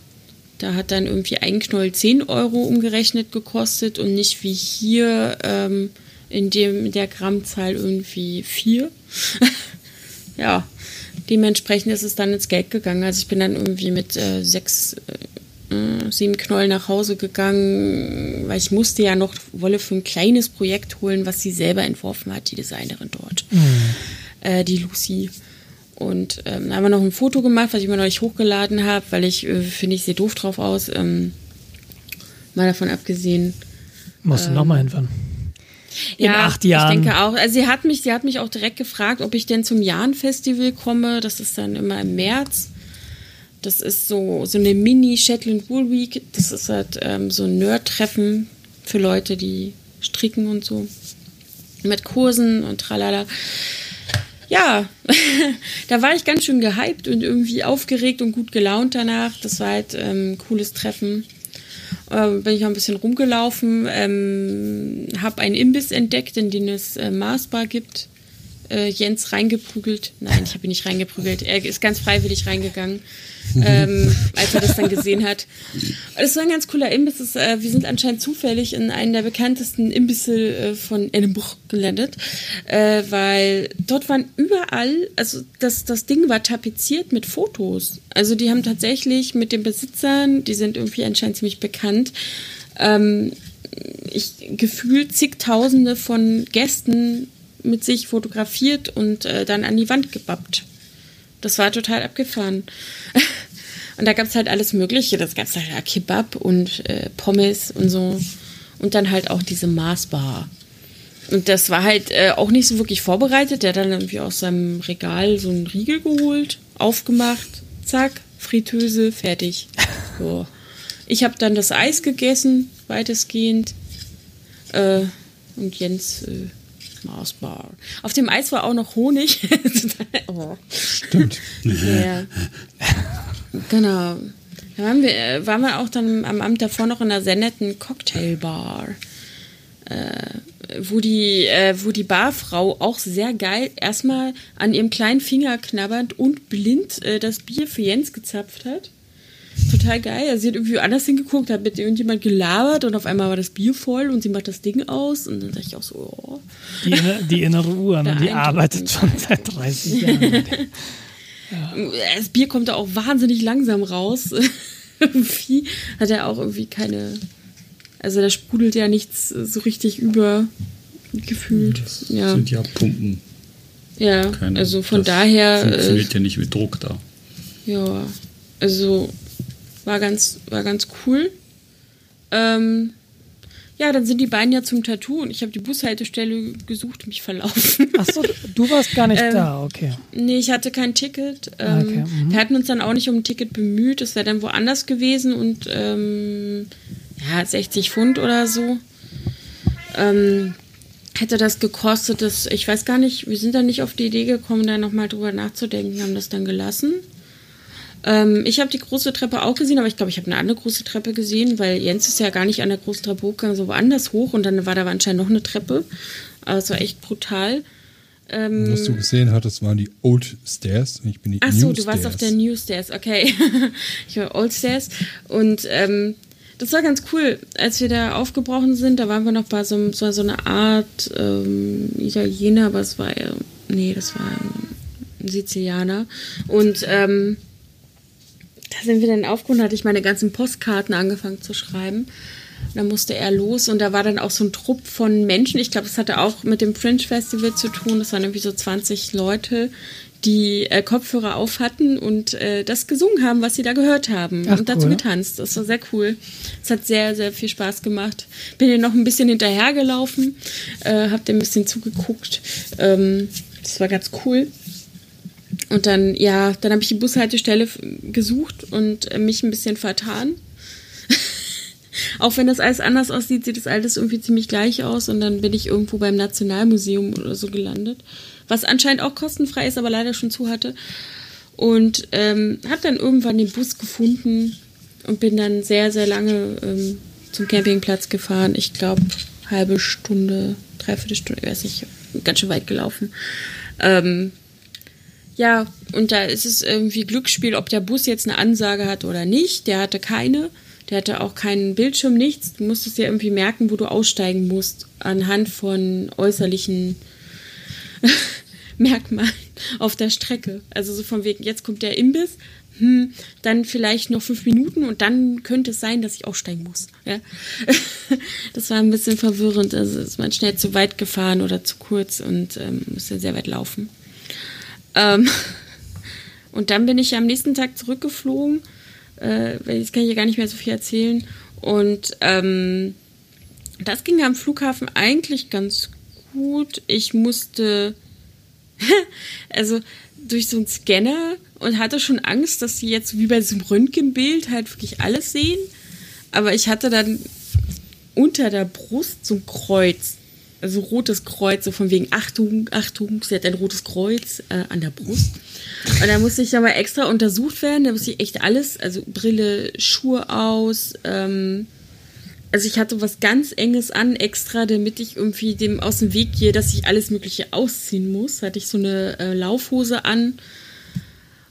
da hat dann irgendwie ein Knoll 10 Euro umgerechnet gekostet und nicht wie hier ähm, in, dem, in der Grammzahl irgendwie 4. ja, dementsprechend ist es dann ins Geld gegangen. Also ich bin dann irgendwie mit äh, sechs, äh, sieben Knollen nach Hause gegangen, weil ich musste ja noch Wolle für ein kleines Projekt holen, was sie selber entworfen hat, die Designerin dort, äh, die Lucy. Und ähm, da haben wir noch ein Foto gemacht, was ich mir noch nicht hochgeladen habe, weil ich äh, finde, ich sehe doof drauf aus. Ähm, mal davon abgesehen. Musst du nochmal hinfahren. In ja, acht Jahren. Ich denke auch. Also sie hat mich, sie hat mich auch direkt gefragt, ob ich denn zum Jahn-Festival komme. Das ist dann immer im März. Das ist so, so eine Mini Shetland Wool Week. Das ist halt ähm, so ein Nerd-Treffen für Leute, die stricken und so. Mit Kursen und tralala. Ja, da war ich ganz schön gehypt und irgendwie aufgeregt und gut gelaunt danach. Das war halt ähm, ein cooles Treffen. Ähm, bin ich auch ein bisschen rumgelaufen, ähm, habe einen Imbiss entdeckt, in den es äh, Maßbar gibt. Äh, Jens reingeprügelt. Nein, ich habe ihn nicht reingeprügelt. Er ist ganz freiwillig reingegangen, ähm, als er das dann gesehen hat. Das war ein ganz cooler Imbiss. Das, äh, wir sind anscheinend zufällig in einen der bekanntesten Imbisse äh, von Edinburgh gelandet, äh, weil dort waren überall, also das, das Ding war tapeziert mit Fotos. Also die haben tatsächlich mit den Besitzern, die sind irgendwie anscheinend ziemlich bekannt, ähm, ich gefühlt zigtausende von Gästen mit sich fotografiert und äh, dann an die Wand gebappt. Das war total abgefahren. und da gab es halt alles Mögliche. Das gab es halt ja, Kebab und äh, Pommes und so. Und dann halt auch diese Maßbar. Und das war halt äh, auch nicht so wirklich vorbereitet. Der hat dann irgendwie aus seinem Regal so einen Riegel geholt, aufgemacht, zack, Fritteuse, fertig. So. Ich habe dann das Eis gegessen, weitestgehend. Äh, und Jens äh, Maßbar. Auf dem Eis war auch noch Honig. oh. Stimmt. Ja. genau. Da waren wir, äh, waren wir auch dann am Abend davor noch in einer sehr netten Cocktailbar. Äh, wo die, äh, wo die Barfrau auch sehr geil erstmal an ihrem kleinen Finger knabbernd und blind äh, das Bier für Jens gezapft hat. Total geil. Also sie hat irgendwie anders hingeguckt, hat mit irgendjemand gelabert und auf einmal war das Bier voll und sie macht das Ding aus und dann dachte ich auch so, oh. Die, die innere Uhr, ne? die arbeitet schon seit 30 Jahren. Das Bier kommt da auch wahnsinnig langsam raus. irgendwie hat er auch irgendwie keine. Also da sprudelt ja nichts so richtig über gefühlt. Das Ja, sind ja Pumpen. ja. Keine, also von das daher. Äh, Funktioniert ja nicht mit Druck da. ja, also war ganz, war ganz cool. Ähm, ja, dann sind die beiden ja zum Tattoo und ich habe die Bushaltestelle gesucht mich verlaufen. Achso, du warst gar nicht Ähm, da, okay. Nee, ich hatte kein Ticket. Ah, Ähm, okay, mhm. Wir hatten uns dann auch nicht um ein Ticket bemüht. Es wäre dann woanders gewesen und ähm, ja, 60 Pfund oder so. Ähm, hätte das gekostet, das, ich weiß gar nicht, wir sind da nicht auf die Idee gekommen, da nochmal drüber nachzudenken, haben das dann gelassen. Ähm, ich habe die große Treppe auch gesehen, aber ich glaube, ich habe eine andere große Treppe gesehen, weil Jens ist ja gar nicht an der großen Treppe hochgegangen, so woanders hoch und dann war da anscheinend noch eine Treppe. Aber es war echt brutal. Ähm, Was du gesehen hattest, waren die Old Stairs und ich bin die Ach New so, du warst auf der New Stairs, okay. ich war Old Stairs und ähm, das war ganz cool. Als wir da aufgebrochen sind, da waren wir noch bei so, einem- so, einer Art ähm, Italiener, aber es war ja, nee, das war ein Sizilianer. Und ähm, da sind wir dann aufgehoben, hatte ich meine ganzen Postkarten angefangen zu schreiben. Und dann musste er los und da war dann auch so ein Trupp von Menschen. Ich glaube, das hatte auch mit dem Fringe Festival zu tun. Das waren irgendwie so 20 Leute, die äh, Kopfhörer auf hatten und äh, das gesungen haben, was sie da gehört haben Ach, und dazu cool. getanzt. Das war sehr cool. Es hat sehr, sehr viel Spaß gemacht. Bin ihr noch ein bisschen hinterhergelaufen, äh, hab dem ein bisschen zugeguckt. Ähm, das war ganz cool. Und dann, ja, dann habe ich die Bushaltestelle gesucht und äh, mich ein bisschen vertan. Auch wenn das alles anders aussieht, sieht das alles irgendwie ziemlich gleich aus. Und dann bin ich irgendwo beim Nationalmuseum oder so gelandet. Was anscheinend auch kostenfrei ist, aber leider schon zu hatte. Und ähm, habe dann irgendwann den Bus gefunden und bin dann sehr, sehr lange ähm, zum Campingplatz gefahren. Ich glaube, halbe Stunde, dreiviertel Stunde, ich weiß nicht, ganz schön weit gelaufen. Ähm, ja, und da ist es irgendwie Glücksspiel, ob der Bus jetzt eine Ansage hat oder nicht. Der hatte keine. Der hatte auch keinen Bildschirm, nichts. Du musstest ja irgendwie merken, wo du aussteigen musst, anhand von äußerlichen Merkmalen auf der Strecke. Also so von wegen, jetzt kommt der Imbiss, hm, dann vielleicht noch fünf Minuten und dann könnte es sein, dass ich aussteigen muss. Ja? Das war ein bisschen verwirrend. Also ist man schnell zu weit gefahren oder zu kurz und ähm, musste sehr weit laufen. Ähm, und dann bin ich am nächsten Tag zurückgeflogen. Äh, jetzt kann ich ja gar nicht mehr so viel erzählen. Und ähm, das ging am Flughafen eigentlich ganz gut. Ich musste also durch so einen Scanner und hatte schon Angst, dass sie jetzt wie bei so einem Röntgenbild halt wirklich alles sehen. Aber ich hatte dann unter der Brust so ein Kreuz. Also rotes Kreuz, so von wegen Achtung, Achtung, sie hat ein rotes Kreuz äh, an der Brust. Und da musste ich aber extra untersucht werden. Da musste ich echt alles, also Brille, Schuhe aus. Ähm, also ich hatte was ganz Enges an extra, damit ich irgendwie dem aus dem Weg gehe, dass ich alles Mögliche ausziehen muss. Hatte ich so eine äh, Laufhose an.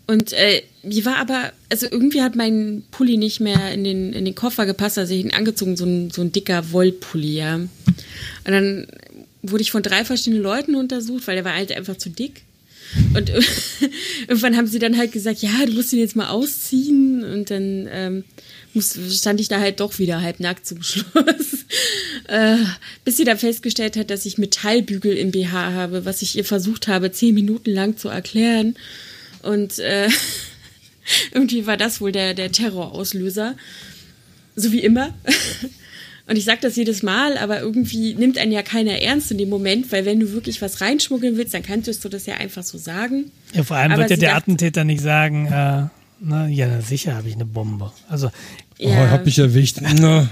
Und äh, die war aber, also irgendwie hat mein Pulli nicht mehr in den, in den Koffer gepasst, also ich ihn angezogen, so ein, so ein dicker Wollpulli, ja. Und dann wurde ich von drei verschiedenen Leuten untersucht, weil der war halt einfach zu dick. Und irgendwann haben sie dann halt gesagt, ja, du musst ihn jetzt mal ausziehen. Und dann ähm, muss, stand ich da halt doch wieder halbnackt zum Schluss. äh, bis sie dann festgestellt hat, dass ich Metallbügel im BH habe, was ich ihr versucht habe, zehn Minuten lang zu erklären. Und äh, irgendwie war das wohl der, der Terrorauslöser. So wie immer. Und ich sage das jedes Mal, aber irgendwie nimmt einen ja keiner ernst in dem Moment, weil wenn du wirklich was reinschmuggeln willst, dann könntest du das ja einfach so sagen. Ja, vor allem Aber wird ja der dachte- Attentäter nicht sagen, äh, na, ja, sicher habe ich eine Bombe. Also, Oh, hab mich erwischt. Na,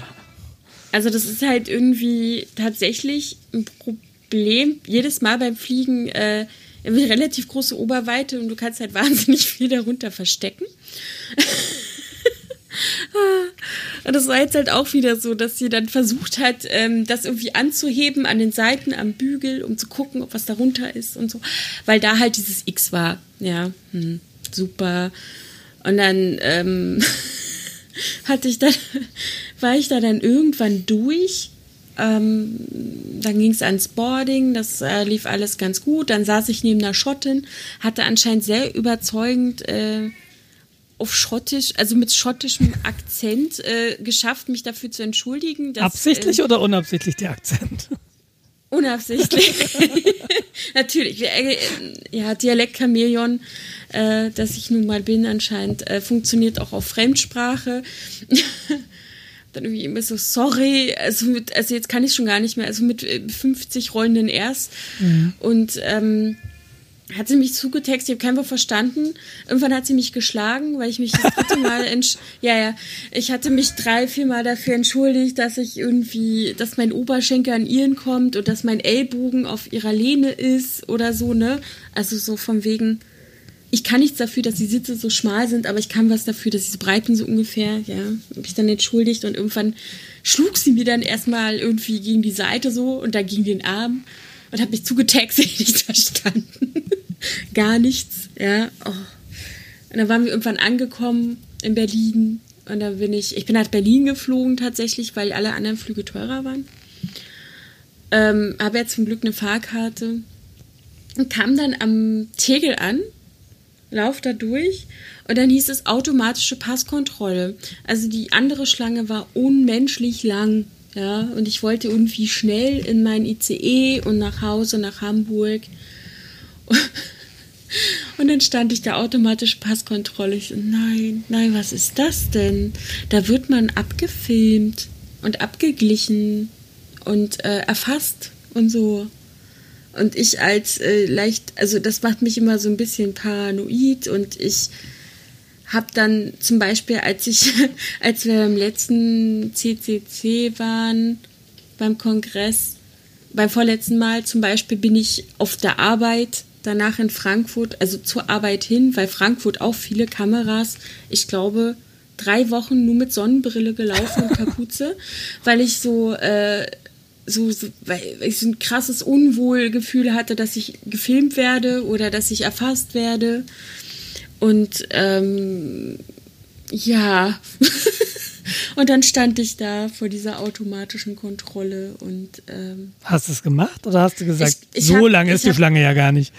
Also das ist halt irgendwie tatsächlich ein Problem. Jedes Mal beim Fliegen äh, eine relativ große Oberweite und du kannst halt wahnsinnig viel darunter verstecken. Und das war jetzt halt auch wieder so, dass sie dann versucht hat, ähm, das irgendwie anzuheben an den Seiten am Bügel, um zu gucken, ob was darunter ist und so. Weil da halt dieses X war. Ja, hm, super. Und dann ähm, hatte ich dann, war ich da dann irgendwann durch. Ähm, dann ging es ans Boarding, das äh, lief alles ganz gut. Dann saß ich neben einer Schottin, hatte anscheinend sehr überzeugend äh, auf Schottisch, also mit schottischem Akzent äh, geschafft, mich dafür zu entschuldigen. Dass, absichtlich äh, oder unabsichtlich der Akzent? Unabsichtlich. Natürlich. äh, Ja, Dialektchamäleon, äh, das ich nun mal bin anscheinend, äh, funktioniert auch auf Fremdsprache. Dann irgendwie immer so, sorry, also, mit, also jetzt kann ich schon gar nicht mehr, also mit äh, 50 rollenden Rs. Und ähm, hat sie mich zugetextet, ich habe kein Wort verstanden. Irgendwann hat sie mich geschlagen, weil ich mich das dritte Mal ja, ja, ich hatte mich drei, vier Mal dafür entschuldigt, dass ich irgendwie, dass mein Oberschenkel an ihren kommt und dass mein Ellbogen auf ihrer Lehne ist oder so, ne? Also so von wegen, ich kann nichts dafür, dass die Sitze so schmal sind, aber ich kann was dafür, dass sie so breit sind, so ungefähr, ja. Hab ich dann entschuldigt und irgendwann schlug sie mir dann erstmal irgendwie gegen die Seite so und dann gegen den Arm und hat mich zugetextet, nicht verstanden. Gar nichts, ja. Oh. Und dann waren wir irgendwann angekommen in Berlin Und dann bin ich, ich bin nach Berlin geflogen tatsächlich, weil alle anderen Flüge teurer waren. Ähm, habe jetzt zum Glück eine Fahrkarte und kam dann am Tegel an, lauf da durch und dann hieß es automatische Passkontrolle. Also die andere Schlange war unmenschlich lang. Ja, und ich wollte irgendwie schnell in mein ICE und nach Hause, nach Hamburg. Und dann stand ich da automatisch Passkontrolle. Ich so, nein, nein, was ist das denn? Da wird man abgefilmt und abgeglichen und äh, erfasst und so. Und ich als äh, leicht, also das macht mich immer so ein bisschen paranoid und ich habe dann zum Beispiel, als ich, als wir beim letzten CCC waren, beim Kongress, beim vorletzten Mal zum Beispiel bin ich auf der Arbeit danach in Frankfurt, also zur Arbeit hin, weil Frankfurt auch viele Kameras, ich glaube, drei Wochen nur mit Sonnenbrille gelaufen und Kapuze, weil ich so, äh, so, so, weil ich so ein krasses Unwohlgefühl hatte, dass ich gefilmt werde oder dass ich erfasst werde. Und ähm, ja. und dann stand ich da vor dieser automatischen Kontrolle und ähm, Hast du es gemacht oder hast du gesagt, Ich- ich so hab- lange ist ich die hab- Schlange ja gar nicht?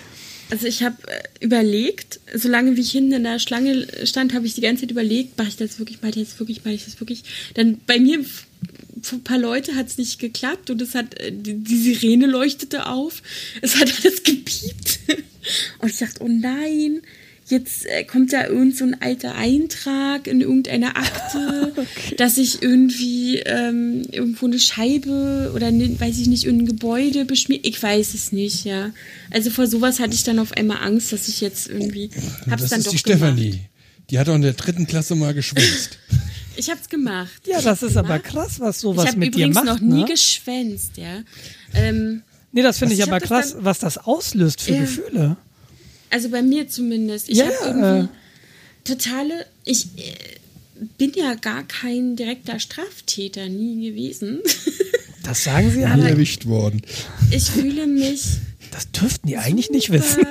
Also ich habe äh, überlegt, solange wie ich hinten in der Schlange stand, habe ich die ganze Zeit überlegt, mache ich das wirklich, mache ich das wirklich, mache ich das wirklich. Dann bei mir, für ein paar Leute hat es nicht geklappt und es hat, äh, die Sirene leuchtete auf, es hat alles gepiept. Und ich dachte, oh nein, jetzt äh, kommt da irgend so ein alter Eintrag in irgendeiner Akte, dass ich irgendwie ähm, irgendwo eine Scheibe oder ne, weiß ich nicht, irgendein Gebäude beschmiert. Ich weiß es nicht, ja. Also vor sowas hatte ich dann auf einmal Angst, dass ich jetzt irgendwie hab's das dann ist doch die. Stefanie. Die hat auch in der dritten Klasse mal geschwänzt. Ich hab's gemacht. Ja, Ich das ist aber gemacht. krass, was Ich sowas habe mit dir übrigens macht. noch nie ne? geschwänzt, ja. Ähm, Nee, das finde ich ich aber krass, was das auslöst für Ja. Gefühle. Also bei mir zumindest. Ich Ja, habe irgendwie totale. Ich äh, bin ja gar kein direkter Straftäter nie gewesen. Das sagen sie alle. erwischt worden. Ich fühle mich Das dürften die eigentlich nicht wissen.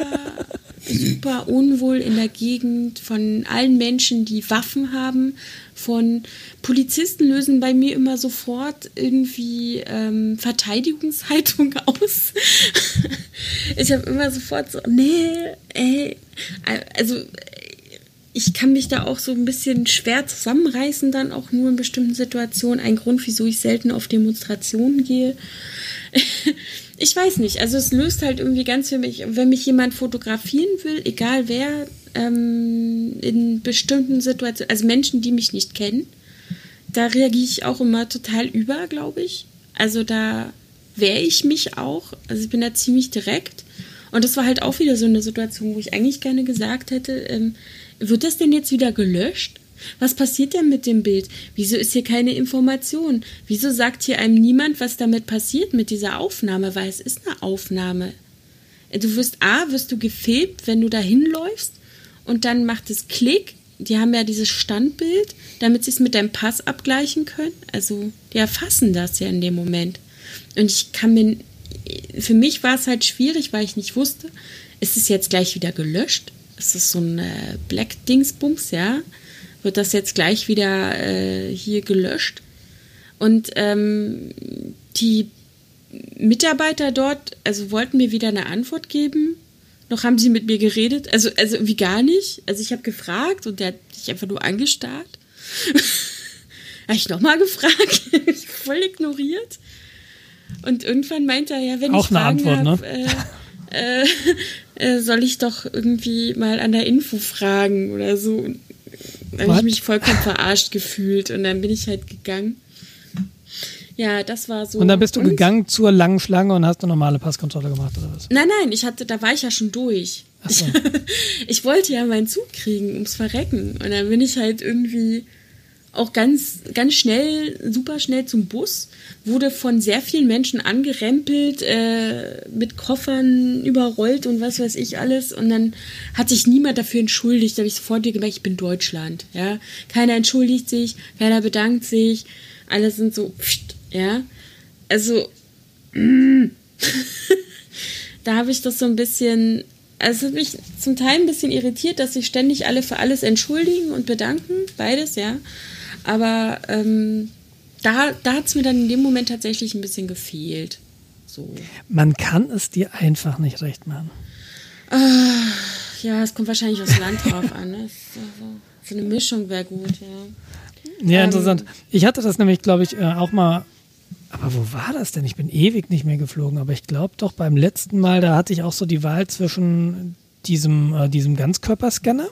Super, unwohl in der Gegend von allen Menschen, die Waffen haben. Von Polizisten lösen bei mir immer sofort irgendwie ähm, Verteidigungshaltung aus. ich habe immer sofort so, nee, ey, also ich kann mich da auch so ein bisschen schwer zusammenreißen, dann auch nur in bestimmten Situationen. Ein Grund, wieso ich selten auf Demonstrationen gehe. Ich weiß nicht, also es löst halt irgendwie ganz für mich, wenn mich jemand fotografieren will, egal wer, ähm, in bestimmten Situationen, also Menschen, die mich nicht kennen, da reagiere ich auch immer total über, glaube ich. Also da wehre ich mich auch, also ich bin da ziemlich direkt. Und das war halt auch wieder so eine Situation, wo ich eigentlich gerne gesagt hätte, ähm, wird das denn jetzt wieder gelöscht? Was passiert denn mit dem Bild? Wieso ist hier keine Information? Wieso sagt hier einem niemand, was damit passiert mit dieser Aufnahme? Weil es ist eine Aufnahme. Du wirst A, wirst du gefilmt, wenn du da hinläufst und dann macht es Klick. Die haben ja dieses Standbild, damit sie es mit deinem Pass abgleichen können. Also die erfassen das ja in dem Moment. Und ich kann mir, für mich war es halt schwierig, weil ich nicht wusste, ist es jetzt gleich wieder gelöscht? Ist es so ein äh, Black-Dingsbums, ja? Wird das jetzt gleich wieder äh, hier gelöscht? Und ähm, die Mitarbeiter dort, also wollten mir wieder eine Antwort geben. Noch haben sie mit mir geredet, also also wie gar nicht. Also ich habe gefragt und der hat sich einfach nur angestarrt. habe ich nochmal gefragt, voll ignoriert. Und irgendwann meinte er, ja, wenn Auch ich eine Fragen Antwort, hab, ne? äh, äh, äh, soll ich doch irgendwie mal an der Info fragen oder so. Und habe ich mich vollkommen verarscht gefühlt und dann bin ich halt gegangen. Ja, das war so. Und dann bist du Und- gegangen zur langen Schlange und hast eine normale Passkontrolle gemacht oder was? Nein, nein, ich hatte, da war ich ja schon durch. Ach so. Ich, ich wollte ja meinen Zug kriegen, ums Verrecken. Und dann bin ich halt irgendwie auch ganz, ganz schnell, super schnell zum Bus, wurde von sehr vielen Menschen angerempelt, äh, mit Koffern überrollt und was weiß ich alles. Und dann hat sich niemand dafür entschuldigt. Da habe ich sofort gemerkt, ich bin Deutschland. Ja? Keiner entschuldigt sich, keiner bedankt sich. Alle sind so, pst, ja. Also, da habe ich das so ein bisschen, also es hat mich zum Teil ein bisschen irritiert, dass sich ständig alle für alles entschuldigen und bedanken, beides, ja. Aber ähm, da, da hat es mir dann in dem Moment tatsächlich ein bisschen gefehlt. So. Man kann es dir einfach nicht recht machen. Ja, es kommt wahrscheinlich aufs Land drauf an. Ne? So, so eine Mischung wäre gut, ja. Ja, Ähm. interessant. Ich hatte das nämlich, glaube ich, äh, auch mal. Aber wo war das denn? Ich bin ewig nicht mehr geflogen. Aber ich glaube doch beim letzten Mal, da hatte ich auch so die Wahl zwischen diesem, äh, diesem Ganzkörperscanner.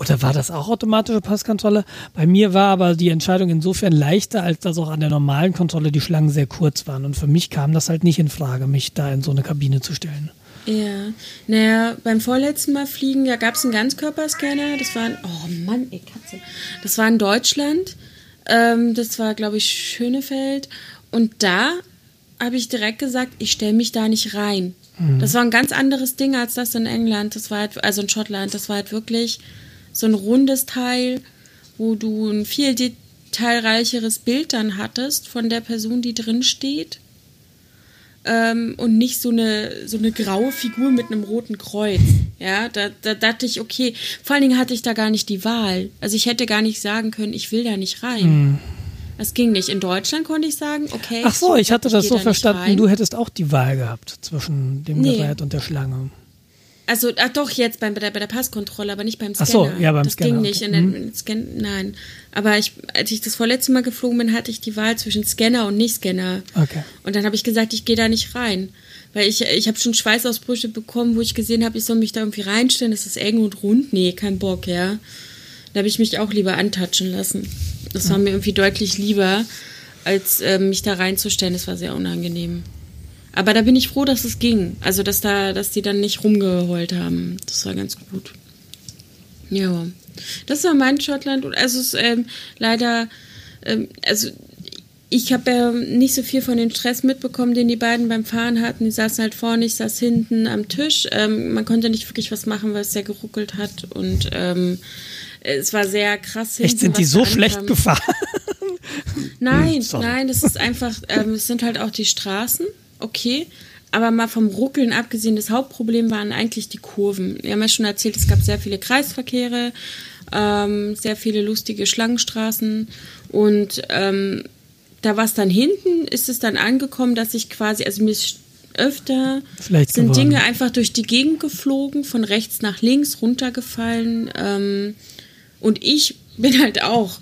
Oder war das auch automatische Passkontrolle? Bei mir war aber die Entscheidung insofern leichter, als dass auch an der normalen Kontrolle die Schlangen sehr kurz waren. Und für mich kam das halt nicht in Frage, mich da in so eine Kabine zu stellen. Ja, naja, beim vorletzten Mal fliegen, da gab es einen Ganzkörperscanner. Das war in, oh Mann, ey, Katze. Das war in Deutschland. Ähm, das war, glaube ich, Schönefeld. Und da habe ich direkt gesagt, ich stelle mich da nicht rein. Das war ein ganz anderes Ding als das in England. Das war halt, also in Schottland. Das war halt wirklich so ein rundes Teil, wo du ein viel detailreicheres Bild dann hattest von der Person, die drin steht ähm, und nicht so eine, so eine graue Figur mit einem roten Kreuz. Ja, da, da dachte ich, okay, vor allen Dingen hatte ich da gar nicht die Wahl. Also ich hätte gar nicht sagen können, ich will da nicht rein. Das ging nicht. In Deutschland konnte ich sagen, okay. Ach so, ich hatte das so da verstanden, du hättest auch die Wahl gehabt zwischen dem Nee. Gerät und der Schlange. Also, ach doch, jetzt beim, bei, der, bei der Passkontrolle, aber nicht beim Ach Scanner. so, ja, beim das Scanner, ging nicht. okay. In den, Scan, nein. Aber ich, als ich das vorletzte Mal geflogen bin, hatte ich die Wahl zwischen Scanner und Nicht-Scanner. Okay. Und dann habe ich gesagt, ich gehe da nicht rein. Weil ich, ich habe schon Schweißausbrüche bekommen, wo ich gesehen habe, ich soll mich da irgendwie reinstellen. Das ist eng und rund. Nee, kein Bock, ja. Da habe ich mich auch lieber antatschen lassen. Das war mir irgendwie deutlich lieber, als äh, mich da reinzustellen. Das war sehr unangenehm. Aber da bin ich froh, dass es ging. Also, dass da, dass die dann nicht rumgeheult haben. Das war ganz gut. Ja. Das war mein Schottland. Also es ist ähm, leider, ähm, also ich habe ja nicht so viel von dem Stress mitbekommen, den die beiden beim Fahren hatten. Die saßen halt vorne, ich saß hinten am Tisch. Ähm, man konnte nicht wirklich was machen, weil es sehr geruckelt hat. Und ähm, es war sehr krass. Echt, hinten, sind die so schlecht gefahren? Nein, Hm, sorry. nein, das ist einfach, ähm, es sind halt auch die Straßen, okay. Aber mal vom Ruckeln abgesehen, das Hauptproblem waren eigentlich die Kurven. Wir haben ja schon erzählt, es gab sehr viele Kreisverkehre, ähm, sehr viele lustige Schlangenstraßen und ähm, da war es dann hinten, ist es dann angekommen, dass ich quasi, also mir ist öfter Vielleicht sind geworden. Dinge einfach durch die Gegend geflogen, von rechts nach links runtergefallen ähm, und ich bin halt auch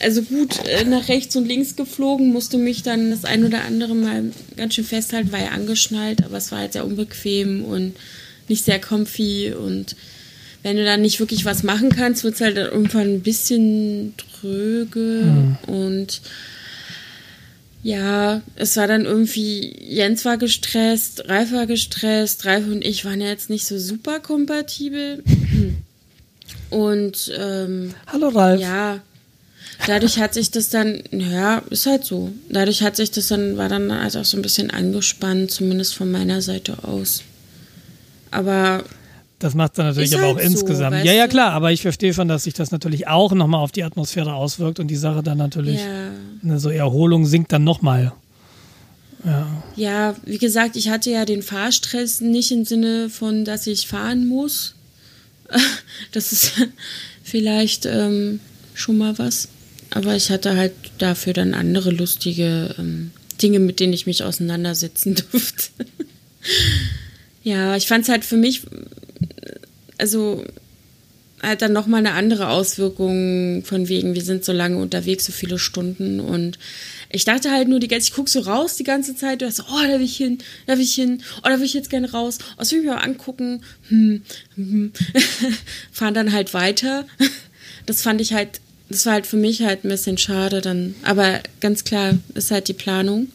also gut äh, nach rechts und links geflogen, musste mich dann das ein oder andere Mal ganz schön festhalten, war ja angeschnallt, aber es war halt sehr unbequem und nicht sehr comfy und wenn du dann nicht wirklich was machen kannst, wird es halt irgendwann ein bisschen tröge und ja, es war dann irgendwie, Jens war gestresst, Ralf war gestresst, Ralf und ich waren ja jetzt nicht so super kompatibel. Und ähm, Hallo Ralf. ja, dadurch hat sich das dann, ja, ist halt so. Dadurch hat sich das dann, war dann halt auch so ein bisschen angespannt, zumindest von meiner Seite aus. Aber Das macht dann natürlich Ist aber halt auch so, insgesamt. ja, ja, klar, aber ich verstehe schon, dass sich das natürlich auch nochmal auf die Atmosphäre auswirkt und die Sache dann natürlich, ja, ne, so Erholung sinkt dann nochmal. ja, wie gesagt, ich hatte ja den Fahrstress nicht im Sinne von, dass ich fahren muss. Das ist vielleicht ähm, schon mal was. Aber ich hatte halt dafür dann andere lustige ähm, Dinge, mit denen ich mich auseinandersetzen durfte. ja, ich fand es halt für mich, also halt dann nochmal eine andere Auswirkung von wegen, wir sind so lange unterwegs, so viele Stunden und ich dachte halt nur die ganze, ich guck so raus die ganze Zeit, du hast so, oh, da will ich hin, da will ich hin, oh, da will ich jetzt gerne raus, oh, das will ich mir mal angucken, hm, hm. fahren dann halt weiter. Das fand ich halt, das war halt für mich halt ein bisschen schade dann, aber ganz klar ist halt die Planung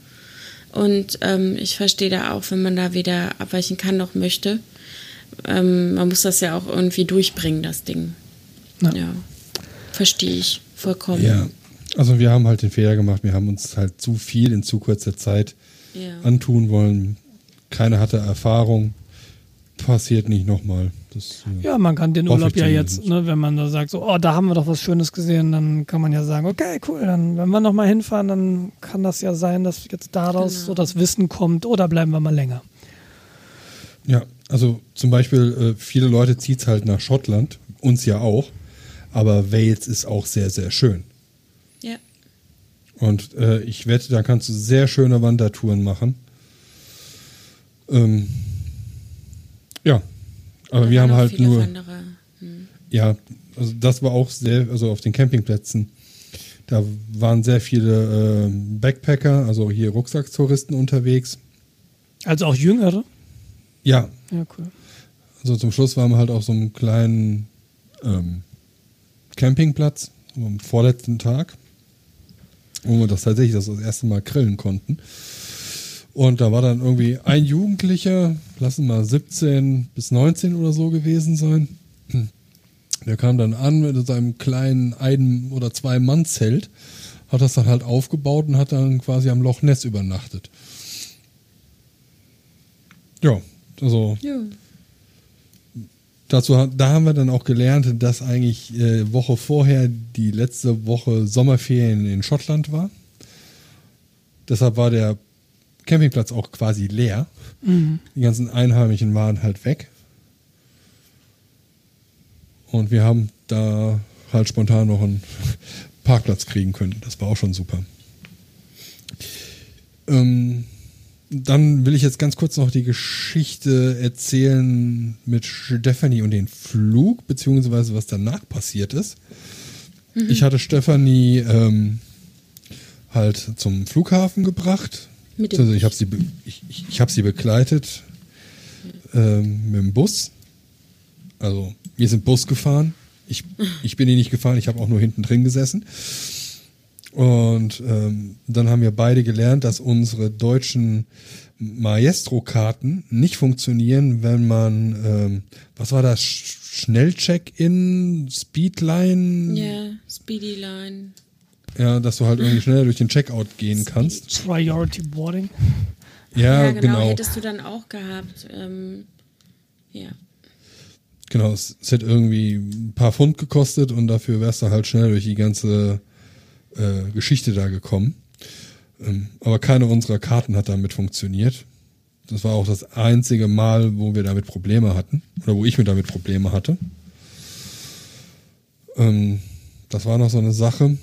und ähm, ich verstehe da auch, wenn man da weder abweichen kann noch möchte. Ähm, man muss das ja auch irgendwie durchbringen, das Ding. Ja. Ja. Verstehe ich vollkommen. Ja, also wir haben halt den Fehler gemacht, wir haben uns halt zu viel in zu kurzer Zeit Ja. antun wollen. Keiner hatte Erfahrung. Passiert nicht nochmal. Das, äh, Ja, man kann den Urlaub ja jetzt, ne, wenn man da sagt, so, oh, da haben wir doch was Schönes gesehen, dann kann man ja sagen, okay, cool, dann, wenn wir nochmal hinfahren, dann kann das ja sein, dass jetzt daraus Genau. so das Wissen kommt, oder bleiben wir mal länger. Ja, also zum Beispiel, äh, viele Leute zieht es halt nach Schottland, uns ja auch. Aber Wales ist auch sehr, sehr schön. Ja. Und äh, ich wette, da kannst du sehr schöne Wandertouren machen. Ähm, ja, aber Da wir haben halt nur. Hm. ja, also das war auch sehr, also auf den Campingplätzen, da waren sehr viele äh, Backpacker, also hier Rucksacktouristen unterwegs. Also auch Jüngere? Ja, Ja, cool. also zum Schluss waren wir halt auf so einem kleinen ähm, Campingplatz am vorletzten Tag, wo wir das tatsächlich das, das erste Mal grillen konnten. Und da war dann irgendwie ein Jugendlicher, lassen mal 17 bis 19 oder so gewesen sein. Der kam dann an mit seinem kleinen ein- oder zwei Mann-Zelt, hat das dann halt aufgebaut und hat dann quasi am Loch Ness übernachtet. Ja, also Ja. dazu, da haben wir dann auch gelernt, dass eigentlich äh, Woche vorher die letzte Woche Sommerferien in Schottland war. Deshalb war der Campingplatz auch quasi leer. Die ganzen Einheimischen waren halt weg. Und wir haben da halt spontan noch einen Parkplatz kriegen können. Das war auch schon super. Ähm, dann will ich jetzt ganz kurz noch die Geschichte erzählen mit Stephanie und den Flug, beziehungsweise was danach passiert ist. Ich hatte Stephanie ähm, halt zum Flughafen gebracht. Mit dem also ich habe sie, ich, ich, ich sie begleitet ähm, mit dem Bus. Also wir sind Bus gefahren. Ich, ich bin ihn nicht gefahren, ich habe auch nur hinten drin gesessen. Und ähm, dann haben wir beide gelernt, dass unsere deutschen Maestro-Karten nicht funktionieren, wenn man, ähm, was war das, Sch- Schnellcheck-in, Speedline, Ja, Speedy Line. Ja, dass du halt irgendwie schneller durch den Checkout gehen kannst. Priority Boarding. Ja, Ja, genau, genau. hättest du dann auch gehabt. Ähm, ja. Genau, es, es hätte irgendwie ein paar Pfund gekostet und dafür wärst du halt schnell durch die ganze äh, Geschichte da gekommen. Ähm, aber keine unserer Karten hat damit funktioniert. Das war auch das einzige Mal, wo wir damit Probleme hatten. Oder wo ich mit damit Probleme hatte. Ähm, das war noch so eine Sache.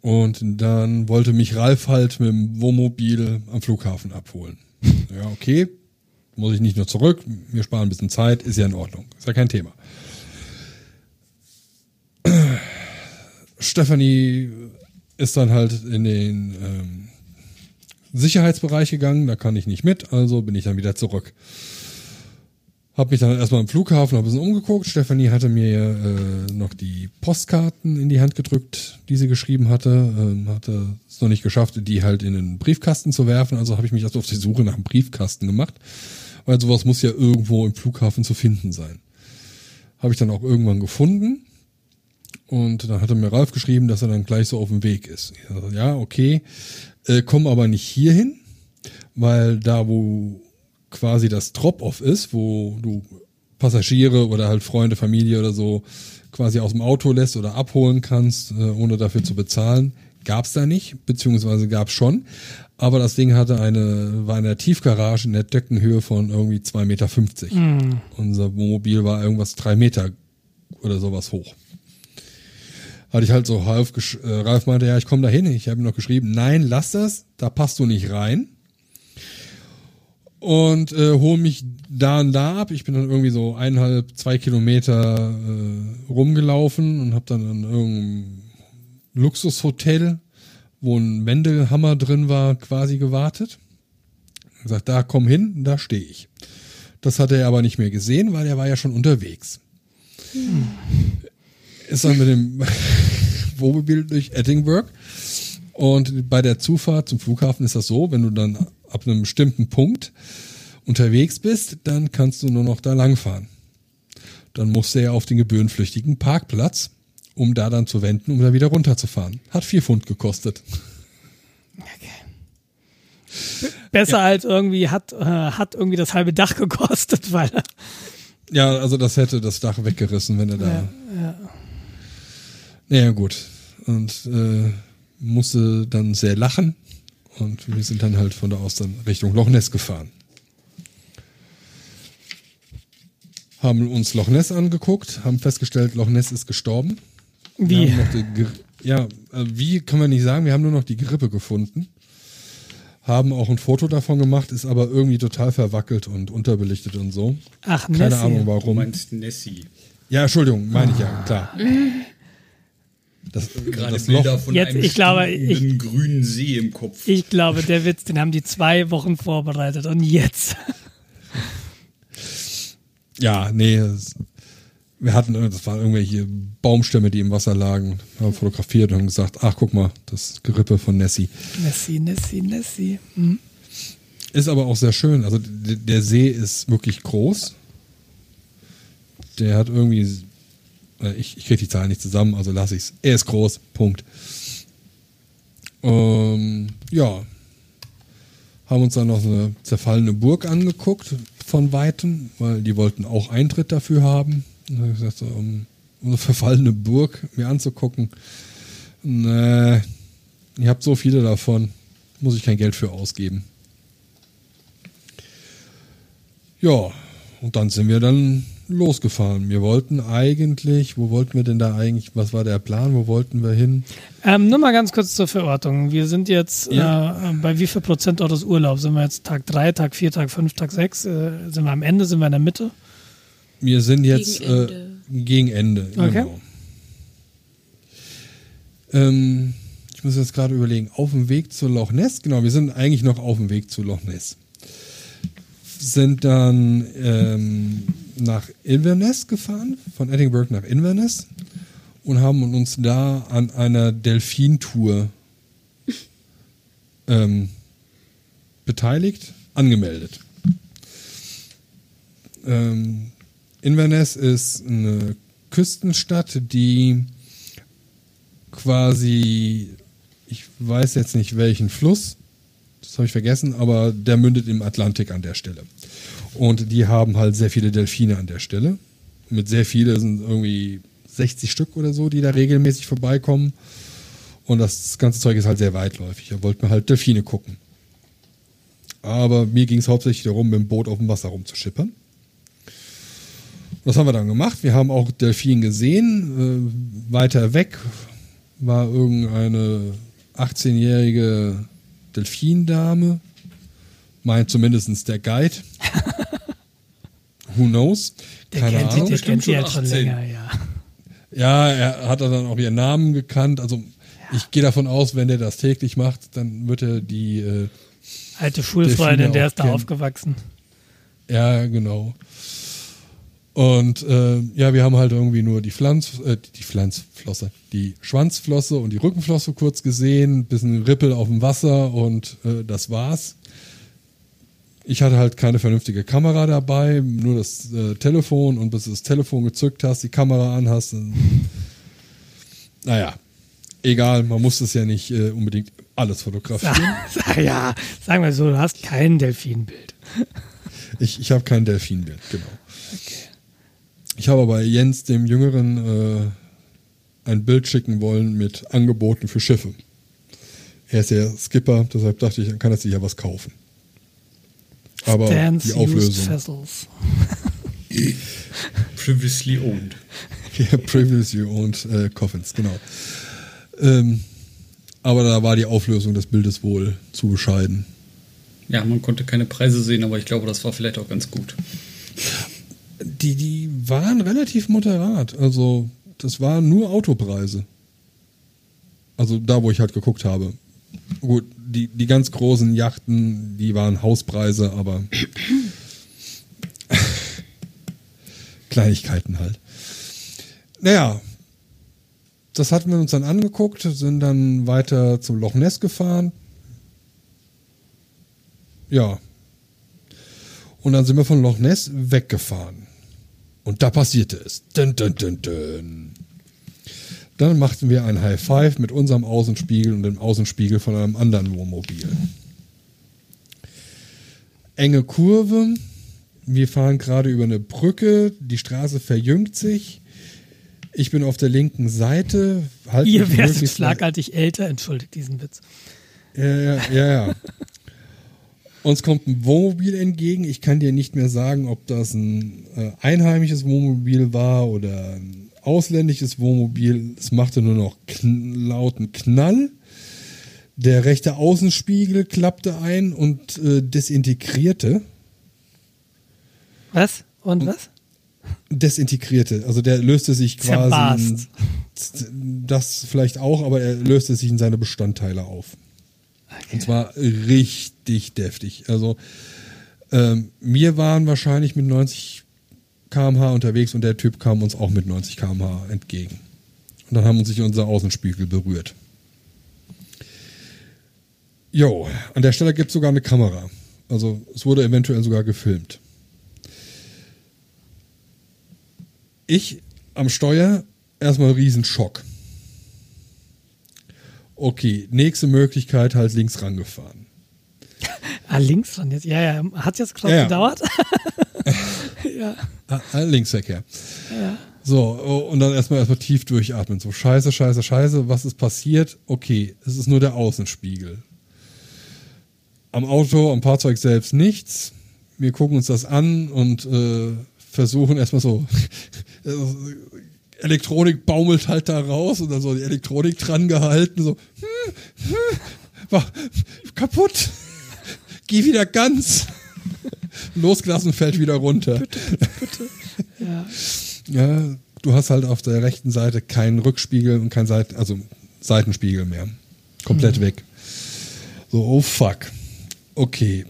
Und dann wollte mich Ralf halt mit dem Wohnmobil am Flughafen abholen. Ja, okay. Muss ich nicht nur zurück. Wir sparen ein bisschen Zeit. Ist ja in Ordnung. Ist ja kein Thema. Stephanie ist dann halt in den ähm, Sicherheitsbereich gegangen, da kann ich nicht mit, also bin ich dann wieder zurück. Hab mich dann erstmal im Flughafen ein bisschen umgeguckt. Stefanie hatte mir äh, noch die Postkarten in die Hand gedrückt, die sie geschrieben hatte. Ähm, hatte es noch nicht geschafft, die halt in den Briefkasten zu werfen. Also habe ich mich erst auf die Suche nach einem Briefkasten gemacht. Weil sowas muss ja irgendwo im Flughafen zu finden sein. Habe ich dann auch irgendwann gefunden. Und dann hatte mir Ralf geschrieben, dass er dann gleich so auf dem Weg ist. Dachte, ja, okay, äh, komm aber nicht hierhin, weil da, wo quasi das Drop-off ist, wo du Passagiere oder halt Freunde, Familie oder so quasi aus dem Auto lässt oder abholen kannst, äh, ohne dafür zu bezahlen, gab's da nicht, beziehungsweise gab's schon. Aber das Ding hatte eine, war in der Tiefgarage in der Deckenhöhe von irgendwie 2,50 Meter. Unser Wohnmobil war irgendwas drei Meter oder sowas hoch hatte ich halt so Ralf, äh, Ralf meinte, ja, ich komme da hin. Ich habe ihm noch geschrieben, nein, lass das, da passt du nicht rein. Und äh, hol mich da und da ab. Ich bin dann irgendwie so eineinhalb, zwei Kilometer äh, rumgelaufen und habe dann in irgendeinem Luxushotel, wo ein Wendelhammer drin war, quasi gewartet. Gesagt, da komm hin, da stehe ich. Das hat er aber nicht mehr gesehen, weil er war ja schon unterwegs ist dann mit dem Wohnmobil durch Edinburgh. Und bei der Zufahrt zum Flughafen ist das so, wenn du dann ab einem bestimmten Punkt unterwegs bist, dann kannst du nur noch da langfahren. Dann musst du ja auf den gebührenpflichtigen Parkplatz, um da dann zu wenden, um da wieder runterzufahren. Hat vier Pfund gekostet. Besser als irgendwie hat, äh, hat irgendwie das halbe Dach gekostet, weil Ja, also das hätte das Dach weggerissen, wenn er da. ja, ja. Naja, gut. Und äh, musste dann sehr lachen. Und wir sind dann halt von da aus dann Richtung Loch Ness gefahren. haben uns Loch Ness angeguckt, haben festgestellt, Loch Ness ist gestorben. Wir Wie? ja, äh, wie kann man nicht sagen, wir haben nur noch die Grippe gefunden. Haben auch ein Foto davon gemacht, ist aber irgendwie total verwackelt und unterbelichtet und so. Ach, Keine Nessie. Ahnung Du warum. meinst Nessie. Ja, Entschuldigung, meine ich ja, klar. Das, Gerade das Bilder Loch, von Jetzt, einem ich glaube, stinkenden grünen See im Kopf. Ich glaube, der Witz, den haben die zwei Wochen vorbereitet und jetzt. ja, nee, wir hatten, das waren irgendwelche Baumstämme, die im Wasser lagen, haben fotografiert und haben gesagt, ach, guck mal, das Gerippe von Nessie. Nessie, Nessie, Nessie. Hm. Ist aber auch sehr schön. Also der See ist wirklich groß. Der hat irgendwie, ich, ich kriege die Zahlen nicht zusammen, also lasse ich es. Er ist groß, Punkt. Ähm, ja. Haben uns dann noch eine zerfallene Burg angeguckt von Weitem, weil die wollten auch Eintritt dafür haben. Und hab ich gesagt, so, um eine verfallene Burg mir anzugucken. Nee, ihr habt so viele davon, muss ich kein Geld für ausgeben. Ja, und dann sind wir dann losgefahren. Wir wollten eigentlich, wo wollten wir denn da eigentlich, was war der Plan, wo wollten wir hin? Ähm, nur mal ganz kurz zur Verortung. Wir sind jetzt Ja. äh, bei wie viel Prozent eures Urlaubs? Sind wir jetzt Tag 3, Tag 4, Tag 5, Tag 6? Äh, sind wir am Ende? Sind wir in der Mitte? Wir sind jetzt Gegen äh, Ende. gegen Ende. Okay. Genau. Ähm, ich muss jetzt gerade überlegen, auf dem Weg zu Loch Ness, genau, wir sind eigentlich noch auf dem Weg zu Loch Ness. Sind dann ähm, nach Inverness gefahren, von Edinburgh nach Inverness und haben uns da an einer Delfintour ähm, beteiligt, angemeldet. Ähm, Inverness ist eine Küstenstadt, die quasi, ich weiß jetzt nicht welchen Fluss, das habe ich vergessen, aber der mündet im Atlantik an der Stelle. Und die haben halt sehr viele Delfine an der Stelle. Mit sehr viele sind irgendwie 60 Stück oder so, die da regelmäßig vorbeikommen. Und das ganze Zeug ist halt sehr weitläufig. Da wollten wir halt Delfine gucken. Aber mir ging es hauptsächlich darum, mit dem Boot auf dem Wasser rumzuschippern. Das haben wir dann gemacht. Wir haben auch Delfin gesehen. Äh, weiter weg war irgendeine 18-jährige Delfindame. Meint zumindest der Guide. Who knows? Der Keine kennt sie, Ahnung. der kennt sie schon halt schon 18. länger, ja. Ja, er hat dann auch ihren Namen gekannt. Also ich gehe davon aus, wenn der das täglich macht, dann wird er die, äh, Alte Schulfreundin, der ist da aufgewachsen. ja, genau. Und äh, ja, wir haben halt irgendwie nur die Pflanz, äh, die Pflanzflosse, die Schwanzflosse und die Rückenflosse kurz gesehen, bisschen Rippel auf dem Wasser und äh, das war's. Ich hatte halt keine vernünftige Kamera dabei, nur das äh, Telefon und bis du das Telefon gezückt hast, die Kamera anhast, dann, naja, egal, man muss es ja nicht äh, unbedingt alles fotografieren. Sag, ja, sagen wir so, du hast kein Delfinbild. Ich, ich habe kein Delfinbild, genau. Ich habe bei Jens, dem Jüngeren, äh, ein Bild schicken wollen mit Angeboten für Schiffe. Er ist ja Skipper, deshalb dachte ich, dann kann er sich ja was kaufen. Aber Stans die Auflösung. Previously owned. ja, Previously owned äh, Coffins, genau. Ähm, aber da war die Auflösung des Bildes wohl zu bescheiden. Ja, man konnte keine Preise sehen, aber ich glaube, das war vielleicht auch ganz gut. Die, die waren relativ moderat. Also, das waren nur Autopreise. Also da, wo ich halt geguckt habe. Gut, die, die ganz großen Yachten, die waren Hauspreise, aber Kleinigkeiten halt. Naja, das hatten wir uns dann angeguckt, sind dann weiter zum Loch Ness gefahren. Ja. Und dann sind wir von Loch Ness weggefahren. Und da passierte es. Dun, dun, dun. Dann machten wir ein High Five mit unserem Außenspiegel und dem Außenspiegel von einem anderen Wohnmobil. Enge Kurve. Wir fahren gerade über eine Brücke. Die Straße verjüngt sich. Ich bin auf der linken Seite. Halt Ihr werdet schlagartig älter, entschuldigt diesen Witz. ja, ja, ja. ja. Uns kommt ein Wohnmobil entgegen. Ich kann dir nicht mehr sagen, ob das ein äh, einheimisches Wohnmobil war oder ein ausländisches Wohnmobil. Es machte nur noch kn lauten Knall. Der rechte Außenspiegel klappte ein und äh, desintegrierte. Was? Und was? Desintegrierte. Also der löste sich quasi. Zerbarst. Das vielleicht auch, aber er löste sich in seine Bestandteile auf. Und zwar richtig deftig. Also ähm, wir waren wahrscheinlich mit 90 km/h unterwegs und der Typ kam uns auch mit 90 km/h entgegen. Und dann haben uns sich unser Außenspiegel berührt. Jo, an der Stelle gibt es sogar eine Kamera. Also es wurde eventuell sogar gefilmt. Ich am Steuer erstmal Riesenschock. Okay, nächste Möglichkeit halt links rangefahren. Ah, links dran jetzt. Ja, ja. Hat jetzt gerade Ja, ja. gedauert? ja. Ah, ah, Linksverkehr. ja. So, oh, und dann erstmal erstmal tief durchatmen. So, scheiße, scheiße, scheiße, was ist passiert? Okay, es ist nur der Außenspiegel. Am Auto, am Fahrzeug selbst nichts. Wir gucken uns das an und äh, versuchen erstmal so. äh, Elektronik baumelt halt da raus und dann so die Elektronik dran gehalten, so hm, hm, war kaputt. Geh wieder ganz. Losgelassen fällt wieder runter. ja. Ja, du hast halt auf der rechten Seite keinen Rückspiegel und keinen Seiten, also Seitenspiegel mehr. Komplett weg. So, oh fuck. Okay.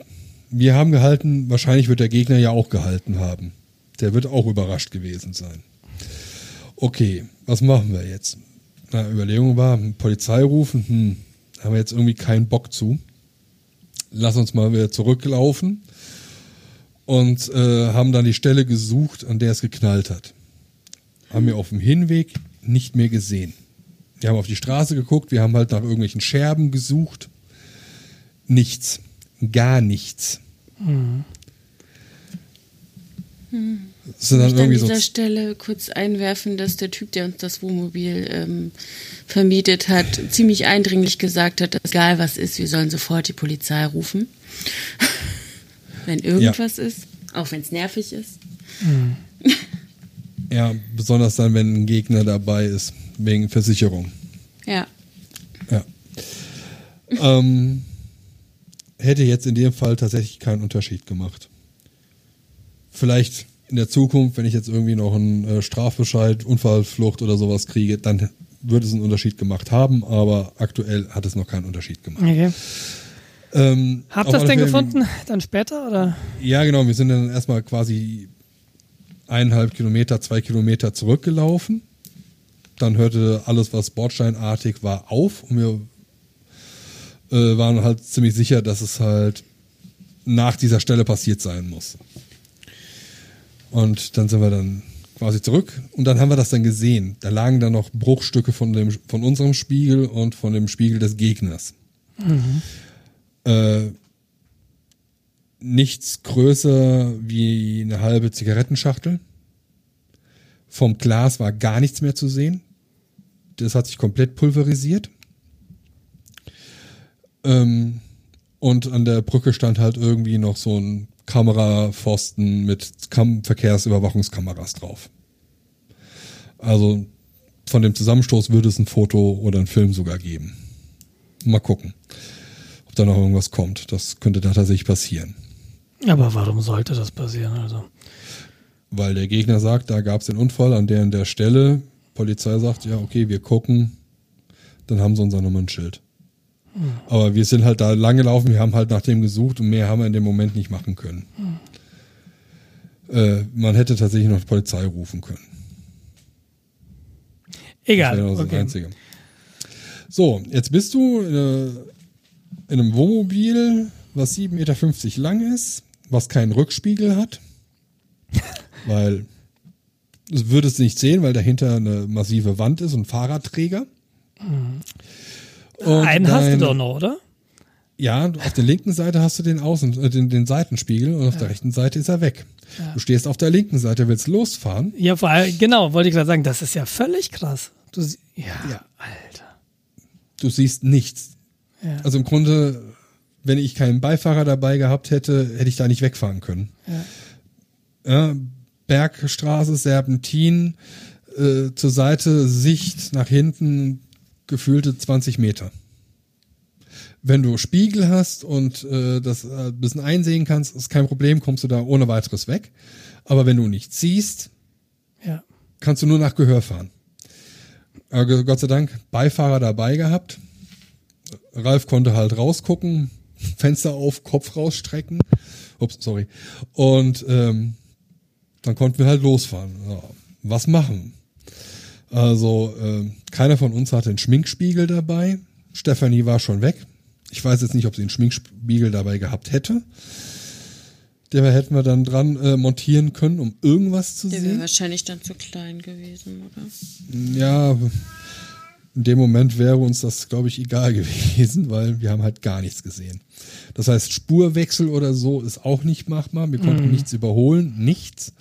Wir haben gehalten, wahrscheinlich wird der Gegner ja auch gehalten haben. Der wird auch überrascht gewesen sein. Okay, was machen wir jetzt? Na, Überlegung war, Polizei rufen, hm, haben wir jetzt irgendwie keinen Bock zu. Lass uns mal wieder zurücklaufen und äh, haben dann die Stelle gesucht, an der es geknallt hat. Haben wir auf dem Hinweg nicht mehr gesehen. Wir haben auf die Straße geguckt, wir haben halt nach irgendwelchen Scherben gesucht. Nichts. Gar nichts. Es sind Ich möchte an irgendwie so dieser Stelle kurz einwerfen, dass der Typ, der uns das Wohnmobil ähm, vermietet hat, ziemlich eindringlich gesagt hat, dass egal was ist, wir sollen sofort die Polizei rufen. wenn irgendwas ist, auch wenn es nervig ist. Ja, besonders dann, wenn ein Gegner dabei ist, wegen Versicherung. Ja. Ja. ähm, hätte jetzt in dem Fall tatsächlich keinen Unterschied gemacht. Vielleicht in der Zukunft, wenn ich jetzt irgendwie noch einen äh, Strafbescheid, Unfallflucht oder sowas kriege, dann würde es einen Unterschied gemacht haben, aber aktuell hat es noch keinen Unterschied gemacht. Okay. Ähm, Habt ihr das denn Fälle- gefunden? Dann später? Oder? Ja, genau. Wir sind dann erstmal quasi eineinhalb Kilometer, zwei Kilometer zurückgelaufen. Dann hörte alles, was bordsteinartig war, auf und wir äh, waren halt ziemlich sicher, dass es halt nach dieser Stelle passiert sein muss. Und dann sind wir dann quasi zurück und dann haben wir das dann gesehen. Da lagen dann noch Bruchstücke von, dem, von unserem Spiegel und von dem Spiegel des Gegners. Äh, nichts größer wie eine halbe Zigarettenschachtel. Vom Glas war gar nichts mehr zu sehen. Das hat sich komplett pulverisiert. Ähm, und an der Brücke stand halt irgendwie noch so ein Kamerapfosten mit Kam Verkehrsüberwachungskameras drauf. Also von dem Zusammenstoß würde es ein Foto oder einen Film sogar geben. Mal gucken, ob da noch irgendwas kommt. Das könnte da tatsächlich passieren. Aber warum sollte das passieren? Also, Weil der Gegner sagt, da gab es den Unfall an der und der Stelle. Polizei sagt, ja, okay, wir gucken. Dann haben sie unser Nummernschild. Aber wir sind halt da lang gelaufen, wir haben halt nach dem gesucht und mehr haben wir in dem Moment nicht machen können. Äh, man hätte tatsächlich noch die Polizei rufen können. Das egal. das Okay. Einzige. So, jetzt bist du äh, in einem Wohnmobil, was 7,50 Meter lang ist, was keinen Rückspiegel hat. weil du würdest nicht sehen, weil dahinter eine massive Wand ist und Fahrradträger. Und Einen hast du dein- doch noch, oder? Ja, auf der linken Seite hast du den Außen, äh, den, den Seitenspiegel und auf der rechten Seite ist er weg. Du stehst auf der linken Seite, willst losfahren. Ja, vor allem, genau, wollte ich gerade sagen, das ist ja völlig krass. Du, ja, Ja. Alter. Du siehst nichts. Ja. Also im Grunde, wenn ich keinen Beifahrer dabei gehabt hätte, hätte ich da nicht wegfahren können. Ja. Bergstraße, Serpentin, äh, zur Seite, Sicht nach hinten, gefühlte 20 Meter. Wenn du Spiegel hast und äh, das äh, ein bisschen einsehen kannst, ist kein Problem, kommst du da ohne weiteres weg. Aber wenn du nicht siehst, Ja. kannst du nur nach Gehör fahren. Aber Gott sei Dank Beifahrer dabei gehabt. Ralf konnte halt rausgucken, Fenster auf, Kopf rausstrecken. Ups, sorry. Und ähm, dann konnten wir halt losfahren. Ja, was machen? Also ähm, keiner von uns hatte einen Schminkspiegel dabei. Stefanie war schon weg. Ich weiß jetzt nicht, ob sie einen Schminkspiegel dabei gehabt hätte. Den hätten wir dann dran äh, montieren können, um irgendwas zu Der wäre sehen. wahrscheinlich dann zu klein gewesen, oder? Ja, in dem Moment wäre uns das, glaube ich, egal gewesen, weil wir haben halt gar nichts gesehen. Das heißt, Spurwechsel oder so ist auch nicht machbar. Wir konnten nichts überholen, nichts,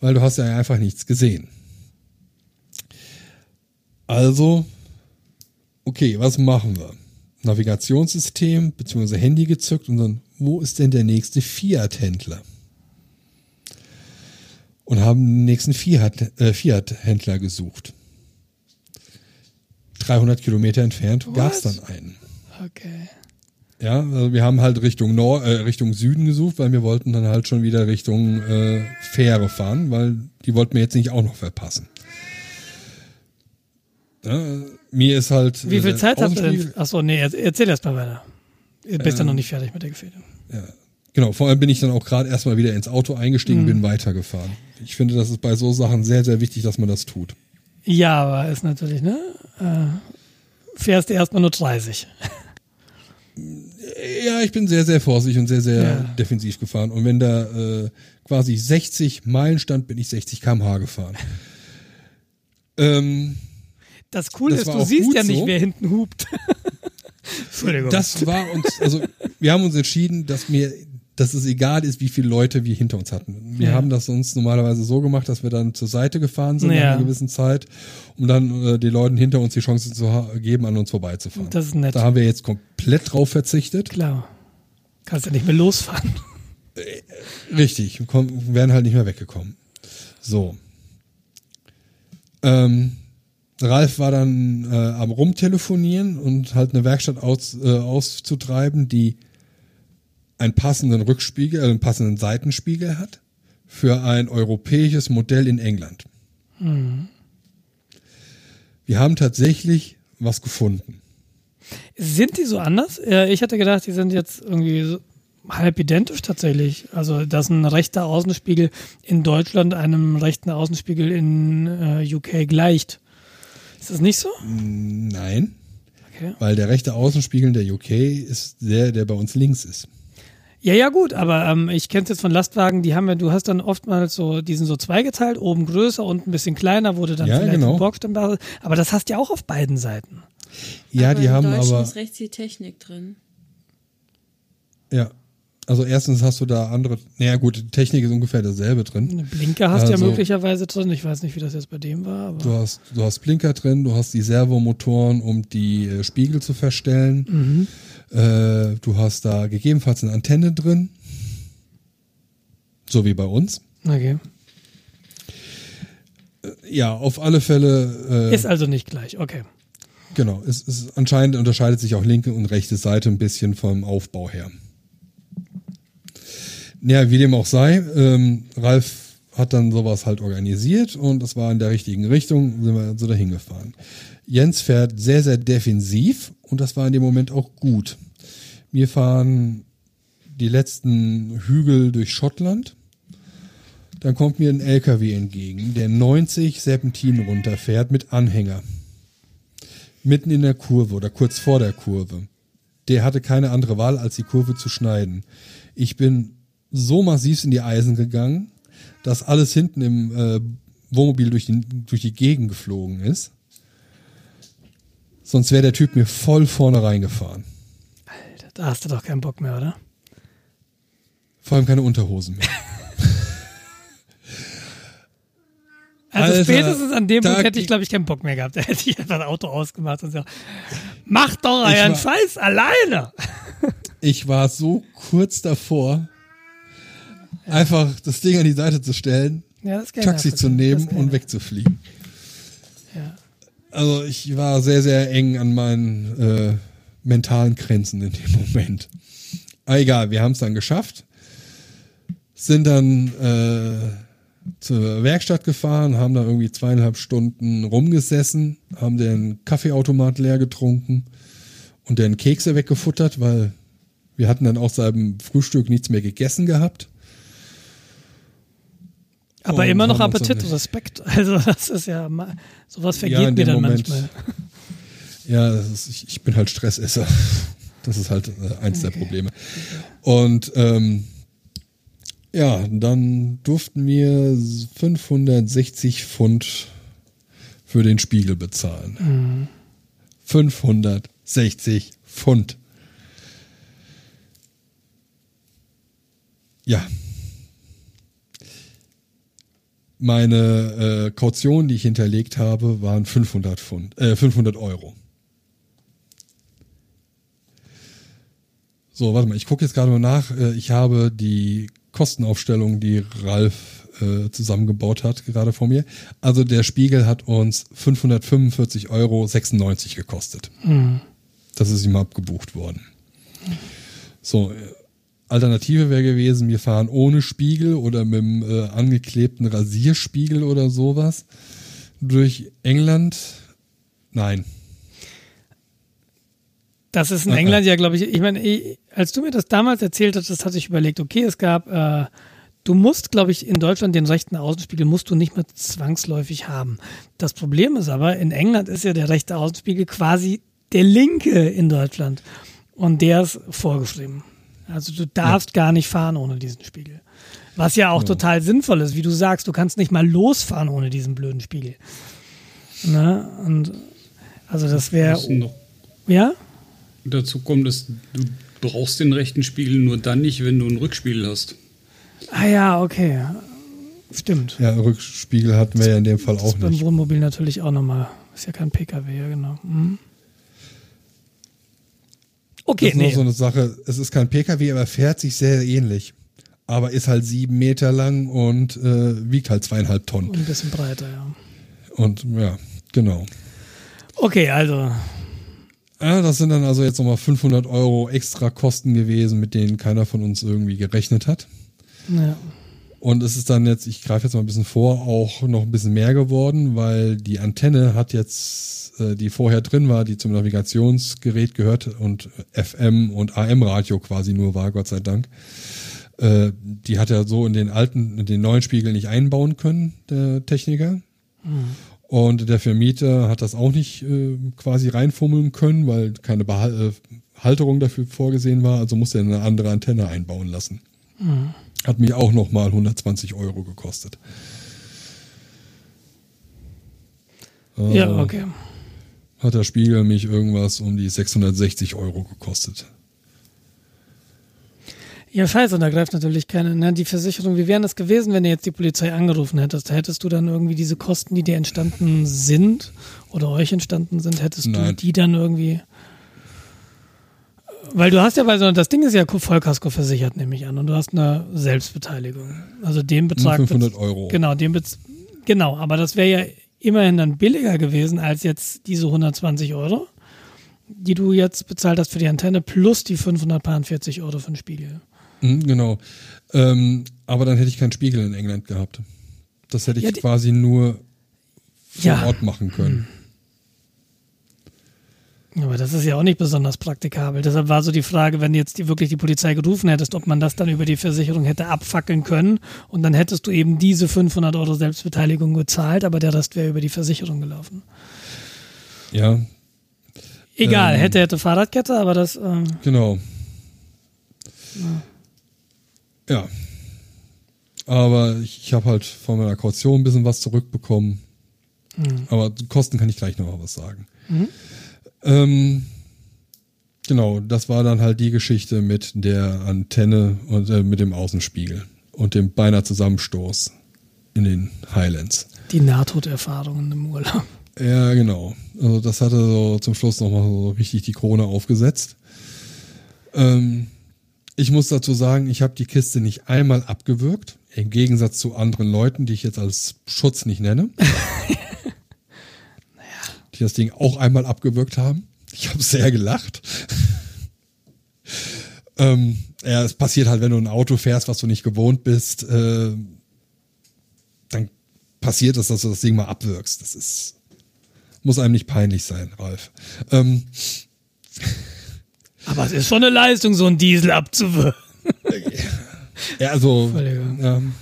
weil du hast ja einfach nichts gesehen. Also, okay, was machen wir? Navigationssystem bzw. Handy gezückt und dann, wo ist denn der nächste Fiat-Händler? Und haben den nächsten Fiat, äh, Fiat-Händler gesucht. 300 Kilometer entfernt gab es dann einen. Okay. Ja, also wir haben halt Richtung Nord, äh, Richtung Süden gesucht, weil wir wollten dann halt schon wieder Richtung äh, Fähre fahren, weil die wollten wir jetzt nicht auch noch verpassen. Ja, mir ist halt. Wie viel äh, Zeit habt ihr denn? Achso, nee, er- erzähl erst mal weiter. Ihr bist ja Ähm, noch nicht fertig mit der Gefährdung. Genau, vor allem bin ich dann auch gerade erstmal wieder ins Auto eingestiegen, bin weitergefahren. Ich finde, das ist bei so Sachen sehr, sehr wichtig, dass man das tut. Ja, aber ist natürlich, ne? Äh, fährst du erstmal nur 30. Ja, ich bin sehr, sehr vorsichtig und sehr, sehr Ja. defensiv gefahren. Und wenn da äh, quasi 60 Meilen stand, bin ich 60 km/h gefahren. ähm, Das Coole Das ist, du siehst ja nicht, so. wer hinten hupt. Entschuldigung. das war uns, also wir haben uns entschieden, dass mir, dass es egal ist, wie viele Leute wir hinter uns hatten. Wir Ja. haben das sonst normalerweise so gemacht, dass wir dann zur Seite gefahren sind nach Ja. einer gewissen Zeit, um dann äh, den Leuten hinter uns die Chance zu geben, an uns vorbeizufahren. Das ist nett. Da haben wir jetzt komplett drauf verzichtet. Klar. Kannst ja nicht mehr losfahren. Richtig, komm, wären halt nicht mehr weggekommen. So. Ähm, Ralf war dann äh, am Rumtelefonieren und halt eine Werkstatt aus, äh, auszutreiben, die einen passenden Rückspiegel, äh, einen passenden Seitenspiegel hat für ein europäisches Modell in England. Wir haben tatsächlich was gefunden. Sind die so anders? Ich hatte gedacht, die sind jetzt irgendwie so halb identisch tatsächlich. Also, dass ein rechter Außenspiegel in Deutschland einem rechten Außenspiegel in äh, UK gleicht. Ist das nicht so? Nein, Okay. weil der rechte Außenspiegel der UK ist der, der bei uns links ist. Ja, ja, gut, aber ähm, ich kenne es jetzt von Lastwagen, die haben ja, du hast dann oftmals so, die sind so zweigeteilt, oben größer und ein bisschen kleiner, du dann Ja, vielleicht genau. da Aber das hast du ja auch auf beiden Seiten. Ja, aber die haben aber. ist rechts die Technik drin. Ja. Also erstens hast du da andere. Naja gut, die Technik ist ungefähr dasselbe drin. Eine Blinker hast du ja Also- möglicherweise drin. Ich weiß nicht, wie das jetzt bei dem war, aber. Du hast, du hast Blinker drin, du hast die Servomotoren, um die äh, Spiegel zu verstellen. Äh, du hast da gegebenenfalls eine Antenne drin. So wie bei uns. Okay. Ja, auf alle Fälle. Äh, Ist also nicht gleich, okay. Genau, es ist anscheinend unterscheidet sich auch linke und rechte Seite ein bisschen vom Aufbau her. Ja, wie dem auch sei, ähm, Ralf hat dann sowas halt organisiert und es war in der richtigen Richtung, sind wir so dahin gefahren. Jens fährt sehr, sehr defensiv und das war in dem Moment auch gut. Wir fahren die letzten Hügel durch Schottland. Dann kommt mir ein LKW entgegen, der 90 Serpentinen runterfährt mit Anhänger mitten in der Kurve oder kurz vor der Kurve. Der hatte keine andere Wahl, als die Kurve zu schneiden. Ich bin so massiv in die Eisen gegangen, dass alles hinten im äh, Wohnmobil durch die, durch die Gegend geflogen ist. Sonst wäre der Typ mir voll vorne reingefahren. Alter, da hast du doch keinen Bock mehr, oder? Vor allem keine Unterhosen mehr. Also Alter, spätestens an dem Punkt hätte ich, glaube ich, keinen Bock mehr gehabt. Da hätte ich einfach das Auto ausgemacht und gesagt, macht doch euren war- Scheiß alleine. Ich war so kurz davor, einfach das Ding an die Seite zu stellen, Ja, Taxi zu nehmen und wegzufliegen. Ja. Also ich war sehr, sehr eng an meinen äh, mentalen Grenzen in dem Moment. Aber egal, wir haben es dann geschafft. Sind dann äh, zur Werkstatt gefahren, haben da irgendwie zweieinhalb Stunden rumgesessen, haben den Kaffeeautomat leer getrunken und den Kekse weggefuttert, weil wir hatten dann auch seit dem Frühstück nichts mehr gegessen gehabt. Aber immer noch Appetit, nicht- Respekt. Also das ist ja, sowas vergeht Ja, mir dann Moment. manchmal. Ja, ist, ich, ich bin halt Stressesser. Das ist halt äh, eins der Probleme. Und ähm, ja, dann durften wir 560 Pfund für den Spiegel bezahlen. 560 Pfund. Ja. Meine äh, Kaution, die ich hinterlegt habe, waren 500 Pfund, äh, 500 Euro. So, warte mal, ich gucke jetzt gerade mal nach. Äh, Ich habe die Kostenaufstellung, die Ralf äh, zusammengebaut hat, gerade vor mir. Also der Spiegel hat uns 545,96 Euro gekostet. Das ist ihm abgebucht worden. So, Alternative wäre gewesen, wir fahren ohne Spiegel oder mit einem äh, angeklebten Rasierspiegel oder sowas durch England. Nein. Das ist in Ah, England ja, glaube ich, ich meine, als du mir das damals erzählt hast, hatte ich überlegt, okay, es gab, äh, du musst, glaube ich, in Deutschland den rechten Außenspiegel musst du nicht mehr zwangsläufig haben. Das Problem ist aber, in England ist ja der rechte Außenspiegel quasi der linke in Deutschland. Und der ist vorgeschrieben. Also du darfst gar nicht fahren ohne diesen Spiegel. Was ja auch total sinnvoll ist, wie du sagst, du kannst nicht mal losfahren ohne diesen blöden Spiegel. Ne? Und also das wäre, ja? dazu kommt, dass du brauchst den rechten Spiegel nur dann nicht, wenn du einen Rückspiegel hast. Ah ja, okay. Stimmt. Ja, Rückspiegel hatten wir ja in dem Fall Das auch ist beim nicht. Wohnmobil natürlich auch nochmal. Ist ja kein PKW, ja genau. Mhm. Okay, Das ist nee. so eine Sache. Es ist kein PKW, aber fährt sich sehr ähnlich. Aber ist halt sieben Meter lang und äh, wiegt halt zweieinhalb Tonnen. Und ein bisschen breiter, ja. Und ja, genau. Okay, also. Ja, das sind dann also jetzt nochmal 500 Euro extra Kosten gewesen, mit denen keiner von uns irgendwie gerechnet hat. Ja. Und es ist dann jetzt, ich greife jetzt mal ein bisschen vor, auch noch ein bisschen mehr geworden, weil die Antenne hat jetzt, äh, die vorher drin war, die zum Navigationsgerät gehört und FM und AM-Radio quasi nur war, Gott sei Dank. Äh, die hat er so in den alten, in den neuen Spiegel nicht einbauen können, der Techniker. Und der Vermieter hat das auch nicht äh, quasi reinfummeln können, weil keine Behal äh, Halterung dafür vorgesehen war. Also musste er eine andere Antenne einbauen lassen. Hat mich auch nochmal 120 Euro gekostet. ja, okay. Hat der Spiegel mich irgendwas um die 660 Euro gekostet. Ja, scheiße, und da greift natürlich keine, ne, die Versicherung, wie wäre das gewesen, wenn du jetzt die Polizei angerufen hättest? Hättest du dann irgendwie diese Kosten, die dir entstanden sind oder euch entstanden sind, hättest du Nein. die dann irgendwie. Weil du hast ja so, das Ding ist ja Vollkasko versichert, nehme ich an, und du hast eine Selbstbeteiligung. Also den Betrag. 500 Euro. Genau, den Bez genau, aber das wäre ja immerhin dann billiger gewesen als jetzt diese 120 Euro, die du jetzt bezahlt hast für die Antenne plus die 540 Euro für den Spiegel. Mhm, genau. Ähm, aber dann hätte ich keinen Spiegel in England gehabt. Das hätte ich Ja, quasi nur vor Ja. Ort machen können. Aber das ist ja auch nicht besonders praktikabel. Deshalb war so die Frage, wenn jetzt die, wirklich die Polizei gerufen hättest, ob man das dann über die Versicherung hätte abfackeln können und dann hättest du eben diese 500 Euro Selbstbeteiligung gezahlt, aber der Rest wäre über die Versicherung gelaufen. Ja, Egal, Ähm. hätte, hätte Fahrradkette, aber das, ähm, genau. Ja. Aber ich, ich habe halt von meiner Kaution ein bisschen was zurückbekommen. Aber zu Kosten kann ich gleich noch mal was sagen. Ähm, genau, das war dann halt die Geschichte mit der Antenne und äh, mit dem Außenspiegel und dem beinahe Zusammenstoß in den Highlands. die Nahtoderfahrungen im Urlaub. Ja, genau. Also das hatte so zum Schluss nochmal so richtig die Krone aufgesetzt. Ähm, ich muss dazu sagen, ich habe die Kiste nicht einmal abgewürgt, im Gegensatz zu anderen Leuten, die ich jetzt als Schutz nicht nenne. Die das Ding auch einmal abgewürgt haben. Ich habe sehr gelacht. ähm, ja, es passiert halt, wenn du ein Auto fährst, was du nicht gewohnt bist, äh, dann passiert es, dass du das Ding mal abwirkst. Das ist, muss einem nicht peinlich sein, Ralf. Ähm, Aber es ist schon eine Leistung, so einen Diesel abzuwürgen. ja, also, ähm,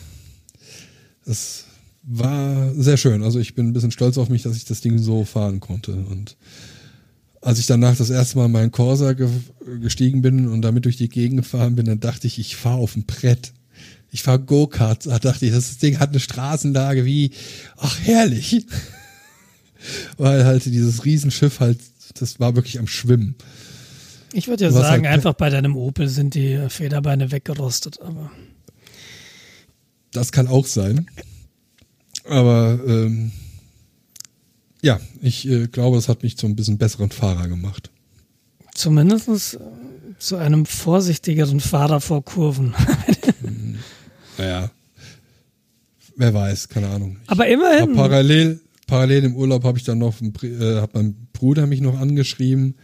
das war sehr schön. Also ich bin ein bisschen stolz auf mich, dass ich das Ding so fahren konnte. Und als ich danach das erste Mal in meinen Corsa ge gestiegen bin und damit durch die Gegend gefahren bin, dann dachte ich, ich fahre auf dem Brett. Ich fahre Go-Kart. Da dachte ich, das Ding hat eine Straßenlage wie, ach herrlich. Weil halt dieses Riesenschiff halt, das war wirklich am Schwimmen. Ich würde ja sagen, halt- einfach bei deinem Opel sind die Federbeine weggerostet, aber Das kann auch sein. Aber ähm, ja, ich äh, glaube, es hat mich zu ein bisschen besseren Fahrer gemacht. zumindest äh, zu einem vorsichtigeren Fahrer vor Kurven. Naja, wer weiß, keine Ahnung. Ich Aber immerhin. parallel, parallel im Urlaub habe ich dann noch, äh, hat mein Bruder mich noch angeschrieben,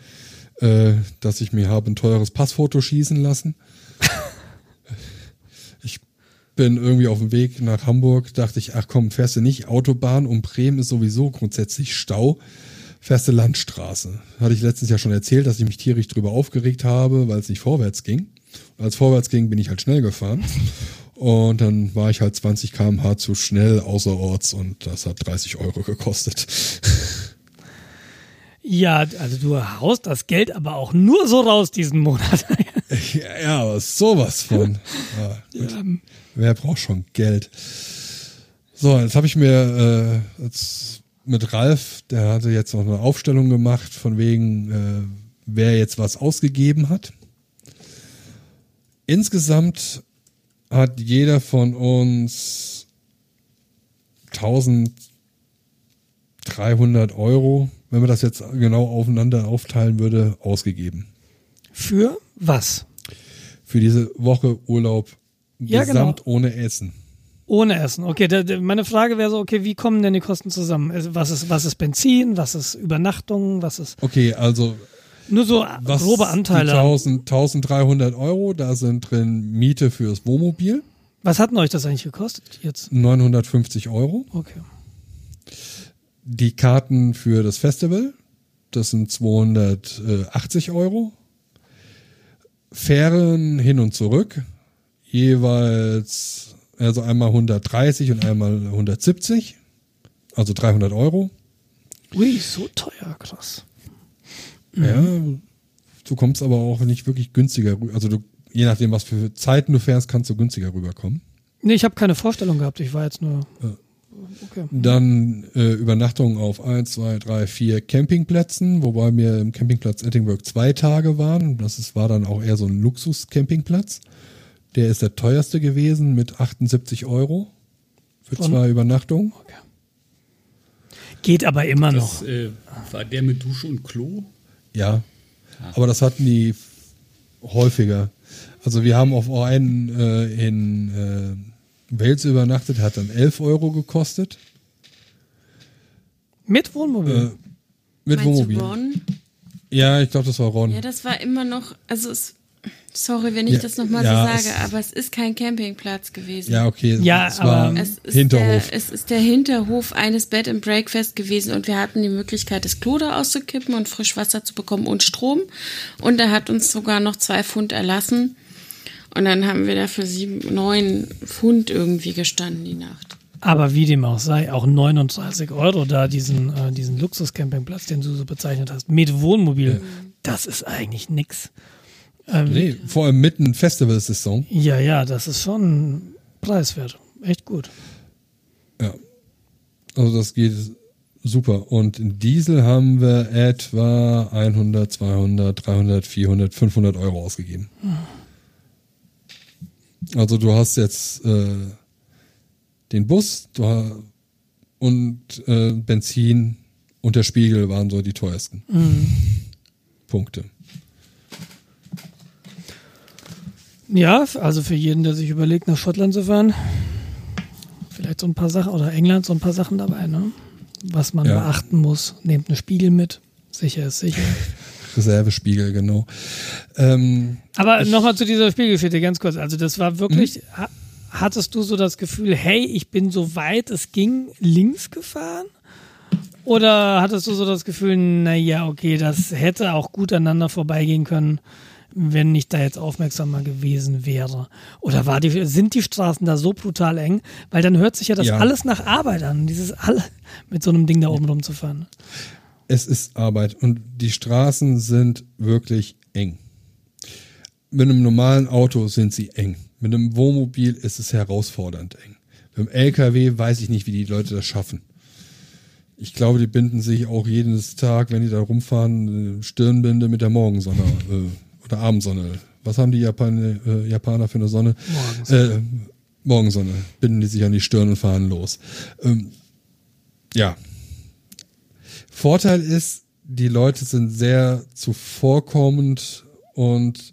äh, dass ich mir habe ein teures Passfoto schießen lassen. Ich bin irgendwie auf dem Weg nach Hamburg, dachte ich, ach komm, fährst du nicht Autobahn, um Bremen ist sowieso grundsätzlich Stau, fährst du Landstraße. Hatte ich letztens ja schon erzählt, dass ich mich tierisch drüber aufgeregt habe, weil es nicht vorwärts ging. Und als vorwärts ging, bin ich halt schnell gefahren. Und dann war ich halt 20 km/h zu schnell außerorts und das hat 30 Euro gekostet. Ja, also du haust das Geld aber auch nur so raus diesen Monat. ja, ja, aber sowas von. Ja, mit, wer braucht schon Geld? So, jetzt habe ich mir äh, jetzt mit Ralf, der hatte jetzt noch eine Aufstellung gemacht, von wegen, äh, wer jetzt was ausgegeben hat. Insgesamt hat jeder von uns 1300 Euro, wenn man das jetzt genau aufeinander aufteilen würde, ausgegeben. Für was? Für diese Woche Urlaub Ja, gesamt genau. ohne Essen. Ohne Essen. Okay, da, da, meine Frage wäre so, okay, wie kommen denn die Kosten zusammen? Also, Was ist, was ist Benzin? Was ist Übernachtung? Was ist Okay, also nur so was grobe Anteile? 1000, 1300 Euro, da sind drin Miete fürs Wohnmobil, Was hat denn euch das eigentlich gekostet jetzt? 950 Euro. Okay. Die Karten für das Festival, das sind 280 Euro. Fähren hin und zurück, jeweils, also einmal 130 und einmal 170, also 300 Euro. Ui, so teuer, krass. Ja, du kommst aber auch nicht wirklich günstiger rüber. Also du, je nachdem, was für Zeiten du fährst, kannst du günstiger rüberkommen. Nee, ich habe keine Vorstellung gehabt. Ich war jetzt nur. Okay. Dann äh, Übernachtung auf 1, 2, 3, 4 Campingplätzen, wobei wir im Campingplatz Ettingburg zwei Tage waren. Das ist, war dann auch eher so ein Luxus-Campingplatz. Der ist der teuerste gewesen mit 78 Euro für Von- zwei Übernachtungen. Geht aber immer noch. Das äh, war der mit Dusche und Klo. Ja, aber das hatten die häufiger. Also wir haben auf einen äh, in äh, Wales übernachtet, hat dann 11 Euro gekostet. Mit Wohnmobil. Äh, mit Meinst Wohnmobil. du Ron? Ja, ich glaube, das war Ron. Ja, das war immer noch, also es, sorry, wenn ich Ja, das nochmal ja, so es- sage, aber es ist kein Campingplatz gewesen. Ja, okay. Ja, es war aber- Es ist, Hinterhof. Der, es ist der Hinterhof eines Bed and Breakfast gewesen und wir hatten die Möglichkeit, das Klo da auszukippen und frisch Wasser zu bekommen und Strom. Und er hat uns sogar noch zwei Pfund erlassen. Und dann haben wir da für sieben, neun Pfund irgendwie gestanden die Nacht. Aber wie dem auch sei, auch 39 Euro da diesen, äh, diesen Luxus-Campingplatz, den du so bezeichnet hast, mit Wohnmobil, das ist eigentlich nix. Ähm, nee, vor allem mitten Festivalsaison. Ja, ja, das ist schon preiswert. Echt gut. Ja. Also das geht super. Und in Diesel haben wir etwa 100, 200, 300, 400, 500 Euro ausgegeben. Also du hast jetzt äh, den Bus du und äh, Benzin und der Spiegel waren so die teuersten Punkte. Ja, also für jeden, der sich überlegt, nach Schottland zu fahren, vielleicht so ein paar Sachen, oder England so ein paar Sachen dabei, ne? Was man Ja. beachten muss. Nehmt einen Spiegel mit. Sicher ist sicher. Reservespiegel, genau. Ähm, Aber nochmal zu dieser Spiegelgeschichte ganz kurz. Also das war wirklich, ha hattest du so das Gefühl, hey, ich bin so weit es ging links gefahren? Oder hattest du so das Gefühl, naja, okay, das hätte auch gut aneinander vorbeigehen können, wenn ich da jetzt aufmerksamer gewesen wäre? Oder war die, sind die Straßen da so brutal eng? Weil dann hört sich ja das Ja. alles nach Arbeit an, dieses alle mit so einem Ding da oben rumzufahren. Es ist Arbeit und die Straßen sind wirklich eng. Mit einem normalen Auto sind sie eng. Mit einem Wohnmobil ist es herausfordernd eng. Mit einem LKW weiß ich nicht, wie die Leute das schaffen. Ich glaube, die binden sich auch jeden Tag, wenn die da rumfahren, eine Stirnbinde mit der Morgensonne äh, oder Abendsonne. Was haben die Japan äh, Japaner für eine Sonne? Morgensonne. Äh, Morgensonne. Binden die sich an die Stirn und fahren los. Ähm, ja, Vorteil ist, die Leute sind sehr zuvorkommend und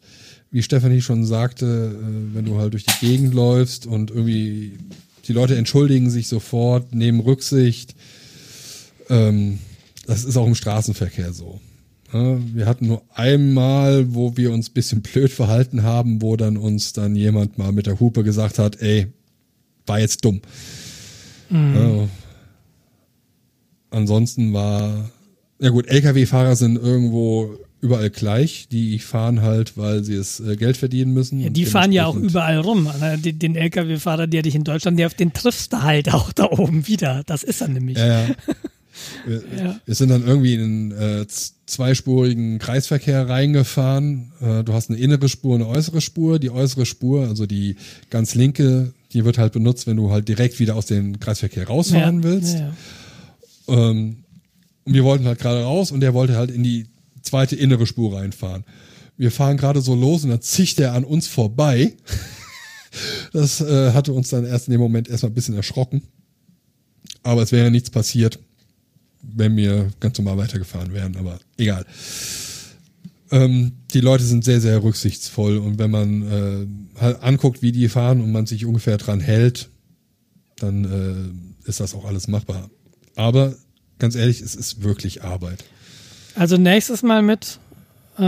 wie Stefanie schon sagte, äh, wenn du halt durch die Gegend läufst und irgendwie die Leute entschuldigen sich sofort, nehmen Rücksicht. Ähm, das ist auch im Straßenverkehr so. Wir hatten nur einmal, wo wir uns ein bisschen blöd verhalten haben, wo dann uns dann jemand mal mit der Hupe gesagt hat, ey, war jetzt dumm. Ja, ansonsten war, ja gut, Lkw-Fahrer sind irgendwo überall gleich. Die fahren halt, weil sie es äh, Geld verdienen müssen. Ja, die fahren ja auch überall rum. Also Den, den LKW-Fahrer, der dich in Deutschland, der, den triffst du halt auch da oben wieder. Das ist er nämlich. Ja, ja. Wir, Ja. wir sind dann irgendwie in einen äh, zweispurigen Kreisverkehr reingefahren. Äh, du hast eine innere Spur, eine äußere Spur. Die äußere Spur, also die ganz linke, die wird halt benutzt, wenn du halt direkt wieder aus dem Kreisverkehr rausfahren ja, willst. Ja. Ähm, und wir wollten halt gerade raus und der wollte halt in die zweite innere Spur reinfahren. Wir fahren gerade so los und dann zicht er an uns vorbei. Das äh, hatte uns dann erst in dem Moment erstmal ein bisschen erschrocken. Aber es wäre nichts passiert, wenn wir ganz normal weitergefahren wären, aber egal. Ähm, die Leute sind sehr, sehr rücksichtsvoll und wenn man äh, halt anguckt, wie die fahren und man sich ungefähr dran hält, dann äh, ist das auch alles machbar. Aber ganz ehrlich, es ist wirklich Arbeit. Also nächstes Mal mit äh,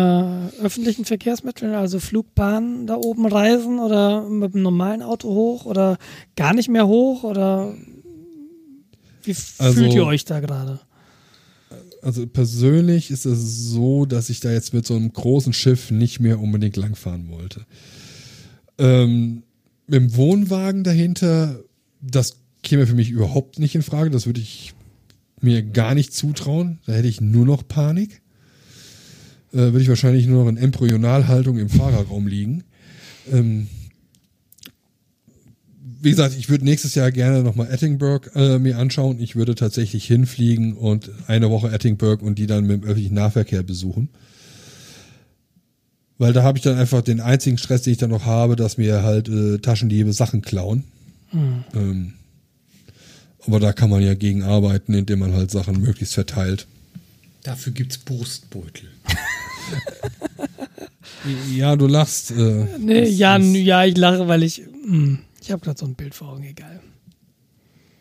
öffentlichen Verkehrsmitteln, also Flugbahnen da oben reisen oder mit einem normalen Auto hoch oder gar nicht mehr hoch oder wie Also- fühlt ihr euch da gerade? Also persönlich ist es so, dass ich da jetzt mit so einem großen Schiff nicht mehr unbedingt langfahren wollte. Ähm, mit dem Wohnwagen dahinter, das käme für mich überhaupt nicht in Frage. Das würde ich mir gar nicht zutrauen. Da hätte ich nur noch Panik. Äh, würde ich wahrscheinlich nur noch in Embryonalhaltung im Fahrerraum liegen. Ähm, wie gesagt, ich würde nächstes Jahr gerne nochmal Ettingberg äh, mir anschauen. Ich würde tatsächlich hinfliegen und eine Woche Ettingberg und die dann mit dem öffentlichen Nahverkehr besuchen. Weil da habe ich dann einfach den einzigen Stress, den ich dann noch habe, dass mir halt äh, Taschendiebe Sachen klauen. Ähm, aber da kann man ja gegen arbeiten, indem man halt Sachen möglichst verteilt. Dafür gibt's Brustbeutel. Ja, du lachst. Äh, Nee, das ja, ja, ich lache, weil ich, mh, ich habe gerade so ein Bild vor Augen, egal.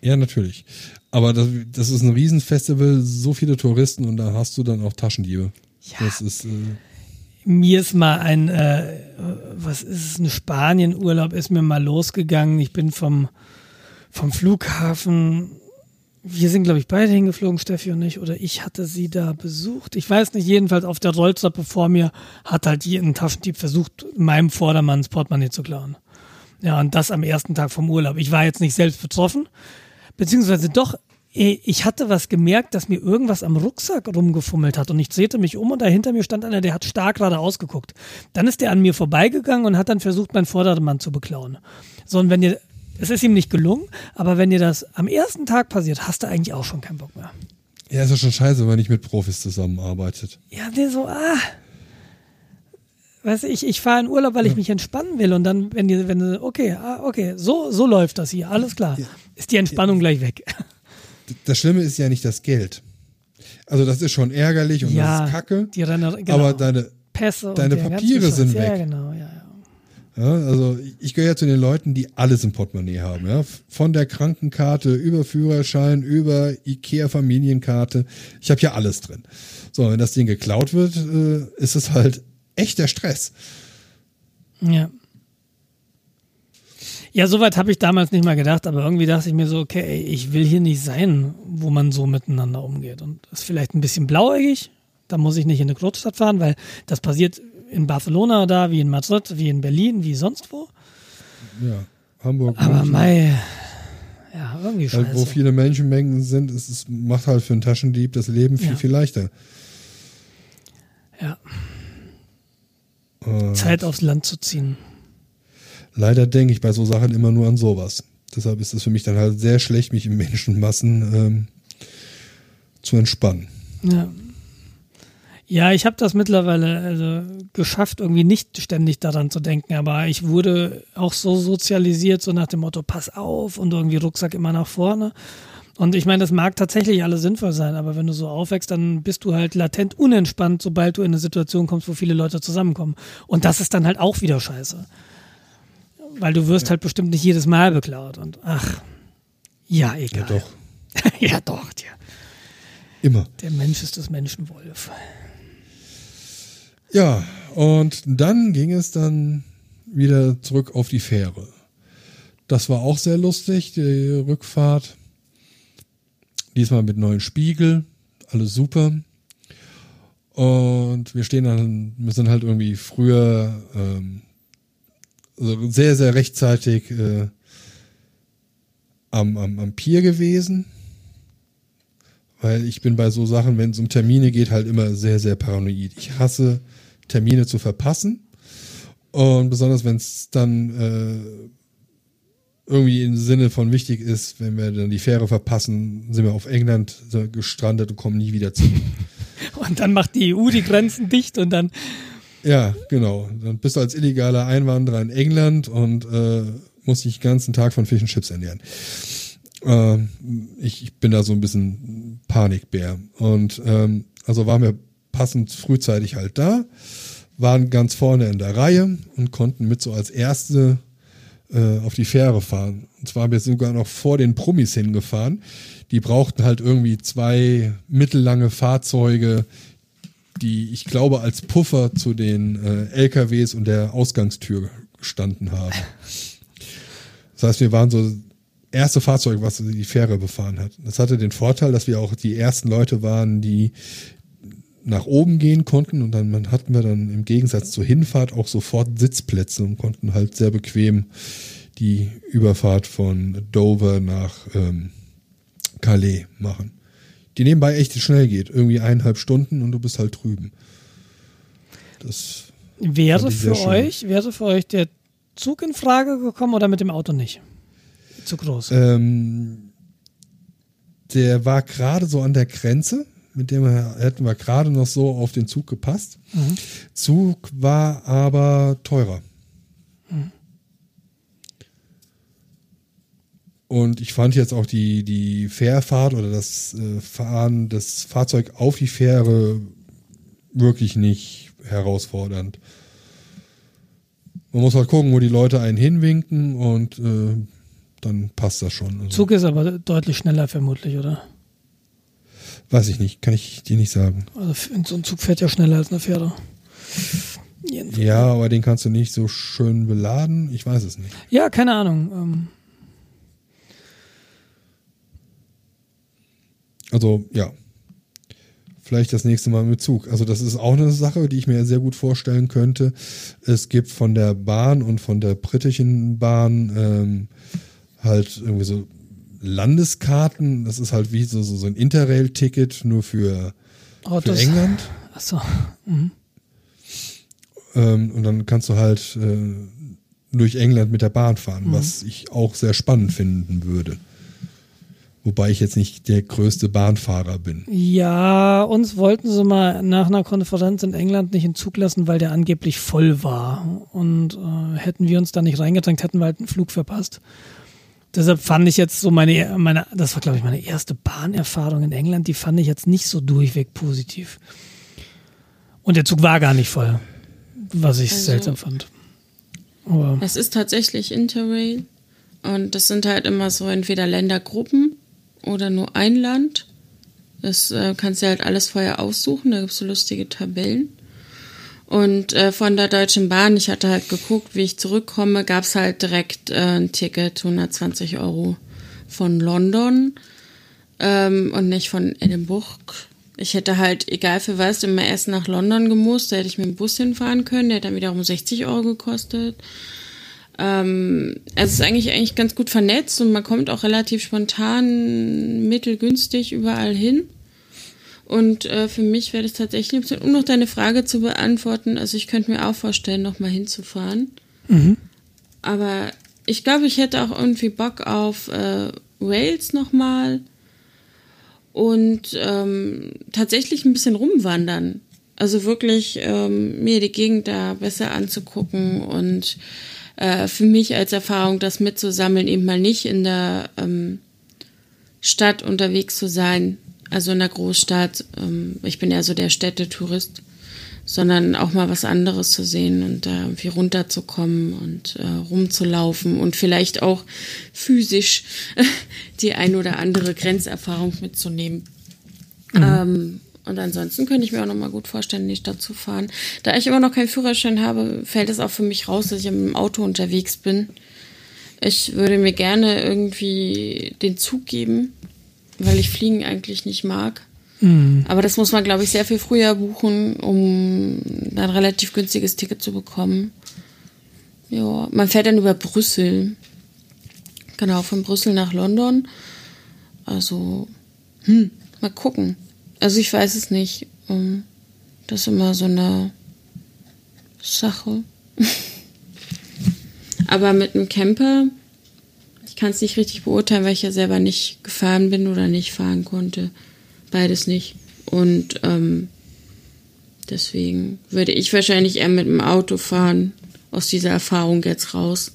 Ja, natürlich. Aber das, das ist ein Riesenfestival, so viele Touristen und da hast du dann auch Taschendiebe. Ja. Das ist, äh, Mir ist mal ein, äh, was ist es, ein Spanien-Urlaub ist mir mal losgegangen. Ich bin vom, vom Flughafen, wir sind, glaube ich, beide hingeflogen, Steffi und ich, oder ich hatte sie da besucht. Ich weiß nicht, jedenfalls auf der Rolltreppe vor mir hat halt jeden Taschendieb versucht, meinem Vordermann das Portemonnaie zu klauen. Ja, und das am ersten Tag vom Urlaub. Ich war jetzt nicht selbst betroffen, beziehungsweise doch, eh, ich hatte was gemerkt, dass mir irgendwas am Rucksack rumgefummelt hat und ich drehte mich um und da hinter mir stand einer, der hat stark gerade ausgeguckt. Dann ist der an mir vorbeigegangen und hat dann versucht, meinen Vordermann zu beklauen. So, und wenn ihr, es ist ihm nicht gelungen, aber wenn dir das am ersten Tag passiert, hast du eigentlich auch schon keinen Bock mehr. ja, ist ja schon scheiße, wenn man nicht mit Profis zusammenarbeitet. Ja, der so, ah. Weißt du, ich, ich fahre in Urlaub, weil ich mich entspannen will und dann, wenn die, wenn die, okay, ah, okay, so, so läuft das hier, alles klar. Ist die Entspannung gleich weg. Das Schlimme ist ja nicht das Geld. Also das ist schon ärgerlich und ja, das ist kacke. Die Renner, genau. Aber deine, Pässe deine Papiere sind Ja, weg. genau, ja, ja. Ja, also ich gehöre ja zu den Leuten, die alles im Portemonnaie haben. Ja? Von der Krankenkarte über Führerschein, über Ikea-Familienkarte. Ich habe ja alles drin. So, wenn das Ding geklaut wird, äh, ist es halt echter Stress. Ja. Ja, soweit habe ich damals nicht mal gedacht, aber irgendwie dachte ich mir so, okay, ich will hier nicht sein, wo man so miteinander umgeht. Und das ist vielleicht ein bisschen blauäugig. Da muss ich nicht in eine Großstadt fahren, weil das passiert in Barcelona da, wie in Madrid, wie in Berlin, wie sonst wo. Ja, Hamburg. Aber. Mai, ja, irgendwie scheiße. Halt, wo viele Menschenmengen sind, es macht halt für einen Taschendieb das Leben viel, Ja. viel leichter. ja, Äh, Zeit aufs Land zu ziehen. leider denke ich bei so Sachen immer nur an sowas. Deshalb ist es für mich dann halt sehr schlecht, mich in Menschenmassen ähm, zu entspannen. Ja. Ja, ich habe das mittlerweile also, geschafft, irgendwie nicht ständig daran zu denken, aber ich wurde auch so sozialisiert, so nach dem Motto, pass auf und irgendwie Rucksack immer nach vorne. Und ich meine, das mag tatsächlich alles sinnvoll sein, aber wenn du so aufwächst, dann bist du halt latent unentspannt, sobald du in eine Situation kommst, wo viele Leute zusammenkommen. Und das ist dann halt auch wieder scheiße. Weil du wirst halt bestimmt nicht jedes Mal beklaut. Und ach, ja, egal. Ja, doch. ja, doch. Ja. Immer. Der Mensch ist das Menschenwolf. Ja, und dann ging es dann wieder zurück auf die Fähre. Das war auch sehr lustig, die Rückfahrt. Diesmal mit neuen Spiegel, alles super. Und wir stehen dann, wir sind halt irgendwie früher ähm, also sehr, sehr rechtzeitig äh, am, am, am Pier gewesen. Weil ich bin bei so Sachen, wenn es um Termine geht, halt immer sehr, sehr paranoid. Ich hasse Termine zu verpassen. Und besonders wenn es dann äh, irgendwie im Sinne von wichtig ist, wenn wir dann die Fähre verpassen, sind wir auf England gestrandet und kommen nie wieder zurück. Und dann macht die EU die Grenzen dicht und dann, Ja, genau. Dann bist du als illegaler Einwanderer in England und äh, musst dich den ganzen Tag von Fish and Chips ernähren. Ähm, ich, ich bin da so ein bisschen Panikbär. Und ähm, also waren wir passend frühzeitig halt da, waren ganz vorne in der Reihe und konnten mit so als erste äh, auf die Fähre fahren. Und zwar haben wir sogar noch vor den Promis hingefahren. Die brauchten halt irgendwie zwei mittellange Fahrzeuge, die ich glaube als Puffer zu den äh, LKWs und der Ausgangstür gestanden haben. Das heißt, wir waren so erste Fahrzeug, was die Fähre befahren hat. Das hatte den Vorteil, dass wir auch die ersten Leute waren, die nach oben gehen konnten und dann hatten wir dann im Gegensatz zur Hinfahrt auch sofort Sitzplätze und konnten halt sehr bequem die Überfahrt von Dover nach ähm, Calais machen. Die nebenbei echt schnell geht. Irgendwie eineinhalb Stunden und du bist halt drüben. Das wäre für euch, wäre für euch der Zug in Frage gekommen oder mit dem Auto nicht? Zu groß. Ähm, der war gerade so an der Grenze, mit dem hätten wir gerade noch so auf den Zug gepasst. Zug war aber teurer. Und ich fand jetzt auch die, die Fährfahrt oder das äh, Fahren des Fahrzeug auf die Fähre wirklich nicht herausfordernd. Man muss halt gucken, wo die Leute einen hinwinken und äh, dann passt das schon. Also, Zug ist aber deutlich schneller vermutlich, oder? Weiß ich nicht, kann ich dir nicht sagen. Also so ein Zug fährt ja schneller als eine. Jedenfalls. Ja, aber den kannst du nicht so schön beladen. Ich weiß es nicht. Ja, keine Ahnung. Ähm, Also ja, vielleicht das nächste Mal mit Zug. Also das ist auch eine Sache, die ich mir sehr gut vorstellen könnte. Es gibt von der Bahn und von der britischen Bahn ähm, halt irgendwie so Landeskarten. Das ist halt wie so, so, so ein Interrail-Ticket nur für, für Autos. England. Achso. Ähm, und dann kannst du halt äh, durch England mit der Bahn fahren, was ich auch sehr spannend finden würde. Wobei ich jetzt nicht der größte Bahnfahrer bin. Ja, uns wollten sie mal nach einer Konferenz in England nicht in Zug lassen, weil der angeblich voll war. Und äh, hätten wir uns da nicht reingedrängt, hätten wir halt einen Flug verpasst. Deshalb fand ich jetzt so meine, meine das war glaube ich meine erste Bahnerfahrung in England, die fand ich jetzt nicht so durchweg positiv. Und der Zug war gar nicht voll, was ich Also- seltsam fand. Aber Es ist tatsächlich Interrail. Und das sind halt immer so entweder Ländergruppen oder nur ein Land. Das äh, kannst du halt alles vorher aussuchen. Da gibt's so lustige Tabellen. Und äh, von der Deutschen Bahn, ich hatte halt geguckt, wie ich zurückkomme, gab's halt direkt äh, ein Ticket, 120 Euro von London ähm, und nicht von Edinburgh. Ich hätte halt, egal für was, immer erst nach London gemusst. Da hätte ich mit dem Bus hinfahren können. Der hat dann wiederum 60 Euro gekostet. Ähm, also es ist eigentlich, eigentlich ganz gut vernetzt und man kommt auch relativ spontan, mittelgünstig überall hin. Und äh, für mich wäre das tatsächlich, ein bisschen- um noch deine Frage zu beantworten, also ich könnte mir auch vorstellen, nochmal hinzufahren. Aber ich glaube, ich hätte auch irgendwie Bock auf äh, Wales nochmal und ähm, tatsächlich ein bisschen rumwandern. Also wirklich ähm, mir die Gegend da besser anzugucken und äh, für mich als Erfahrung das mitzusammeln, eben mal nicht in der ähm, Stadt unterwegs zu sein, also in der Großstadt. Ähm, ich bin eher so der Städtetourist, sondern auch mal was anderes zu sehen und da irgendwie runterzukommen und äh, rumzulaufen und vielleicht auch physisch die ein oder andere Grenzerfahrung mitzunehmen. Ähm, und ansonsten könnte ich mir auch noch mal gut vorstellen, in die Stadt zu fahren. Da ich immer noch keinen Führerschein habe, fällt es auch für mich raus, dass ich dem Auto unterwegs bin. Ich würde mir gerne irgendwie den Zug geben, weil ich Fliegen eigentlich nicht mag. Aber das muss man, glaube ich, sehr viel früher buchen, um ein relativ günstiges Ticket zu bekommen. Ja, man fährt dann über Brüssel. Genau, von Brüssel nach London. Also, hm, mal gucken. Also ich weiß es nicht. Ähm, Das ist immer so eine Sache. Aber mit einem Camper, ich kann es nicht richtig beurteilen, weil ich ja selber nicht gefahren bin oder nicht fahren konnte. Beides nicht. Und ähm, deswegen würde ich wahrscheinlich eher mit dem Auto fahren, aus dieser Erfahrung jetzt raus.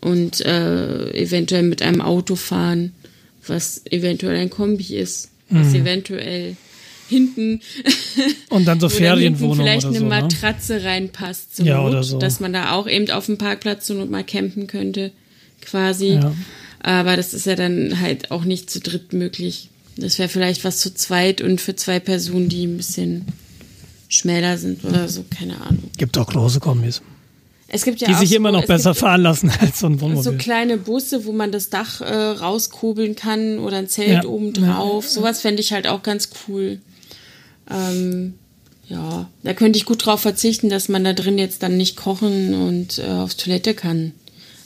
Und äh, eventuell mit einem Auto fahren, was eventuell ein Kombi ist, was eventuell hinten Und dann so wo dann Ferienwohnung hinten vielleicht oder so. eine Ne? Matratze reinpasst, zur Ja, Not, oder so. dass man da auch eben auf dem Parkplatz Not mal campen könnte, quasi. Ja. Aber das ist ja dann halt auch nicht zu dritt möglich. Das wäre vielleicht was zu zweit und für zwei Personen, die ein bisschen schmäler sind oder so, keine Ahnung. Gibt auch große Kombis, Es gibt ja die auch sich so, immer noch es besser fahren lassen als so ein So Wohnmobil. kleine Busse, wo man das Dach äh, rauskurbeln kann oder ein Zelt Ja. oben drauf. Sowas fände ich halt auch ganz cool. Ähm, ja, da könnte ich gut drauf verzichten, dass man da drin jetzt dann nicht kochen und äh, auf Toilette kann.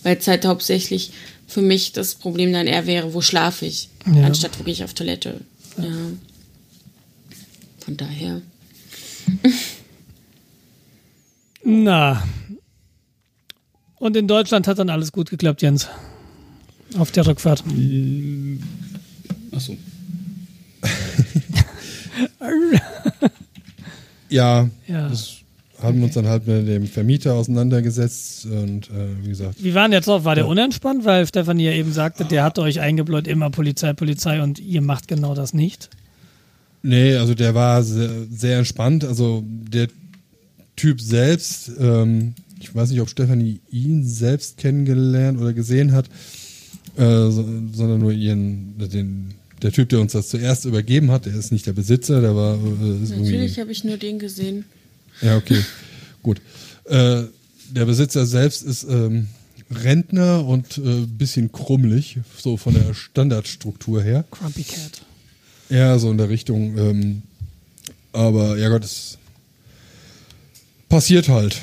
Weil es halt hauptsächlich für mich das Problem dann eher wäre, wo schlafe ich, Ja. anstatt wo gehe ich auf Toilette. Ja. Von daher. Na. Und in Deutschland hat dann alles gut geklappt, Jens. Auf der Rückfahrt. Achso. Ja, Ja. das haben uns dann halt mit dem Vermieter auseinandergesetzt und äh, wie gesagt, Wie war denn jetzt drauf? War der unentspannt? Weil Stefanie ja eben sagte, der hatte euch eingebläut, immer Polizei, Polizei und ihr macht genau das nicht. nee, also der war sehr, sehr entspannt. Also der Typ selbst, ähm, ich weiß nicht, ob Stefanie ihn selbst kennengelernt oder gesehen hat, äh, so, sondern nur ihren, den, der Typ, der uns das zuerst übergeben hat, der ist nicht der Besitzer, der war äh, Natürlich habe ich nur den gesehen. Ja, okay. Gut. Äh, der Besitzer selbst ist ähm, Rentner und äh, bisschen krummelig, so von der Standardstruktur her. Grumpy Cat. Ja, so in der Richtung. Ähm, aber ja Gott, es passiert halt.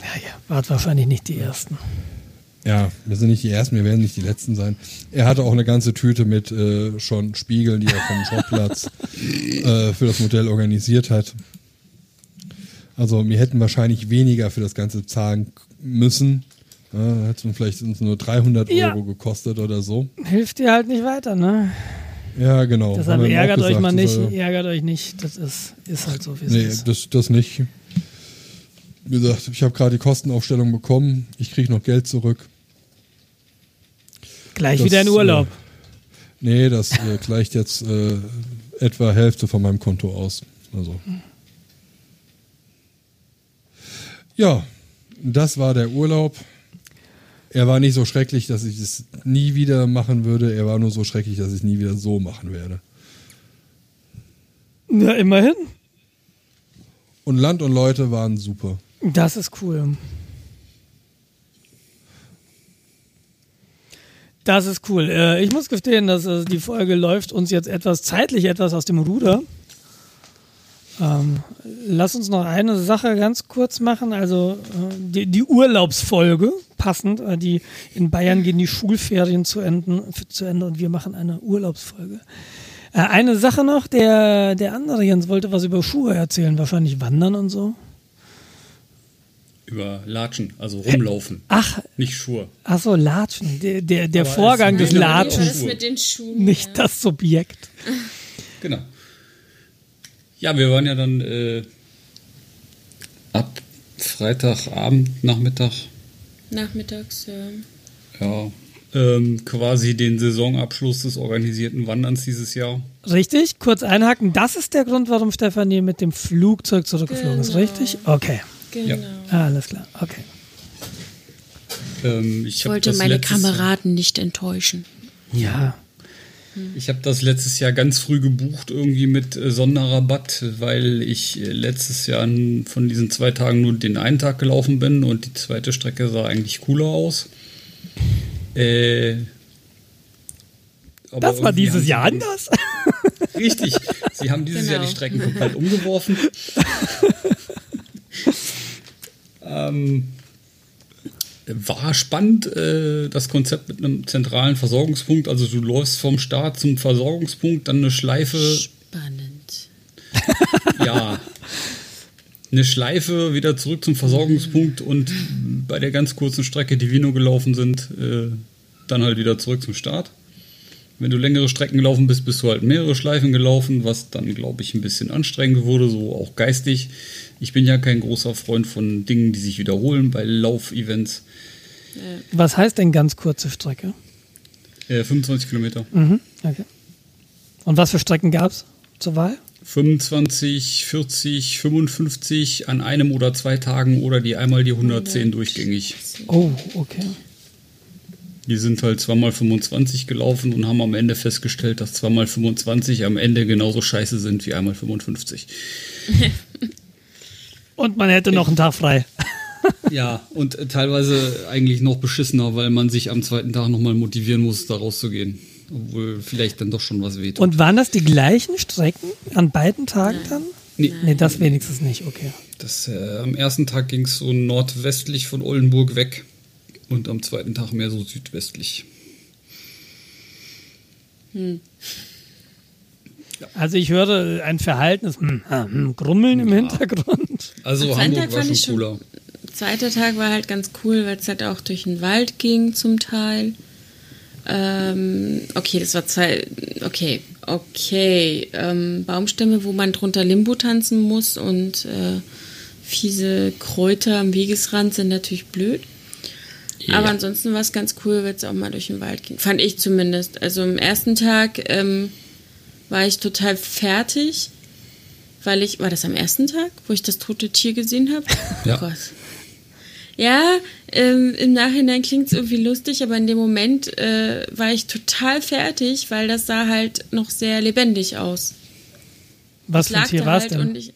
Ja, ja, wart wahrscheinlich nicht die Ersten. Ja, wir sind nicht die Ersten, wir werden nicht die Letzten sein. Er hatte auch eine ganze Tüte mit äh, schon Spiegeln, die er vom Schrottplatz äh, für das Modell organisiert hat. Also wir hätten wahrscheinlich weniger für das Ganze zahlen müssen. Ja, hätte es vielleicht nur 300 Ja. Euro gekostet oder so. Hilft dir halt nicht weiter, ne? Ja, genau. Deshalb ärgert euch gesagt, mal dass nicht, er- ärgert euch nicht. Das ist, ist halt so, wie es Nee, ist. das, das nicht. Wie gesagt, ich habe gerade die Kostenaufstellung bekommen. Ich kriege noch Geld zurück. Gleich das, wieder in Urlaub. Äh, nee, das äh, gleicht jetzt äh, etwa Hälfte von meinem Konto aus. Also. Ja, Das war der Urlaub. Er war nicht so schrecklich, dass ich es nie wieder machen würde. Er war nur so schrecklich, dass ich es nie wieder so machen werde. Ja, immerhin. Und Land und Leute waren super. Das ist cool. Das ist cool. Äh, ich muss gestehen, dass äh, die Folge läuft uns jetzt etwas zeitlich etwas aus dem Ruder. Ähm, lass uns noch eine Sache ganz kurz machen. Also äh, die, die Urlaubsfolge, passend. Äh, die, in Bayern gehen die Schulferien zu, enden, zu Ende und wir machen eine Urlaubsfolge. Äh, eine Sache noch, der, der andere Jens wollte was über Schuhe erzählen, wahrscheinlich Wandern und so. Über Latschen, also rumlaufen. Ach, Nicht Schuhe. ach so, Latschen. Der, der, der Vorgang des Latschens, Das mit den Schuhen. nicht ja. das Subjekt. Genau. Ja, wir waren ja dann äh, ab Freitagabend, Nachmittag, Nachmittags, ja. ja, ähm, quasi den Saisonabschluss des organisierten Wanderns dieses Jahr. Richtig, kurz einhaken. Das ist der Grund, warum Stefanie mit dem Flugzeug zurückgeflogen ist, Genau. richtig? Okay. Genau. Ja. Alles klar. Okay. Ähm, ich Ich wollte meine Kameraden nicht enttäuschen. Ja. Ich habe das letztes Jahr ganz früh gebucht, irgendwie mit äh, Sonderrabatt, weil ich äh, letztes Jahr von diesen zwei Tagen nur den einen Tag gelaufen bin und die zweite Strecke sah eigentlich cooler aus. Äh, aber Das war dieses Jahr anders. Richtig. Sie haben dieses Jahr Genau. die Strecken komplett umgeworfen. ähm, war spannend, äh, das Konzept mit einem zentralen Versorgungspunkt. Also du läufst vom Start zum Versorgungspunkt, dann eine Schleife, Spannend. ja, eine Schleife wieder zurück zum Versorgungspunkt und bei der ganz kurzen Strecke, die wir nur gelaufen sind, äh, dann halt wieder zurück zum Start. Wenn du längere Strecken gelaufen bist, bist du halt mehrere Schleifen gelaufen, was dann, glaube ich, ein bisschen anstrengend wurde, so auch geistig. Ich bin ja kein großer Freund von Dingen, die sich wiederholen bei Laufevents. Was heißt denn ganz kurze Strecke? Äh, 25 Kilometer. Mhm. Okay. Und was für Strecken gab es zur Wahl? 25, 40, 55 an einem oder zwei Tagen oder die einmal die 110 durchgängig. Oh, okay. Die sind halt zweimal 25 gelaufen und haben am Ende festgestellt, dass zweimal 25 am Ende genauso scheiße sind wie einmal 55. Und man hätte noch einen Tag frei. Ja, und äh, teilweise eigentlich noch beschissener, weil man sich am zweiten Tag nochmal motivieren muss, da rauszugehen. Obwohl vielleicht dann doch schon was weht. Und waren das die gleichen Strecken an beiden Tagen dann? Nee. Nee, das wenigstens nicht, okay. Das, äh, am ersten Tag ging es so nordwestlich von Oldenburg weg und am zweiten Tag mehr so südwestlich. Also ich höre ein Verhaltenes, hm, hm, Grummeln im Hintergrund. Also Zweiten Hamburg Tag war schon ich schon- cooler. Zweiter Tag war halt ganz cool, weil es halt auch durch den Wald ging zum Teil. Ähm, okay, das war zwei. Okay, okay. Ähm, Baumstämme, wo man drunter Limbo tanzen muss und äh, fiese Kräuter am Wegesrand sind natürlich blöd. Ja. Aber ansonsten war es ganz cool, weil es auch mal durch den Wald ging. Fand ich zumindest. Also am ersten Tag ähm, war ich total fertig, weil ich. War das am ersten Tag, wo ich das tote Tier gesehen habe? Ja. Oh Gott. Ja, ähm, im Nachhinein klingt es irgendwie lustig, aber in dem Moment äh, war ich total fertig, weil das sah halt noch sehr lebendig aus. Was für ein Tier war es halt denn?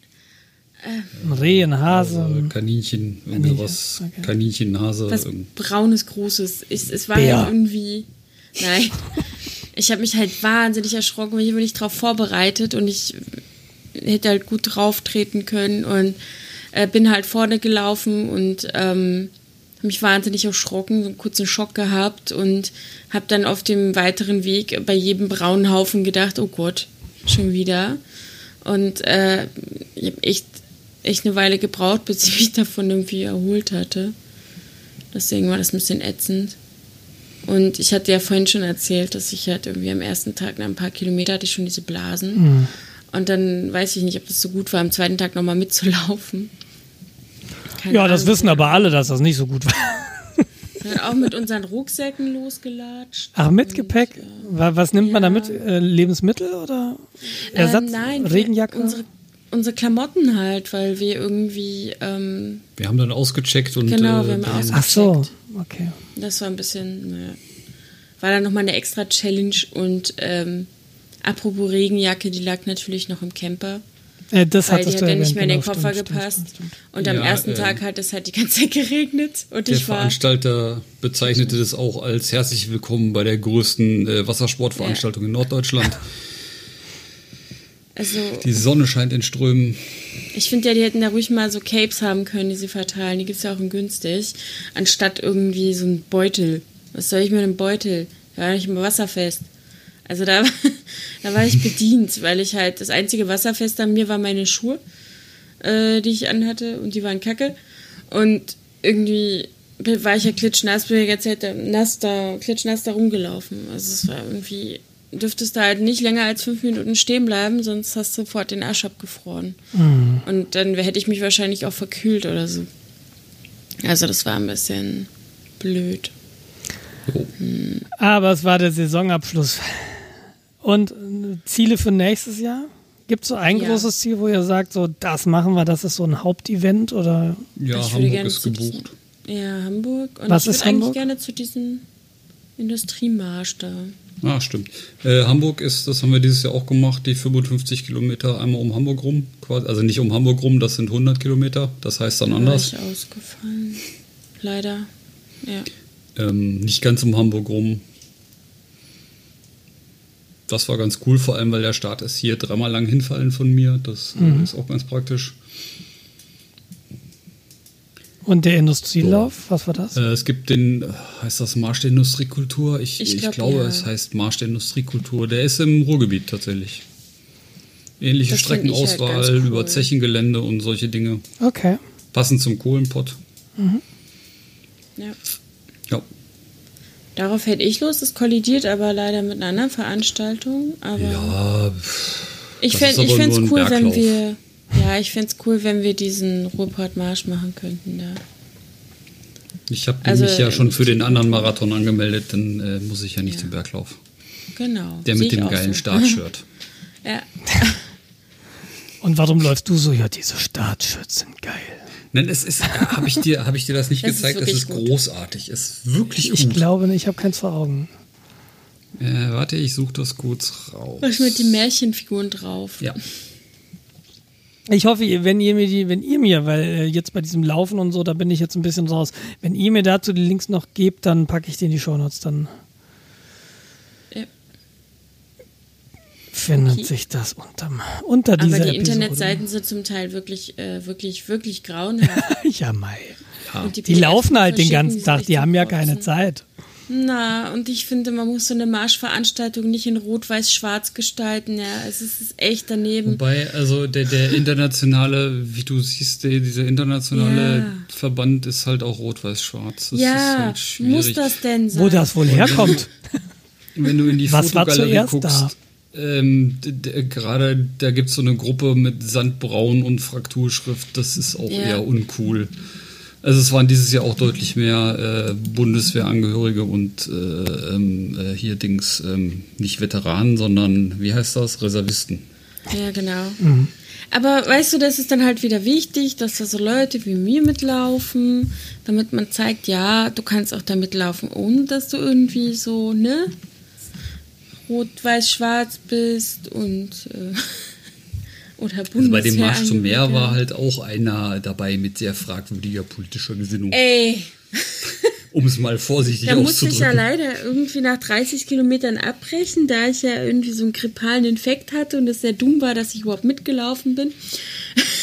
Ein Reh, ein Hase? Äh, ein- Kaninchen, Kaninchen, irgendwas. okay. Kaninchen, Hase. was irgend- braunes, großes. Ich, es war Bär. halt irgendwie. Nein. Ich habe mich halt wahnsinnig erschrocken, weil ich bin nicht drauf vorbereitet und ich hätte halt gut drauf treten können und äh, bin halt vorne gelaufen und ähm, hab mich wahnsinnig erschrocken, so einen kurzen Schock gehabt und habe dann auf dem weiteren Weg bei jedem braunen Haufen gedacht, oh Gott, schon wieder. Und äh, ich habe echt, echt eine Weile gebraucht, bis ich mich davon irgendwie erholt hatte. Deswegen war das ein bisschen ätzend. Und ich hatte ja vorhin schon erzählt, dass ich halt irgendwie am ersten Tag nach ein paar Kilometer hatte ich schon diese Blasen. Und dann weiß ich nicht, ob das so gut war, am zweiten Tag nochmal mitzulaufen. Keine Ja, das Ahnung. wissen aber alle, dass das nicht so gut war. Sind auch mit unseren Rucksäcken losgelatscht. Ach, mit Gepäck? Wa- Was nimmt man da mit? Äh, Lebensmittel oder Ersatz? Ähm, nein, Regenjacke? Unsere, unsere Klamotten halt, weil wir irgendwie, ähm, Wir haben dann ausgecheckt und Genau, wir äh, haben dann- aus- Ach so, okay. das war ein bisschen, naja, war dann nochmal eine extra Challenge und ähm, apropos Regenjacke, die lag natürlich noch im Camper. Äh, das Weil die hat ja nicht mehr in den genau, Koffer stimmt, gepasst. Stimmt, stimmt, stimmt. Und am Ja, ersten äh, Tag hat es halt die ganze Zeit geregnet. Und Der ich war. Veranstalter bezeichnete das auch als herzlich willkommen bei der größten äh, Wassersportveranstaltung in Norddeutschland. Also, Die Sonne scheint in Strömen. ich finde ja, die hätten da ruhig mal so Capes haben können, die sie verteilen. Die gibt es ja auch in günstig. Anstatt irgendwie so ein Beutel. Was soll ich mit einem Beutel? Da war nicht immer wasserfest. Also da, da war ich bedient, weil ich halt das einzige Wasserfest an mir war meine Schuhe, äh, die ich anhatte und die waren kacke. Und irgendwie war ich ja klitschnass, bin ganze Zeit da, nass da, klitschnass da rumgelaufen. Also es war irgendwie, dürftest da halt nicht länger als fünf Minuten stehen bleiben, sonst hast du sofort den Arsch abgefroren. Und dann hätte ich mich wahrscheinlich auch verkühlt oder so. Also das war ein bisschen blöd. Aber es war der Saisonabschluss. Und äh, Ziele für nächstes Jahr? Gibt es so ein Ja. großes Ziel, wo ihr sagt, so das machen wir, das ist so ein Hauptevent oder Ja, Ich Hamburg ist gebucht. Diesem, ja, Hamburg. Und Was ich würde eigentlich gerne zu diesem Industriemarsch da. Ah, stimmt. Äh, Hamburg ist, das haben wir dieses Jahr auch gemacht, die 55 Kilometer einmal um Hamburg rum. Quasi, also nicht um Hamburg rum, das sind 100 Kilometer. Das heißt dann anders. ich ausgefallen. Leider. Ja. Ähm, nicht ganz um Hamburg rum. Das war ganz cool, vor allem weil der Start ist hier dreimal lang hinfallen von mir. Das äh, ist auch ganz praktisch. Und der Industrielauf, was war das? Äh, es gibt den, heißt das Marsch der Industriekultur? Ich, Ich ich, glaub, glaube, ja. es heißt Marsch der Industriekultur. Der ist im Ruhrgebiet tatsächlich. Ähnliche Das ich halt Streckenauswahl ganz cool. über Zechengelände und solche Dinge. Okay. Passend zum Kohlenpott. ja. Ja. Darauf hätte ich Lust. Das kollidiert aber leider mit einer anderen Veranstaltung. Aber Ja, ich fände ich ein cool, wenn wir. Ja, ich fände es cool, wenn wir diesen Ruhrpott-Marsch machen könnten. Ja. ich habe Also, mich ja schon für den ich- anderen Marathon angemeldet, dann äh, muss ich ja nicht zum Berglauf. Genau. Der Sehe mit ich dem geilen so. Startshirt. Ja. Und warum läufst du so? Ja, diese Startshirts sind geil. Nein, es ist, habe ich dir, habe ich dir das nicht Das ist gezeigt? Es wirklich ist gut. großartig. Es ist wirklich Ich gut. glaube nicht, ich habe keins vor Augen. Äh, warte, ich suche das kurz raus. Was mit den Märchenfiguren drauf. Ja. Ich hoffe, wenn ihr mir die, wenn ihr mir, weil äh, jetzt bei diesem Laufen und so, da bin ich jetzt ein bisschen raus. Wenn ihr mir dazu die Links noch gebt, dann packe ich die in die Shownotes. Dann Ja. findet Okay. sich das unterm, unter dieser Aber die Episode. Internetseiten sind zum Teil wirklich, äh, wirklich, wirklich grauenhaft. ja, Mai. Und Die PDF laufen halt den ganzen Tag, die haben ja keine Zeit. Na, und ich finde, man muss so eine Marschveranstaltung nicht in Rot-Weiß-Schwarz gestalten. Ja, es ist, ist echt daneben. Wobei, also der, der internationale, wie du siehst, der, dieser internationale Ja. Verband ist halt auch rot-weiß-schwarz. Das ist ja, halt schwierig. muss das denn sein? Wo das wohl herkommt. Wenn du in die Was war Fotogalerie zuerst guckst, da? ähm, gerade da gibt es so eine Gruppe mit Sandbraun und Frakturschrift, das ist auch Ja. eher uncool. Also es waren dieses Jahr auch deutlich mehr äh, Bundeswehrangehörige und äh, ähm, äh, hier Dings, ähm, nicht Veteranen, sondern wie heißt das? Reservisten. Ja, genau. Aber weißt du, das ist dann halt wieder wichtig, dass da so Leute wie mir mitlaufen, damit man zeigt, ja, du kannst auch da mitlaufen, ohne dass du irgendwie so, ne? Rot, weiß, schwarz bist und äh, oder Bundeswehr. Also bei dem Marsch zum Meer war halt auch einer dabei mit sehr fragwürdiger politischer Gesinnung, Ey, um es mal vorsichtig da musste ich ja auszudrücken. leider irgendwie nach 30 Kilometern abbrechen, da ich ja irgendwie so einen grippalen Infekt hatte und es sehr dumm war, dass ich überhaupt mitgelaufen bin.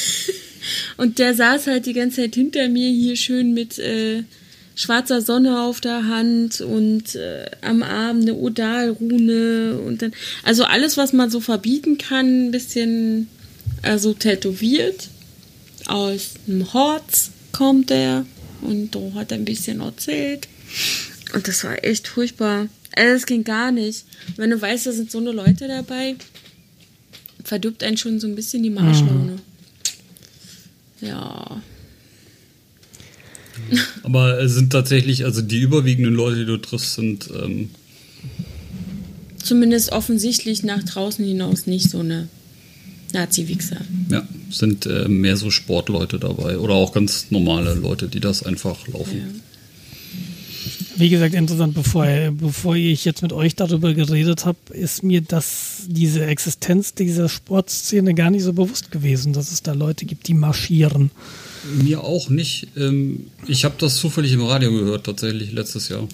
und der saß halt die ganze Zeit hinter mir hier schön mit äh, schwarzer Sonne auf der Hand und äh, am Arm eine Odalrune und dann, also alles, was man so verbieten kann, ein bisschen also tätowiert. Aus dem Horz kommt er und da hat er ein bisschen erzählt. Und das war echt furchtbar. Also das ging gar nicht. Wenn du weißt, da sind so eine Leute dabei, verdirbt einen schon so ein bisschen die Marschlaune. Ja. Aber es sind tatsächlich, also die überwiegenden Leute, die du triffst, sind ähm, Zumindest offensichtlich nach draußen hinaus nicht so eine Nazi-Wichser. Ja, sind äh, mehr so Sportleute dabei oder auch ganz normale Leute, die das einfach laufen. Ja. Wie gesagt, interessant, bevor, bevor ich jetzt mit euch darüber geredet habe, ist mir das, diese Existenz dieser Sportszene gar nicht so bewusst gewesen, dass es da Leute gibt, die marschieren. Mir auch nicht. Ähm, ich habe das zufällig im Radio gehört, tatsächlich letztes Jahr.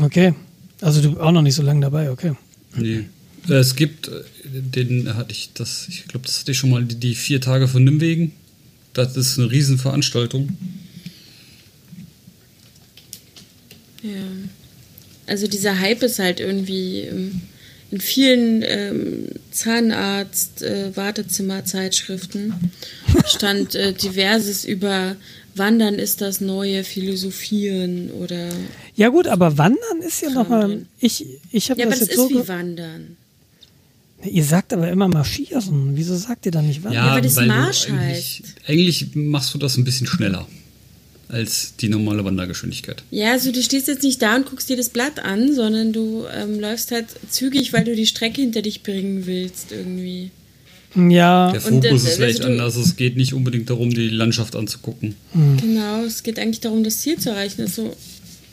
Okay. Also du auch noch nicht so lange dabei, okay. Nee. Äh, Es gibt, äh, den hatte ich, das, ich glaube, das hatte ich schon mal, die, die vier Tage von Nimwegen. Das ist eine Riesenveranstaltung. Ja. Also dieser Hype ist halt irgendwie ähm, in vielen ähm, Zahnarzt-Wartezimmerzeitschriften stand äh, diverses über Wandern ist das neue Philosophieren oder Ja gut, aber Wandern ist ja nochmal, ich, ich habe ja, aber das das jetzt ist so, wie Wandern. Ihr sagt aber immer marschieren, wieso sagt ihr dann nicht Wandern? weil das weil du Marsch eigentlich, eigentlich machst du das ein bisschen schneller als die normale Wandergeschwindigkeit. Ja, also du stehst jetzt nicht da und guckst dir das Blatt an, sondern du ähm, läufst halt zügig, weil du die Strecke hinter dich bringen willst irgendwie. Ja, Der Und, Fokus äh, ist vielleicht also anders. Es geht nicht unbedingt darum, die Landschaft anzugucken. Genau, es geht eigentlich darum, das Ziel zu erreichen. Also,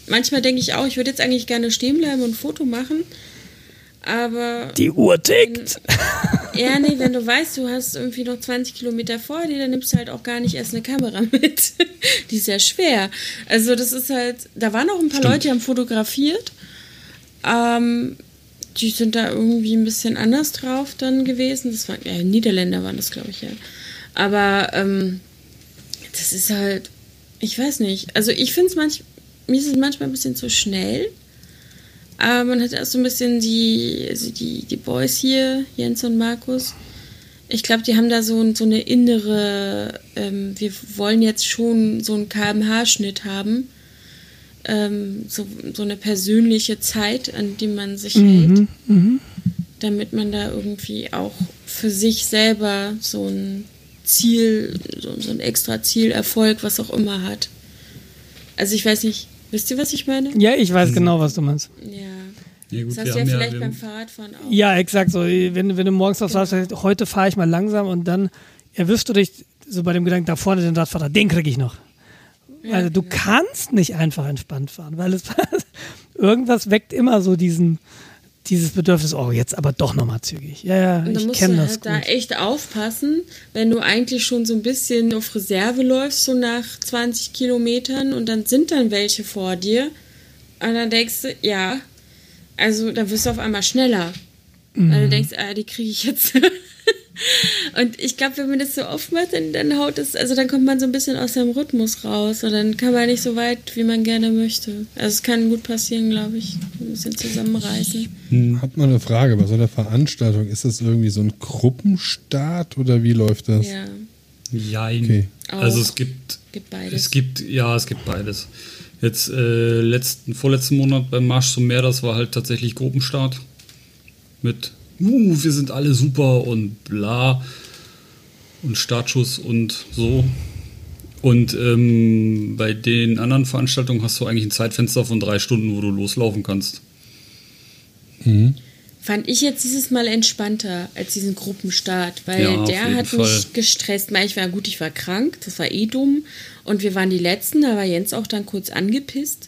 manchmal denke ich auch, ich würde jetzt eigentlich gerne stehen bleiben und ein Foto machen. Aber die Uhr tickt. ja, nee, wenn du weißt, du hast irgendwie noch 20 Kilometer vor dir, dann nimmst du halt auch gar nicht erst eine Kamera mit. die ist ja schwer. Also das ist halt, da waren auch ein paar Stimmt. Leute, die haben fotografiert. Ähm, die sind da irgendwie ein bisschen anders drauf dann gewesen. Das waren, ja, Niederländer waren das, glaube ich, ja. Aber ähm, das ist halt, ich weiß nicht. Also ich finde es manchmal, mir ist es manchmal ein bisschen zu schnell. Aber man hat erst so ein bisschen die, also die, die Boys hier, Jens und Markus. Ich glaube, die haben da so, so eine innere, ähm, wir wollen jetzt schon so einen KMH-Schnitt haben. Ähm, so, so eine persönliche Zeit, an die man sich hält. Damit man da irgendwie auch für sich selber so ein Ziel, so, so ein extra Zielerfolg, was auch immer hat. Also ich weiß nicht, wisst ihr, was ich meine? Ja, ich weiß genau, was du meinst. Ja. Ja, gut, Das hast wir du ja ja- vielleicht wir- beim Fahrradfahren auch. Ja, exakt so. Wenn, wenn du morgens Genau. sagst, heute fahre ich mal langsam und dann erwischst du dich so bei dem Gedanken, da vorne den Radfahrer, den kriege ich noch. also du kannst nicht einfach entspannt fahren, weil es irgendwas weckt immer so diesen dieses Bedürfnis, oh, jetzt aber doch nochmal zügig. Ja, ja, ich kenne das halt gut. da echt aufpassen, wenn du eigentlich schon so ein bisschen auf Reserve läufst, so nach 20 Kilometern und dann sind dann welche vor dir. Und dann denkst du, ja, also dann wirst du auf einmal schneller. Weil Mhm. du denkst, ah, die kriege ich jetzt. und ich glaube, wenn man das so oft macht, dann, dann haut es, also dann kommt man so ein bisschen aus seinem Rhythmus raus und dann kann man nicht so weit, wie man gerne möchte. Also es kann gut passieren, glaube ich. Ein bisschen zusammenreißen. Hat man eine Frage bei so einer Veranstaltung? Ist das irgendwie so ein Gruppenstart oder wie läuft das? Ja, Jein. Okay. Also es gibt, gibt beides. es gibt, ja, es gibt beides. Jetzt äh, letzten, vorletzten Monat beim Marsch zum Meer, das war halt tatsächlich Gruppenstart. Mit, uh, wir sind alle super und bla. Und Startschuss und so. Und ähm, bei den anderen Veranstaltungen hast du eigentlich ein Zeitfenster von drei Stunden, wo du loslaufen kannst. Fand ich jetzt dieses Mal entspannter als diesen Gruppenstart, weil Ja, der hat Fall. mich gestresst. Ich war gut, ich war krank, das war eh dumm. Und wir waren die Letzten, da war Jens auch dann kurz angepisst,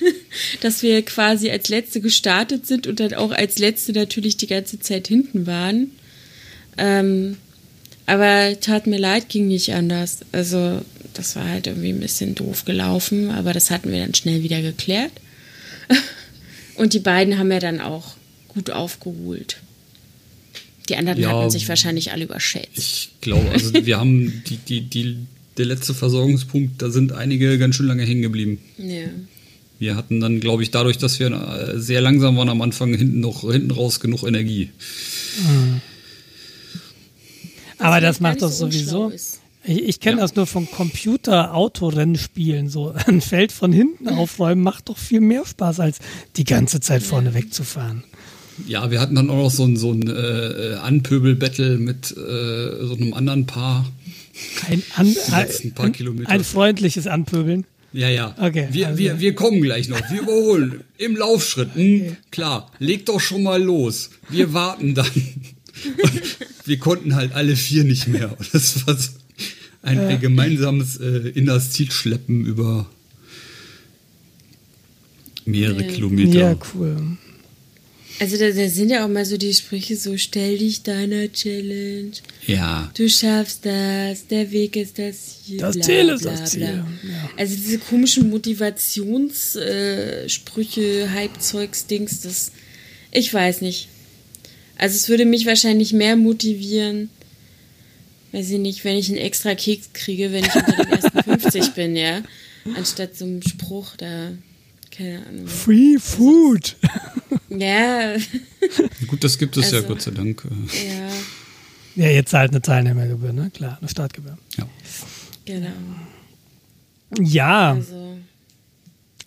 dass wir quasi als Letzte gestartet sind und dann auch als Letzte natürlich die ganze Zeit hinten waren. Ähm, aber tat mir leid, ging nicht anders. Also das war halt irgendwie ein bisschen doof gelaufen, aber das hatten wir dann schnell wieder geklärt. Und die beiden haben ja dann auch gut aufgeholt. Die anderen Ja, hatten sich wahrscheinlich alle überschätzt. Ich glaube, also wir haben die, die, die, der letzte Versorgungspunkt, da sind einige ganz schön lange hängen geblieben. Ja. Wir hatten dann, glaube ich, dadurch, dass wir äh, sehr langsam waren am Anfang, hinten noch hinten raus genug Energie. Aber das macht doch so sowieso. ist. Ich, ich kenne Ja. das nur von Computer-Autorennspielen. So ein Feld von hinten aufräumen macht doch viel mehr Spaß, als die ganze Zeit vorne wegzufahren. Ja, wir hatten dann auch noch so ein, so ein äh, Anpöbel-Battle mit äh, so einem anderen Paar. Ein, an, letzten paar ein, Kilometer. ein freundliches Anpöbeln. Ja, ja. Okay, Wir, also- wir, wir kommen gleich noch. Wir überholen. Im Laufschritt. Hm, Klar, leg doch schon mal los. Wir warten dann. Und wir konnten halt alle vier nicht mehr. Und das war so ein, ein gemeinsames äh, inneres Zielschleppen über mehrere. Kilometer. Ja, cool. Also da, da sind ja auch mal so die Sprüche so, stell dich deiner Challenge, Ja. du schaffst das, der Weg ist das Ziel. Das Ziel ist das. Ziel, ja. Also diese komischen Motivationssprüche, äh, Sprüche, Hype-Zeugs-Dings, das, ich weiß nicht. Also es würde mich wahrscheinlich mehr motivieren, weiß ich nicht, wenn ich einen extra Keks kriege, wenn ich unter den ersten 50 bin, ja. Anstatt so einem Spruch da, keine Ahnung. Free Food. Ja, Gut, das gibt es ja Also- Gott sei Dank. ja, Ja, jetzt halt eine Teilnehmergebühr, ne? Klar, eine Startgebühr. Ja. genau. Ja, Also,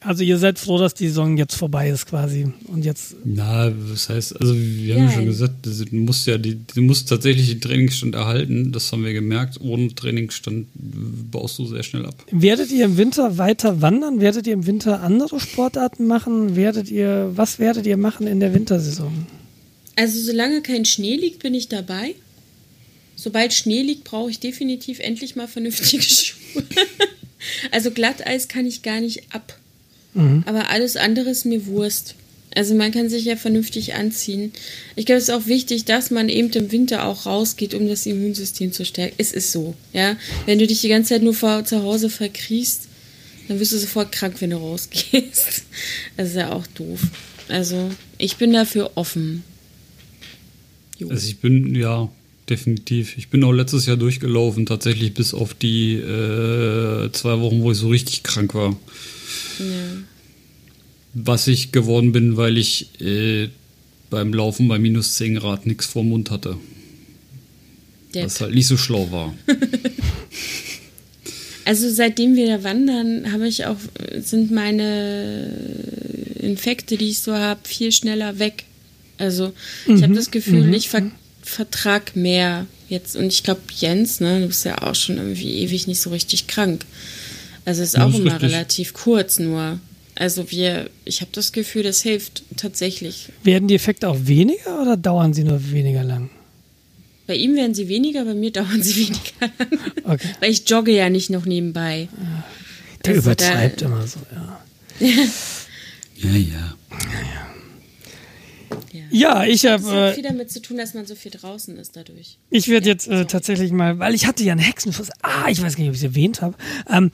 also ihr seid froh, dass die Saison jetzt vorbei ist quasi. Und jetzt, Na, das heißt, also wir haben ja schon gesagt, du musst ja die, du musst tatsächlich den Trainingsstand erhalten. Das haben wir gemerkt. Ohne Trainingsstand baust du sehr schnell ab. werdet ihr im Winter weiter wandern? Werdet ihr im Winter andere Sportarten machen? Werdet ihr, was werdet ihr machen in der Wintersaison? also solange kein Schnee liegt, bin ich dabei. Sobald Schnee liegt, brauche ich definitiv endlich mal vernünftige Schuhe. also Glatteis kann ich gar nicht ab. Aber alles andere ist mir Wurst. Also man kann sich ja vernünftig anziehen. Ich glaube, es ist auch wichtig, dass man eben im Winter auch rausgeht, um das Immunsystem zu stärken. Es ist so, ja. Wenn du dich die ganze Zeit nur vor, zu Hause verkriechst, dann wirst du sofort krank, wenn du rausgehst. Das ist ja auch doof. Also ich bin dafür offen. Jo. Also ich bin, ja, definitiv. Ich bin auch letztes Jahr durchgelaufen, tatsächlich bis auf die äh, zwei Wochen, wo ich so richtig krank war. ja. Was ich geworden bin, weil ich äh, beim Laufen bei minus 10 Grad nichts vorm Mund hatte. Depp. Was halt nicht so schlau war. Also seitdem wir da wandern, habe ich auch, sind meine Infekte, die ich so habe, viel schneller weg. Also ich habe das Gefühl, ich ver vertrag mehr jetzt. Und ich glaube, Jens, ne, du bist ja auch schon irgendwie ewig nicht so richtig krank. Also ist Ja, auch ist immer richtig. relativ kurz nur. Also wir, ich habe das Gefühl, das hilft tatsächlich. Werden die Effekte auch weniger oder dauern sie nur weniger lang? Bei ihm werden sie weniger, bei mir dauern sie weniger lang. Okay. Weil ich jogge ja nicht noch nebenbei. Der Also da- übertreibt immer so, ja. Ja, ja. Ja, ich Das hat habe, viel damit zu tun, dass man so viel draußen ist dadurch. ich werde jetzt äh, tatsächlich mal, weil ich hatte ja einen Hexenschuss. Ah, ich weiß gar nicht, ob ich es erwähnt habe. Ähm,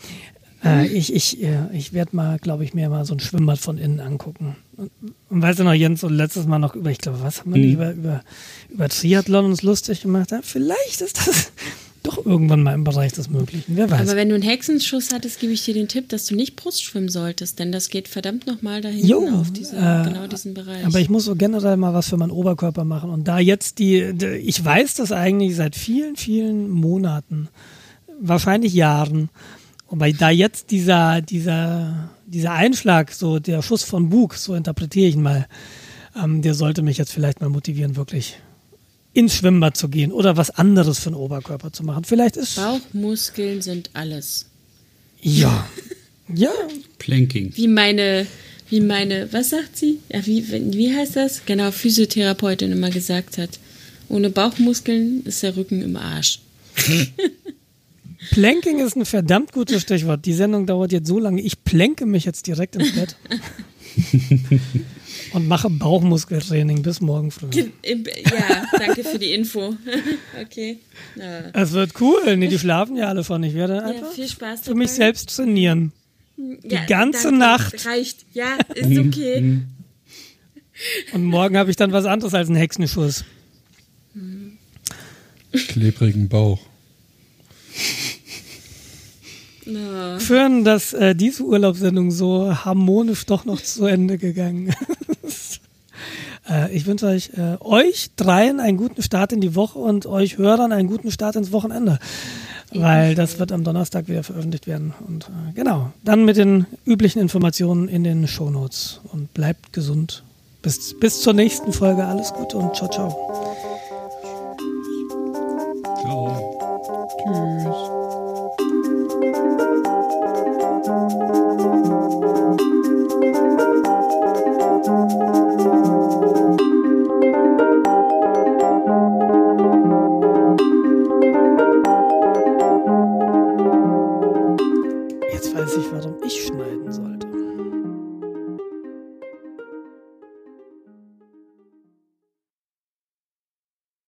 äh, ich ich, äh, ich werde mal, glaube ich, mir mal so ein Schwimmbad von innen angucken. Und, und weißt du noch, Jens, so letztes Mal noch über, ich glaube, was haben wir nicht über, über, über Triathlon uns lustig gemacht? Ja, vielleicht ist das doch irgendwann mal im Bereich des Möglichen. Wer weiß. Aber wenn du einen Hexenschuss hattest, gebe ich dir den Tipp, dass du nicht Brust schwimmen solltest, denn das geht verdammt nochmal da hinten Jo, auf diese, äh, genau diesen Bereich. Aber ich muss so generell mal was für meinen Oberkörper machen. Und da jetzt die, die ich weiß das eigentlich seit vielen, vielen Monaten, wahrscheinlich Jahren. Wobei da jetzt dieser, dieser, dieser Einschlag, so der Schuss von Bug, so interpretiere ich ihn mal, ähm, der sollte mich jetzt vielleicht mal motivieren, wirklich ins Schwimmbad zu gehen oder was anderes für den Oberkörper zu machen. Vielleicht ist Bauchmuskeln sind alles. ja, ja, Planking. Wie meine, wie meine, was sagt sie? Ja, wie, wie heißt das? Genau, Physiotherapeutin immer gesagt hat. Ohne Bauchmuskeln ist der Rücken im Arsch. Planking ist ein verdammt gutes Stichwort. Die Sendung dauert jetzt so lange. Ich plänke mich jetzt direkt ins Bett und mache Bauchmuskeltraining bis morgen früh. Ja, danke für die Info. okay. Ja. Es wird cool. Nee, die schlafen ja alle von. Ich werde Ja, einfach viel Spaß für mich selbst trainieren. Ja, ganze danke. Nacht. Reicht. Ja, ist okay. Und morgen habe ich dann was anderes als einen Hexenschuss. Klebrigen Bauch. Na. Schön, dass äh, diese Urlaubssendung so harmonisch doch noch zu Ende gegangen ist. äh, ich wünsche euch, äh, euch dreien einen guten Start in die Woche und euch Hörern einen guten Start ins Wochenende. Weil das wird am Donnerstag wieder veröffentlicht werden. Und äh, genau, dann mit den üblichen Informationen in den Shownotes. Und bleibt gesund. Bis, bis zur nächsten Folge. Alles Gute und ciao, ciao. Ciao.